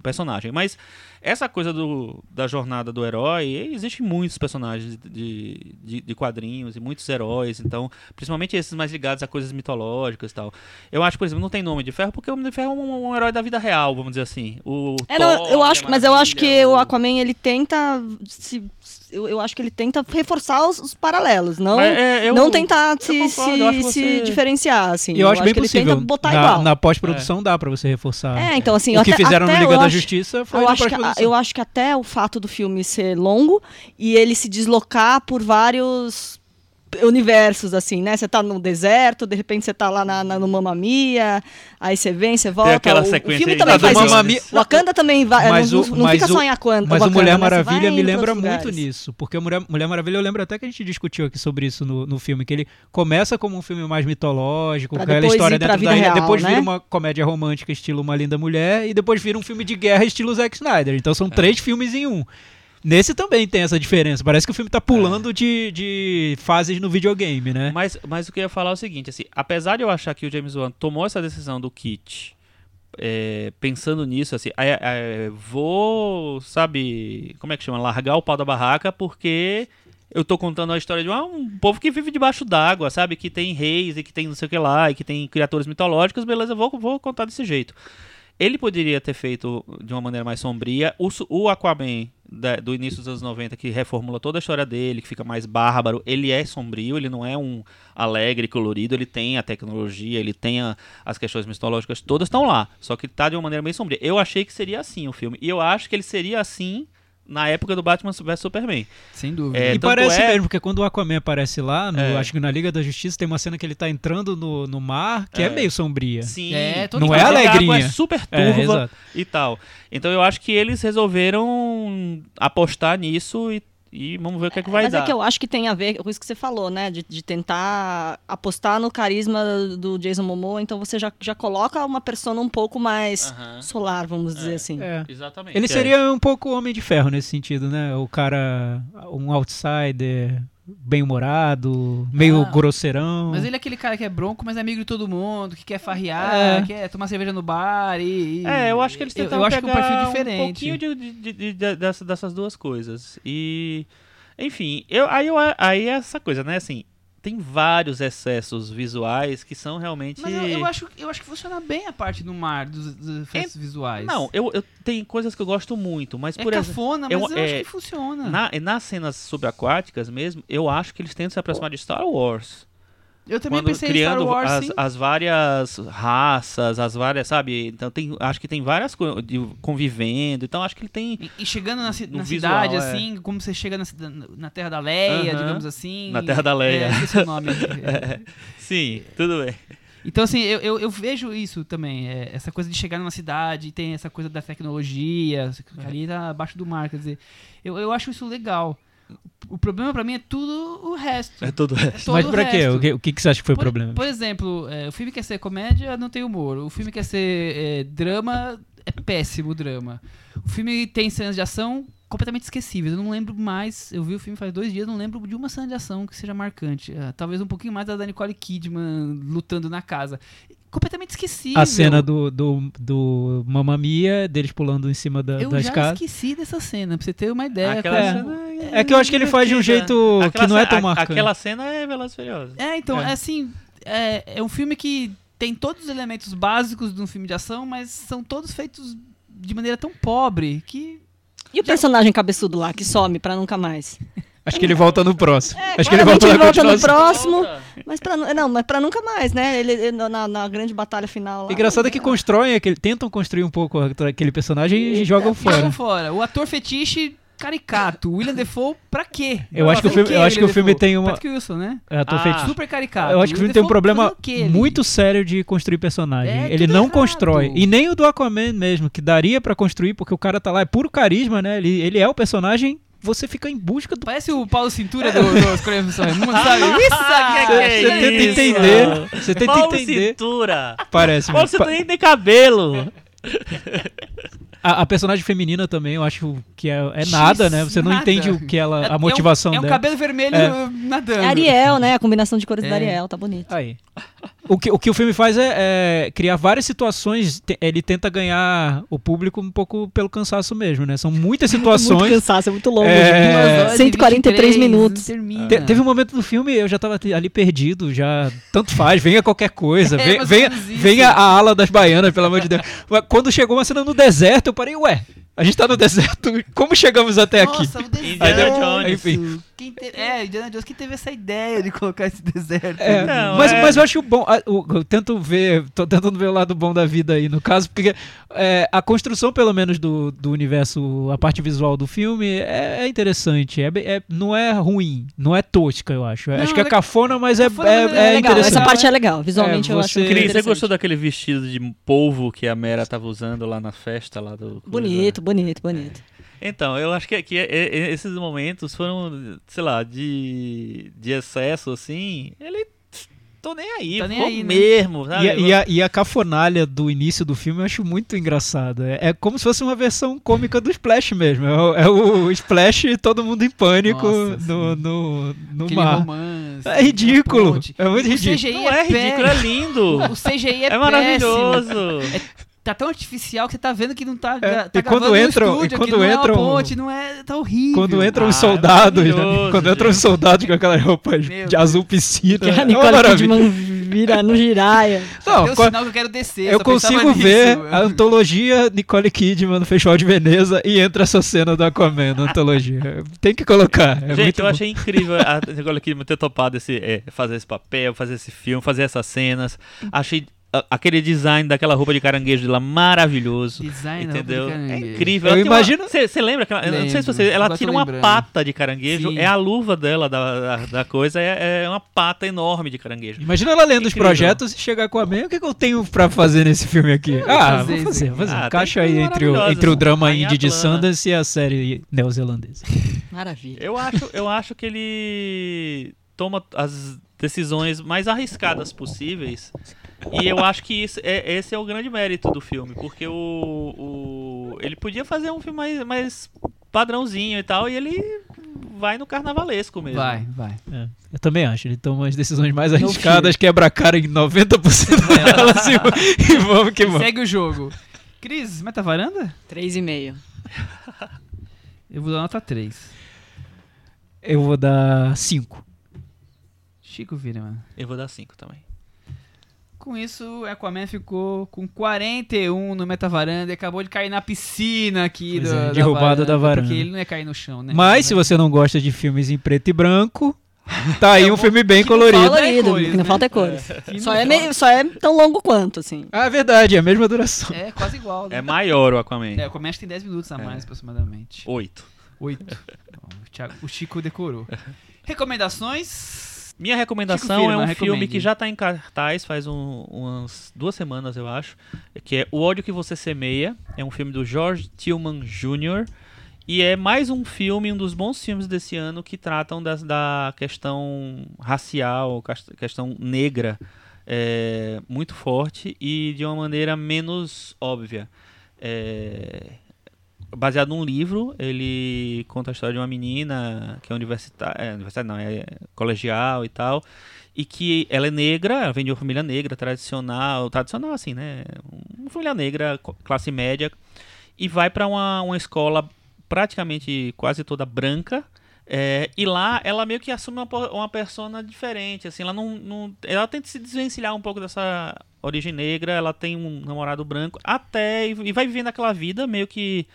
personagem. Mas essa coisa do, da jornada do herói, existem muitos personagens de, de, de, quadrinhos e muitos heróis, então, principalmente esses mais ligados a coisas mitológicas e tal. Eu acho, por exemplo, não tem nome de ferro porque o Homem de Ferro é um, um herói da vida real, vamos dizer assim. O é, não, eu acho, mas eu acho que o Aquaman ele tenta se eu, eu acho que ele tenta reforçar os, os paralelos, não, é, eu, não tentar se, concordo, se, você... se, diferenciar, assim. Eu, eu acho, bem que possível. ele tenta botar na, igual. Na pós-produção é. dá pra você reforçar. É, então assim... O que até, fizeram até no Liga da acho, Justiça foi eu na acho pós-produção. Eu acho que até o fato do filme ser longo e ele se deslocar por vários universos, assim, né? Você tá no deserto, de repente você tá lá na, na, no Mamma Mia, aí você vem, você volta. Tem aquela o, sequência o filme também faz isso. Mia... O Wakanda também vai, mas não, o, não fica o, só em Wakanda. Mas o Mulher Maravilha me lembra muito nisso, porque Mulher, Mulher Maravilha eu lembro até que a gente discutiu aqui sobre isso no, no filme, que ele começa como um filme mais mitológico, com aquela história dentro da ilha, depois né? vira uma comédia romântica estilo Uma Linda Mulher, e depois vira um filme de guerra estilo Zack Snyder. Então são é. três filmes em um. Nesse também tem essa diferença. Parece que o filme tá pulando de, de fases no videogame, né? Mas, mas o que eu ia falar é o seguinte, assim, apesar de eu achar que o James Wan tomou essa decisão do kit, é, pensando nisso, assim, é, é, vou, sabe, como é que chama? Largar o pau da barraca porque eu tô contando a história de um, um povo que vive debaixo d'água, sabe? Que tem reis e que tem não sei o que lá, e que tem criaturas mitológicas, beleza, eu vou, vou contar desse jeito. Ele poderia ter feito de uma maneira mais sombria. O, o Aquaman da- do início dos anos 90, que reformula toda a história dele, que fica mais bárbaro, ele é sombrio, ele não é um alegre, colorido, ele tem a tecnologia, ele tem a- as questões mitológicas, todas estão lá. Só que tá de uma maneira bem sombria. Eu achei que seria assim o filme. E eu acho que ele seria assim na época do Batman vs Superman. Sem dúvida. É, e parece é- mesmo, porque quando o Aquaman aparece lá, no- É. acho que na Liga da Justiça, tem uma cena que ele tá entrando no, no mar, que é, É. meio sombria. Sim. É, todo Não é mundo- Inclusive, a água alegrinha. É super É, turva e tal. Então eu acho que eles resolveram apostar nisso e, e vamos ver o que é que vai Mas dar. é que eu acho que tem a ver com isso que você falou, né? De, de tentar apostar no carisma do Jason Momoa, então você já, já coloca uma persona um pouco mais solar, vamos dizer assim. É. Exatamente. Ele É. seria um pouco Homem de Ferro nesse sentido, né? O cara, um outsider, bem-humorado, meio Ah, grosseirão. Mas ele é aquele cara que é bronco, mas é amigo de todo mundo, que quer farrear, É. quer tomar cerveja no bar e... e- É, eu acho que eles eu- tentaram Eu, acho que é um perfil pegar diferente. um pouquinho de, de- de- de- de- dessa- dessas duas coisas. E, enfim, eu, aí, eu, aí é essa coisa, né? Assim, tem vários excessos visuais que são realmente... Mas eu, eu acho, eu acho que funciona bem a parte do mar, dos, dos efeitos visuais. Não, eu, eu tem coisas que eu gosto muito, mas é por exemplo... cafona, mas eu- eu, acho é, que funciona. Na, nas cenas subaquáticas mesmo, eu acho que eles tentam se aproximar de Star Wars. Eu também quando pensei em criando Star Wars, as, sim. as várias raças, as várias, sabe? Então tem, acho que tem várias coisas de- convivendo. Então acho que ele tem E, e chegando na, na visual, cidade, é. assim, como você chega na, na Terra da Leia, Aham. digamos assim. Na Terra da Leia. É, esqueci o nome. [laughs] Sim, tudo bem. Então, assim, eu, eu, eu vejo isso também. é, essa coisa de chegar numa cidade, tem essa coisa da tecnologia, que ali tá abaixo do mar, quer dizer. Eu, eu acho isso legal. O problema pra mim é tudo o resto. É tudo. É todo Mas o pra quê? resto. O que, o que que você acha que foi o por, problema? Por exemplo, é, o filme quer ser comédia, não tem humor. O filme quer ser é, drama, é péssimo o drama. O filme tem cenas de ação completamente esquecíveis. Eu não lembro mais. Eu vi o filme faz dois dias, não lembro de uma cena de ação que seja marcante. Ah, talvez um pouquinho mais da da Nicole Kidman lutando na casa. Completamente esquecível. A cena do, do, do Mamma Mia, deles pulando em cima da, Eu da já escada. esqueci dessa cena, pra você ter uma ideia. Aquela É. cena É que eu acho que ele faz de um jeito Aquela que não é tão marcante. Aquela cena é Velozes Furiosos. É, então, É. é assim, é, é um filme que tem todos os elementos básicos de um filme de ação, mas são todos feitos de maneira tão pobre que E o personagem cabeçudo lá, que some pra nunca mais? [laughs] Acho que ele volta no próximo. acho que ele volta ele volta no próximo, mas pra, nu- não, mas pra nunca mais, né? Ele, ele- na, na grande batalha final lá. O engraçado é que constroem, aquele, tentam construir um pouco aquele personagem e jogam fora. jogam fora. O ator fetiche caricato. William Defoe, pra quê? Eu acho que o filme- eu acho que o filme Defoe? tem uma- Patrick Wilson, né? É, ator Ah. feitiço. Super caricato. Eu acho que o filme William tem um Defoe problema muito sério de construir personagem. É, ele não errado. constrói. E nem o do Aquaman mesmo, que daria pra construir, porque o cara tá lá, é puro carisma, né? Ele, ele é o personagem, você fica em busca do. Parece o Paulo Cintura do, do Escolhemos Missão Raimundo, sabe? Isso Ah, aqui é Você tenta isso? entender. Você tenta Paulo entender. Cintura. Parece. Paulo. Cintura nem tem cabelo. A, a personagem feminina também, eu acho que é, é nada, né? Você não Nada. entende o que ela, É- a motivação é um, É um dela. cabelo vermelho É. nadando. É Ariel, né? A combinação de cores É. da Ariel, tá bonito. Aí. O que, o que o filme faz é, é criar várias situações. te- Ele tenta ganhar o público um pouco pelo cansaço mesmo, né? São muitas [laughs] Muito situações. cansaço, é muito longo. É. Horas e 143 23, minutos. Te- teve um momento do filme, eu já tava ali perdido, já. Tanto faz, venha qualquer coisa. [laughs] É, venha, venha, venha a ala das baianas, pelo amor de Deus. Mas Quando chegou uma cena no deserto, eu parei, ué, a gente tá no deserto, como chegamos até aqui? Nossa, o [laughs] deserto. Indiana Jones. Enfim. Quem te- É, Indiana Jones que teve essa ideia de colocar esse deserto. É. Não, mas, é- mas eu acho bom. Eu tento ver, tô tentando ver o lado bom da vida aí, no caso, porque é, a construção, pelo menos, do, do universo, a parte visual do filme é, é interessante. É, é- não é ruim, não é tosca, eu acho. Não, acho que é é- cafona, mas é, Cafona, é, mas é é legal, interessante. essa parte é legal. Visualmente É, eu acho você- muito Cris, você gostou daquele vestido de polvo que a Mera tava usando lá na festa lá do. Bonito, bonito, bonito. Então, eu acho que, que é- é- esses momentos foram, sei lá, de, de excesso, assim. Ele tô nem aí, Tá nem vou aí, né? mesmo. sabe? E, a- e a, e a cafonalha do início do filme eu acho muito engraçada. É, é como se fosse uma versão cômica do Splash mesmo. É o, é o Splash e todo mundo em pânico Nossa, no, no, no Aquele mar. romance. É ridículo. É muito O ridículo. CGI Não é ridículo, é lindo. O CGI é, É maravilhoso. [laughs] Tá tão artificial que você tá vendo que não tá, É, tá e quando no entram- estúdio, e quando entram- é uma ponte, não é... Tá horrível. Quando entram Ah, os é soldados, né? quando entram os soldados com aquelas roupas Meu de azul piscina. Que a é uma Nicole maravilha. Kidman vira no giraia. Não, um co- sinal que eu quero descer, eu consigo nisso. ver a antologia Nicole Kidman no Festival de Veneza e entra essa cena do Aquaman na antologia. Tem que colocar. É Gente, muito eu bom. achei incrível a Nicole Kidman ter topado esse, é, fazer esse papel, fazer esse filme, fazer essas cenas. Achei a- aquele design daquela roupa de caranguejo dela maravilhoso. Design da roupa de Entendeu? É incrível. Eu imagino- Você lembra? Que ela, eu não sei se você. Lembro. Ela tira uma lembrando. pata de caranguejo. Sim. É a luva dela da, da, da coisa. É, é uma pata enorme de caranguejo. Imagina ela lendo os projetos e chegar com a meia. O que, que eu tenho pra fazer nesse filme aqui? ah, fazer vou fazer, vou fazer. Ah, tem Encaixa aí entre o, entre o drama indie de. Sundance e a série neozelandesa. Maravilha. Eu acho, eu acho que ele toma as decisões mais arriscadas possíveis. E eu acho que isso, é, esse é o grande mérito do filme, porque o, o ele podia fazer um filme mais, mais padrãozinho e tal, e ele vai no carnavalesco mesmo. Vai, vai. É, eu também acho. Ele toma as decisões mais arriscadas, quebra a cara em 90% delas e, e vamos que vamos. Segue o jogo. Cris, meta varanda? Três e meio. [laughs] Eu vou dar nota 3. Eu vou dar 5. Chico vira, mano. Eu vou dar 5 também. Com isso, Aquaman ficou com 41 no metavaranda e acabou de cair na piscina aqui do, é, derrubado da varanda. Porque ele não ia cair no chão, né? Mas se você não gosta de filmes em preto e branco, [laughs] tá aí um filme bem colorido. Colorido, cores, o que não né? falta é cores. Que Só é, meio, só é tão longo quanto, assim. Ah, é verdade, é a mesma duração. É quase igual, né? É maior o Aquaman. É, o Aquaman tem 10 minutos a mais, aproximadamente. 8. 8. [laughs] o, Thiago- o Chico decorou. Recomendações? Minha recomendação Firma, é um recomende. filme que já tá em cartaz faz um- umas duas semanas, eu acho, que é O Ódio Que Você Semeia. É um filme do George Tillman Jr. E é mais um filme, um dos bons filmes desse ano que tratam das- da questão racial, questão negra, é, muito forte e de uma maneira menos óbvia. É, baseado num livro, ele conta a história de uma menina que é universitária, é, universitária não, é colegial e tal, e que ela é negra, ela vem de uma família negra, tradicional, tradicional assim, né? Uma família negra, classe média, e vai para uma, uma escola praticamente quase toda branca, é, e lá ela meio que assume uma, uma persona diferente, assim, ela não, não- ela tenta se desvencilhar um pouco dessa origem negra, ela tem um namorado branco, até, e vai vivendo aquela vida meio que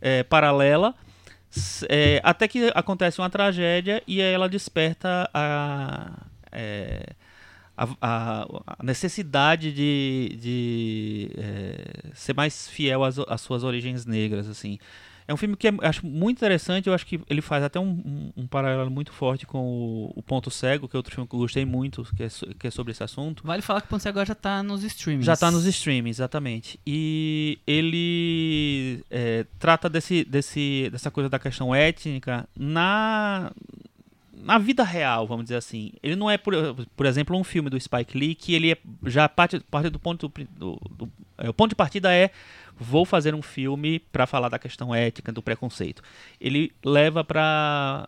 é, paralela, é, até que acontece uma tragédia e aí ela desperta a, é, a- a necessidade de, de é, ser mais fiel às, às suas origens negras, assim. É um filme que eu acho muito interessante, eu acho que ele faz até um, um- um paralelo muito forte com o, o Ponto Cego, que é outro filme que eu gostei muito, que é, que é sobre esse assunto. Vale falar que o Ponto Cego já tá nos streamings. Já tá nos streams, exatamente. E ele é, trata desse, desse, dessa coisa da questão étnica na, na vida real, vamos dizer assim. Ele não é, por, por exemplo, um filme do Spike Lee que ele é, já parte, parte do ponto do, do- é, o ponto de partida é vou fazer um filme para falar da questão ética, do preconceito. Ele leva para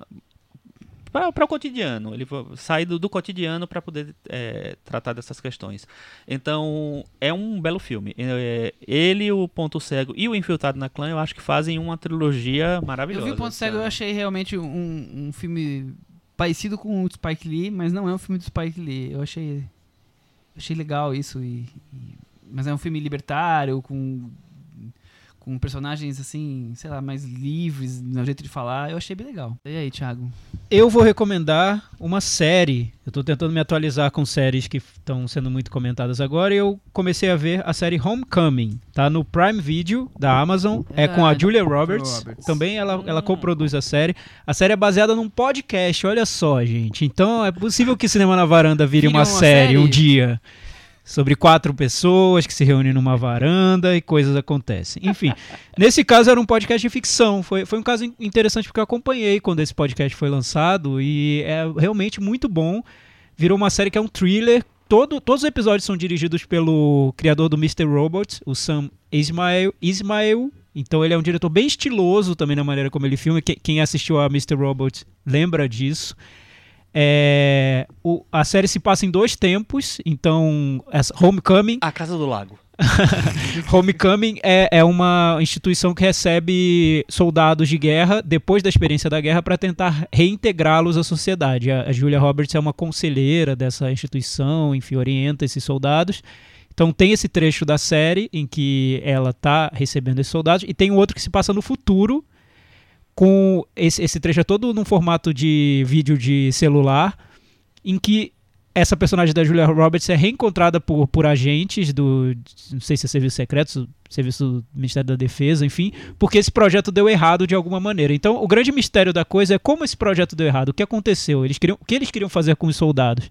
para o cotidiano, ele sai do, do cotidiano para poder é, tratar dessas questões. Então, é um belo filme. É, ele, o Ponto Cego e o Infiltrado na Clã, eu acho que fazem uma trilogia Eu maravilhosa. vi o Ponto Cego, eu achei realmente um, um filme parecido com o Spike Lee, mas não é um filme do Spike Lee. Eu achei, achei legal isso. E, e- mas é um filme libertário, com, com personagens assim, sei lá, mais livres no jeito de falar. Eu achei bem legal. E aí, Thiago? Eu vou recomendar uma série. Eu tô tentando me atualizar com séries que estão sendo muito comentadas agora e eu comecei a ver a série Homecoming. Tá no Prime Video da Amazon. É, com a Julia Roberts. Roberts. Também ela, ela coproduz a série. A série é baseada num podcast, olha só, gente. Então é possível que Cinema na Varanda vire Vire uma, uma série, série? um dia. Sobre quatro pessoas que se reúnem numa varanda e coisas acontecem. Enfim, [laughs] nesse caso era um podcast de ficção. Foi, foi um caso in- interessante porque eu acompanhei quando esse podcast foi lançado e é realmente muito bom. virou uma série que é um thriller. Todo, todos os episódios são dirigidos pelo criador do Mr. Robot, o Sam Ismail. Ismail. Então ele é um diretor bem estiloso também na maneira como ele filma. Que- Quem assistiu a Mr. Robot lembra disso. É, o- a série se passa em dois tempos. Então, essa, Homecoming A Casa do Lago. [laughs] Homecoming é, é uma instituição que recebe soldados de guerra depois da experiência da guerra para tentar reintegrá-los à sociedade. A, a Julia Roberts é uma conselheira dessa instituição, enfim, orienta esses soldados. Então tem esse trecho da série em que ela está recebendo esses soldados e tem outro que se passa no futuro com esse, esse trecho é todo num formato de vídeo de celular em que essa personagem da Julia Roberts é reencontrada por, por agentes do. Não sei se é Serviço Secreto, Serviço do Ministério da Defesa, enfim, porque esse projeto deu errado de alguma maneira. Então, o grande mistério da coisa é como esse projeto deu errado, o que aconteceu, eles queriam, o que eles queriam fazer com os soldados.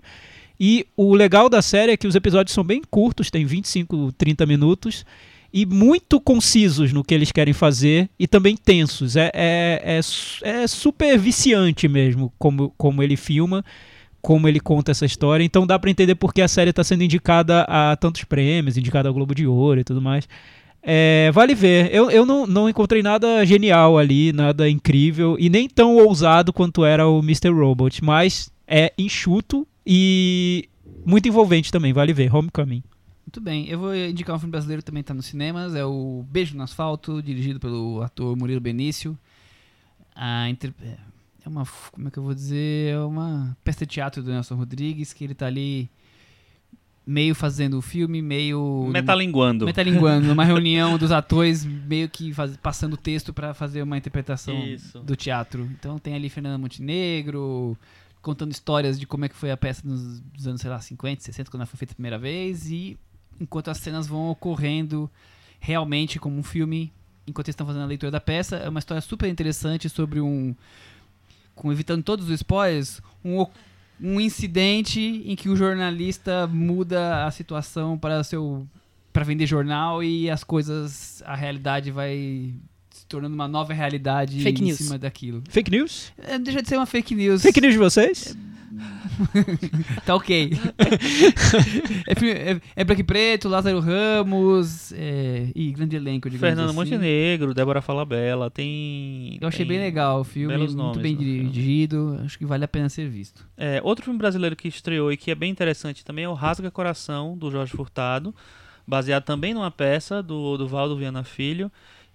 E o legal da série é que os episódios são bem curtos, tem 25, 30 minutos, e muito concisos no que eles querem fazer, e também tensos. É, é, é, é super viciante mesmo como, como ele filma como ele conta essa história. Então dá pra entender porque a série tá sendo indicada a tantos prêmios, indicada ao Globo de Ouro e tudo mais. É, vale ver. Eu, eu não, não encontrei nada genial ali, nada incrível e nem tão ousado quanto era o Mr. Robot, mas é enxuto e muito envolvente também. Vale ver. Homecoming. Muito bem, eu vou indicar um filme brasileiro que também está nos cinemas, é o Beijo no Asfalto, dirigido pelo ator Murilo Benício. A inter- É uma, como é que eu vou dizer, é uma peça de teatro do Nelson Rodrigues, que ele tá ali meio fazendo o filme, meio... Metalinguando. Metalinguando, numa [laughs] reunião dos atores, meio que faz- passando o texto para fazer uma interpretação Isso. do teatro. Então tem ali Fernanda Montenegro contando histórias de como é que foi a peça nos nos anos, sei lá, 50, 60, quando ela foi feita a primeira vez, e enquanto as cenas vão ocorrendo realmente como um filme, enquanto eles estão fazendo a leitura da peça, é uma história super interessante sobre um com evitando todos os spoilers, um, um incidente em que o jornalista muda a situação para seu para vender jornal e as coisas, a realidade vai se tornando uma nova realidade Fake em news. cima daquilo. Fake news? É, deixa de ser uma fake news. Fake news de vocês? [laughs] Tá ok. é, filme- é, é e Preto, Lázaro Ramos é, e grande elenco, digamos Fernando assim. Montenegro, Débora Falabella, tem... Eu achei tem- bem legal o filme, muito bem no filme. dirigido, acho que vale a pena ser visto. É, outro filme brasileiro que estreou e que é bem interessante também é o Rasga Coração, do Jorge Furtado, baseado também numa peça do, do Valdo Viana Filho,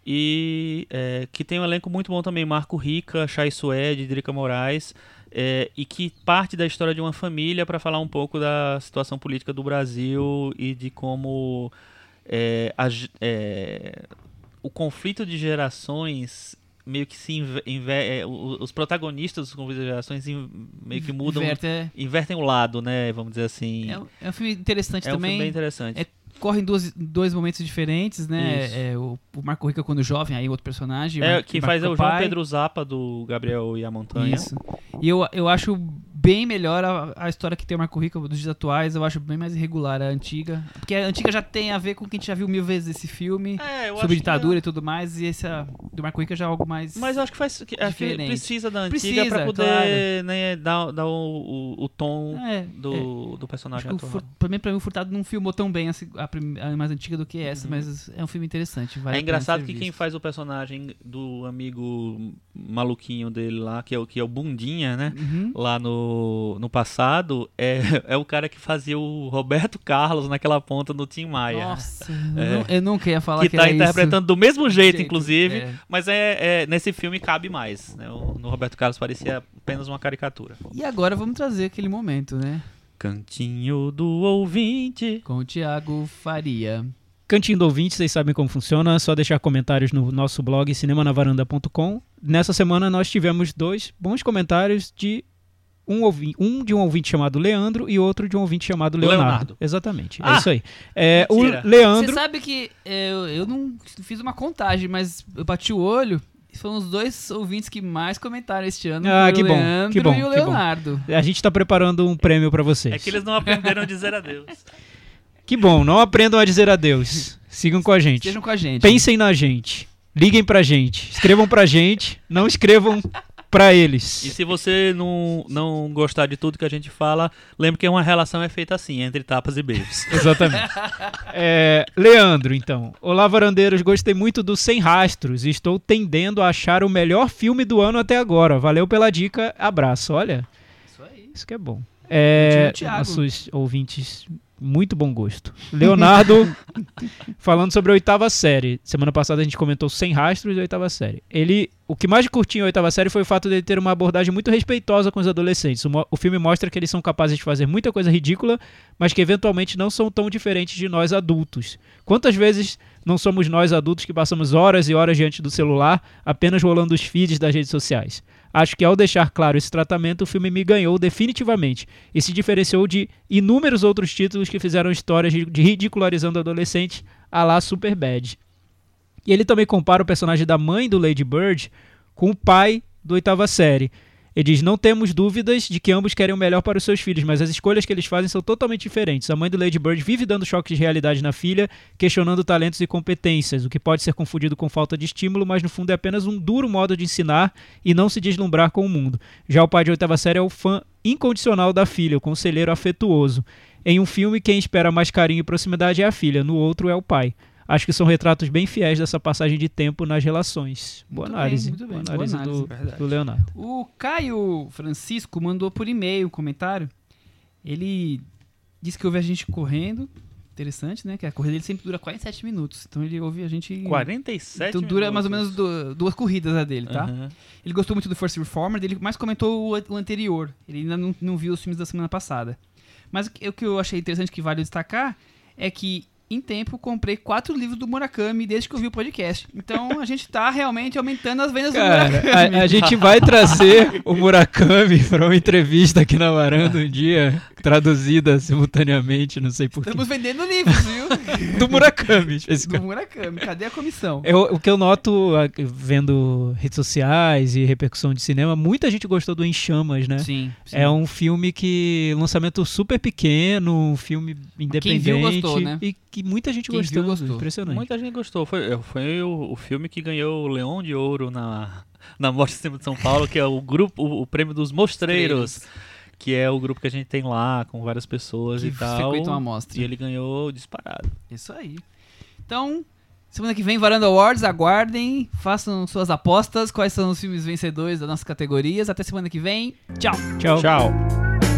e é, que tem um elenco muito bom também, Marco Rica, Chay Suede, Drica Moraes, é, e que parte da história de uma família para falar um pouco da situação política do Brasil e de como é, a é, o conflito de gerações meio que se é, os protagonistas dos conflitos de gerações meio que mudam Inverte, é, invertem o lado, né? Vamos dizer assim. é, um- é filme interessante É um também. filme bem interessante. Corre em dois, dois momentos diferentes, né? É, o, o Marco Rica quando jovem, aí outro personagem. É, quem Marco faz é o João. Pedro Zappa, do Gabriel e a Montanha. Isso. E eu, eu acho bem melhor a, a história que tem o Marco Rica dos dias atuais, eu acho bem mais irregular a antiga. Porque a antiga já tem a ver com o que a gente já viu mil vezes esse filme, É, sobre ditadura que e tudo mais, e esse a- do Marco Rica já é algo mais. é. Mas eu acho que faz. Acho que precisa da antiga Precisa, pra poder claro. né, dar, dar o, o, o tom É, do, do Acho personagem atual. Pra, mim, pra mim, o Furtado não filmou tão bem a, se- a a mais antiga do que essa, Uhum. mas é um filme interessante. vale é engraçado que quem visto. faz o personagem do amigo maluquinho dele lá, que é o, que é o Bundinha, né? Uhum. Lá no, no passado, é, [laughs] é o cara que fazia o Roberto Carlos naquela ponta no Tim Maia. Nossa, É. eu, nunca ia falar que que, tá era isso. interpretando do mesmo jeito, inclusive. é. Mas é, é- nesse filme cabe mais. Né? O, no Roberto Carlos parecia apenas uma caricatura. E agora vamos trazer aquele momento, né? Cantinho do ouvinte. Com o Thiago Faria. Cantinho do ouvinte, vocês sabem como funciona, é só deixar comentários no nosso blog cinemanavaranda.com. Nessa semana nós tivemos dois bons comentários de um, um de um ouvinte chamado Leandro e outro de um ouvinte chamado Leonardo. Leonardo. Exatamente, é Ah! isso aí. É, o Mentira. Você Leandro, sabe que é, eu, eu não fiz uma contagem, mas eu bati o olho. e Foram os dois ouvintes que mais comentaram este ano. Ah, que o bom, Leandro que bom, e o que bom. Leonardo. a gente está preparando um prêmio para vocês. É que eles não aprenderam a dizer adeus. [laughs] Que bom, não aprendam a dizer adeus. Sigam com a gente. Estejam com a gente. Pensem na gente. Liguem pra gente. Escrevam pra gente. Não escrevam pra eles. E se você não, não gostar de tudo que a gente fala, lembre que uma relação é feita assim, entre tapas e beijos. [laughs] Exatamente. É, Leandro, então. Olá, varandeiros. Gostei muito do Sem Rastros e estou tendendo a achar o melhor filme do ano até agora. Valeu pela dica. Abraço. Olha, Isso aí. isso que é bom. É, nossos ouvintes, muito bom gosto. Leonardo, [laughs] falando sobre a oitava série. Semana passada a gente comentou Sem Rastros e a oitava série. Ele, o que mais curti em oitava série foi o fato dele ter uma abordagem muito respeitosa com os adolescentes. O, o filme mostra que eles são capazes de fazer muita coisa ridícula, mas que eventualmente não são tão diferentes de nós adultos. Quantas vezes não somos nós adultos que passamos horas e horas diante do celular, apenas rolando os feeds das redes sociais? Acho que ao deixar claro esse tratamento, o filme me ganhou definitivamente e se diferenciou de inúmeros outros títulos que fizeram histórias de, ridicularizando adolescentes a lá Superbad. E ele também compara o personagem da mãe do Lady Bird com o pai do oitava série. Ele diz: Não temos dúvidas de que ambos querem o melhor para os seus filhos, mas as escolhas que eles fazem são totalmente diferentes. A mãe do Lady Bird vive dando choques de realidade na filha, questionando talentos e competências, o que pode ser confundido com falta de estímulo, mas no fundo é apenas um duro modo de ensinar e não se deslumbrar com o mundo. Já o pai de oitava série é o fã incondicional da filha, o conselheiro afetuoso. Em um filme, quem espera mais carinho e proximidade é a filha, no outro é o pai. Acho que são retratos bem fiéis dessa passagem de tempo nas relações. Boa Muito bem, análise. muito bem. Boa Boa análise, análise, do, verdade. do Leonardo. O Caio Francisco mandou por e-mail um comentário. Ele disse que ouve a gente correndo. Interessante, né? Que a corrida dele sempre dura 47 minutos. Então ele ouve a gente. 47 Então dura mais ou menos du- duas corridas a dele, tá? Aham. Ele gostou muito do First Reformer, ele mais comentou o, o anterior. Ele ainda não, não viu os filmes da semana passada. Mas o que, o que eu achei interessante que vale destacar é que, em tempo, comprei quatro livros do Murakami desde que eu vi o podcast. Então a gente tá realmente aumentando as vendas do Cara, Murakami. a, a gente vai trazer o Murakami [laughs] para uma entrevista aqui na varanda um dia, traduzida simultaneamente, não sei porquê. Estamos vendendo livros, viu? [laughs] Do Murakami, do. Murakami. Cadê a comissão? Eu- o que eu noto vendo redes sociais e repercussão de cinema, muita gente gostou do Em Chamas, né? Sim, sim. É um filme que. lançamento super pequeno, um filme independente. viu gostou, né? E que muita gente Quem gostou. viu gostou. Impressionante. Muita gente gostou. Foi, foi o, o filme que ganhou o Leão de Ouro na, na Morte Cinema de São Paulo, que é o grupo, o, o prêmio dos mostreiros, que é o grupo que a gente tem lá, com várias pessoas que e tal. frequentam a mostra. E ele ganhou disparado. Isso aí. Então, semana que vem, Varanda Awards, aguardem, façam suas apostas, quais são os filmes vencedores das nossas categorias. Até semana que vem. Tchau! Tchau. Tchau.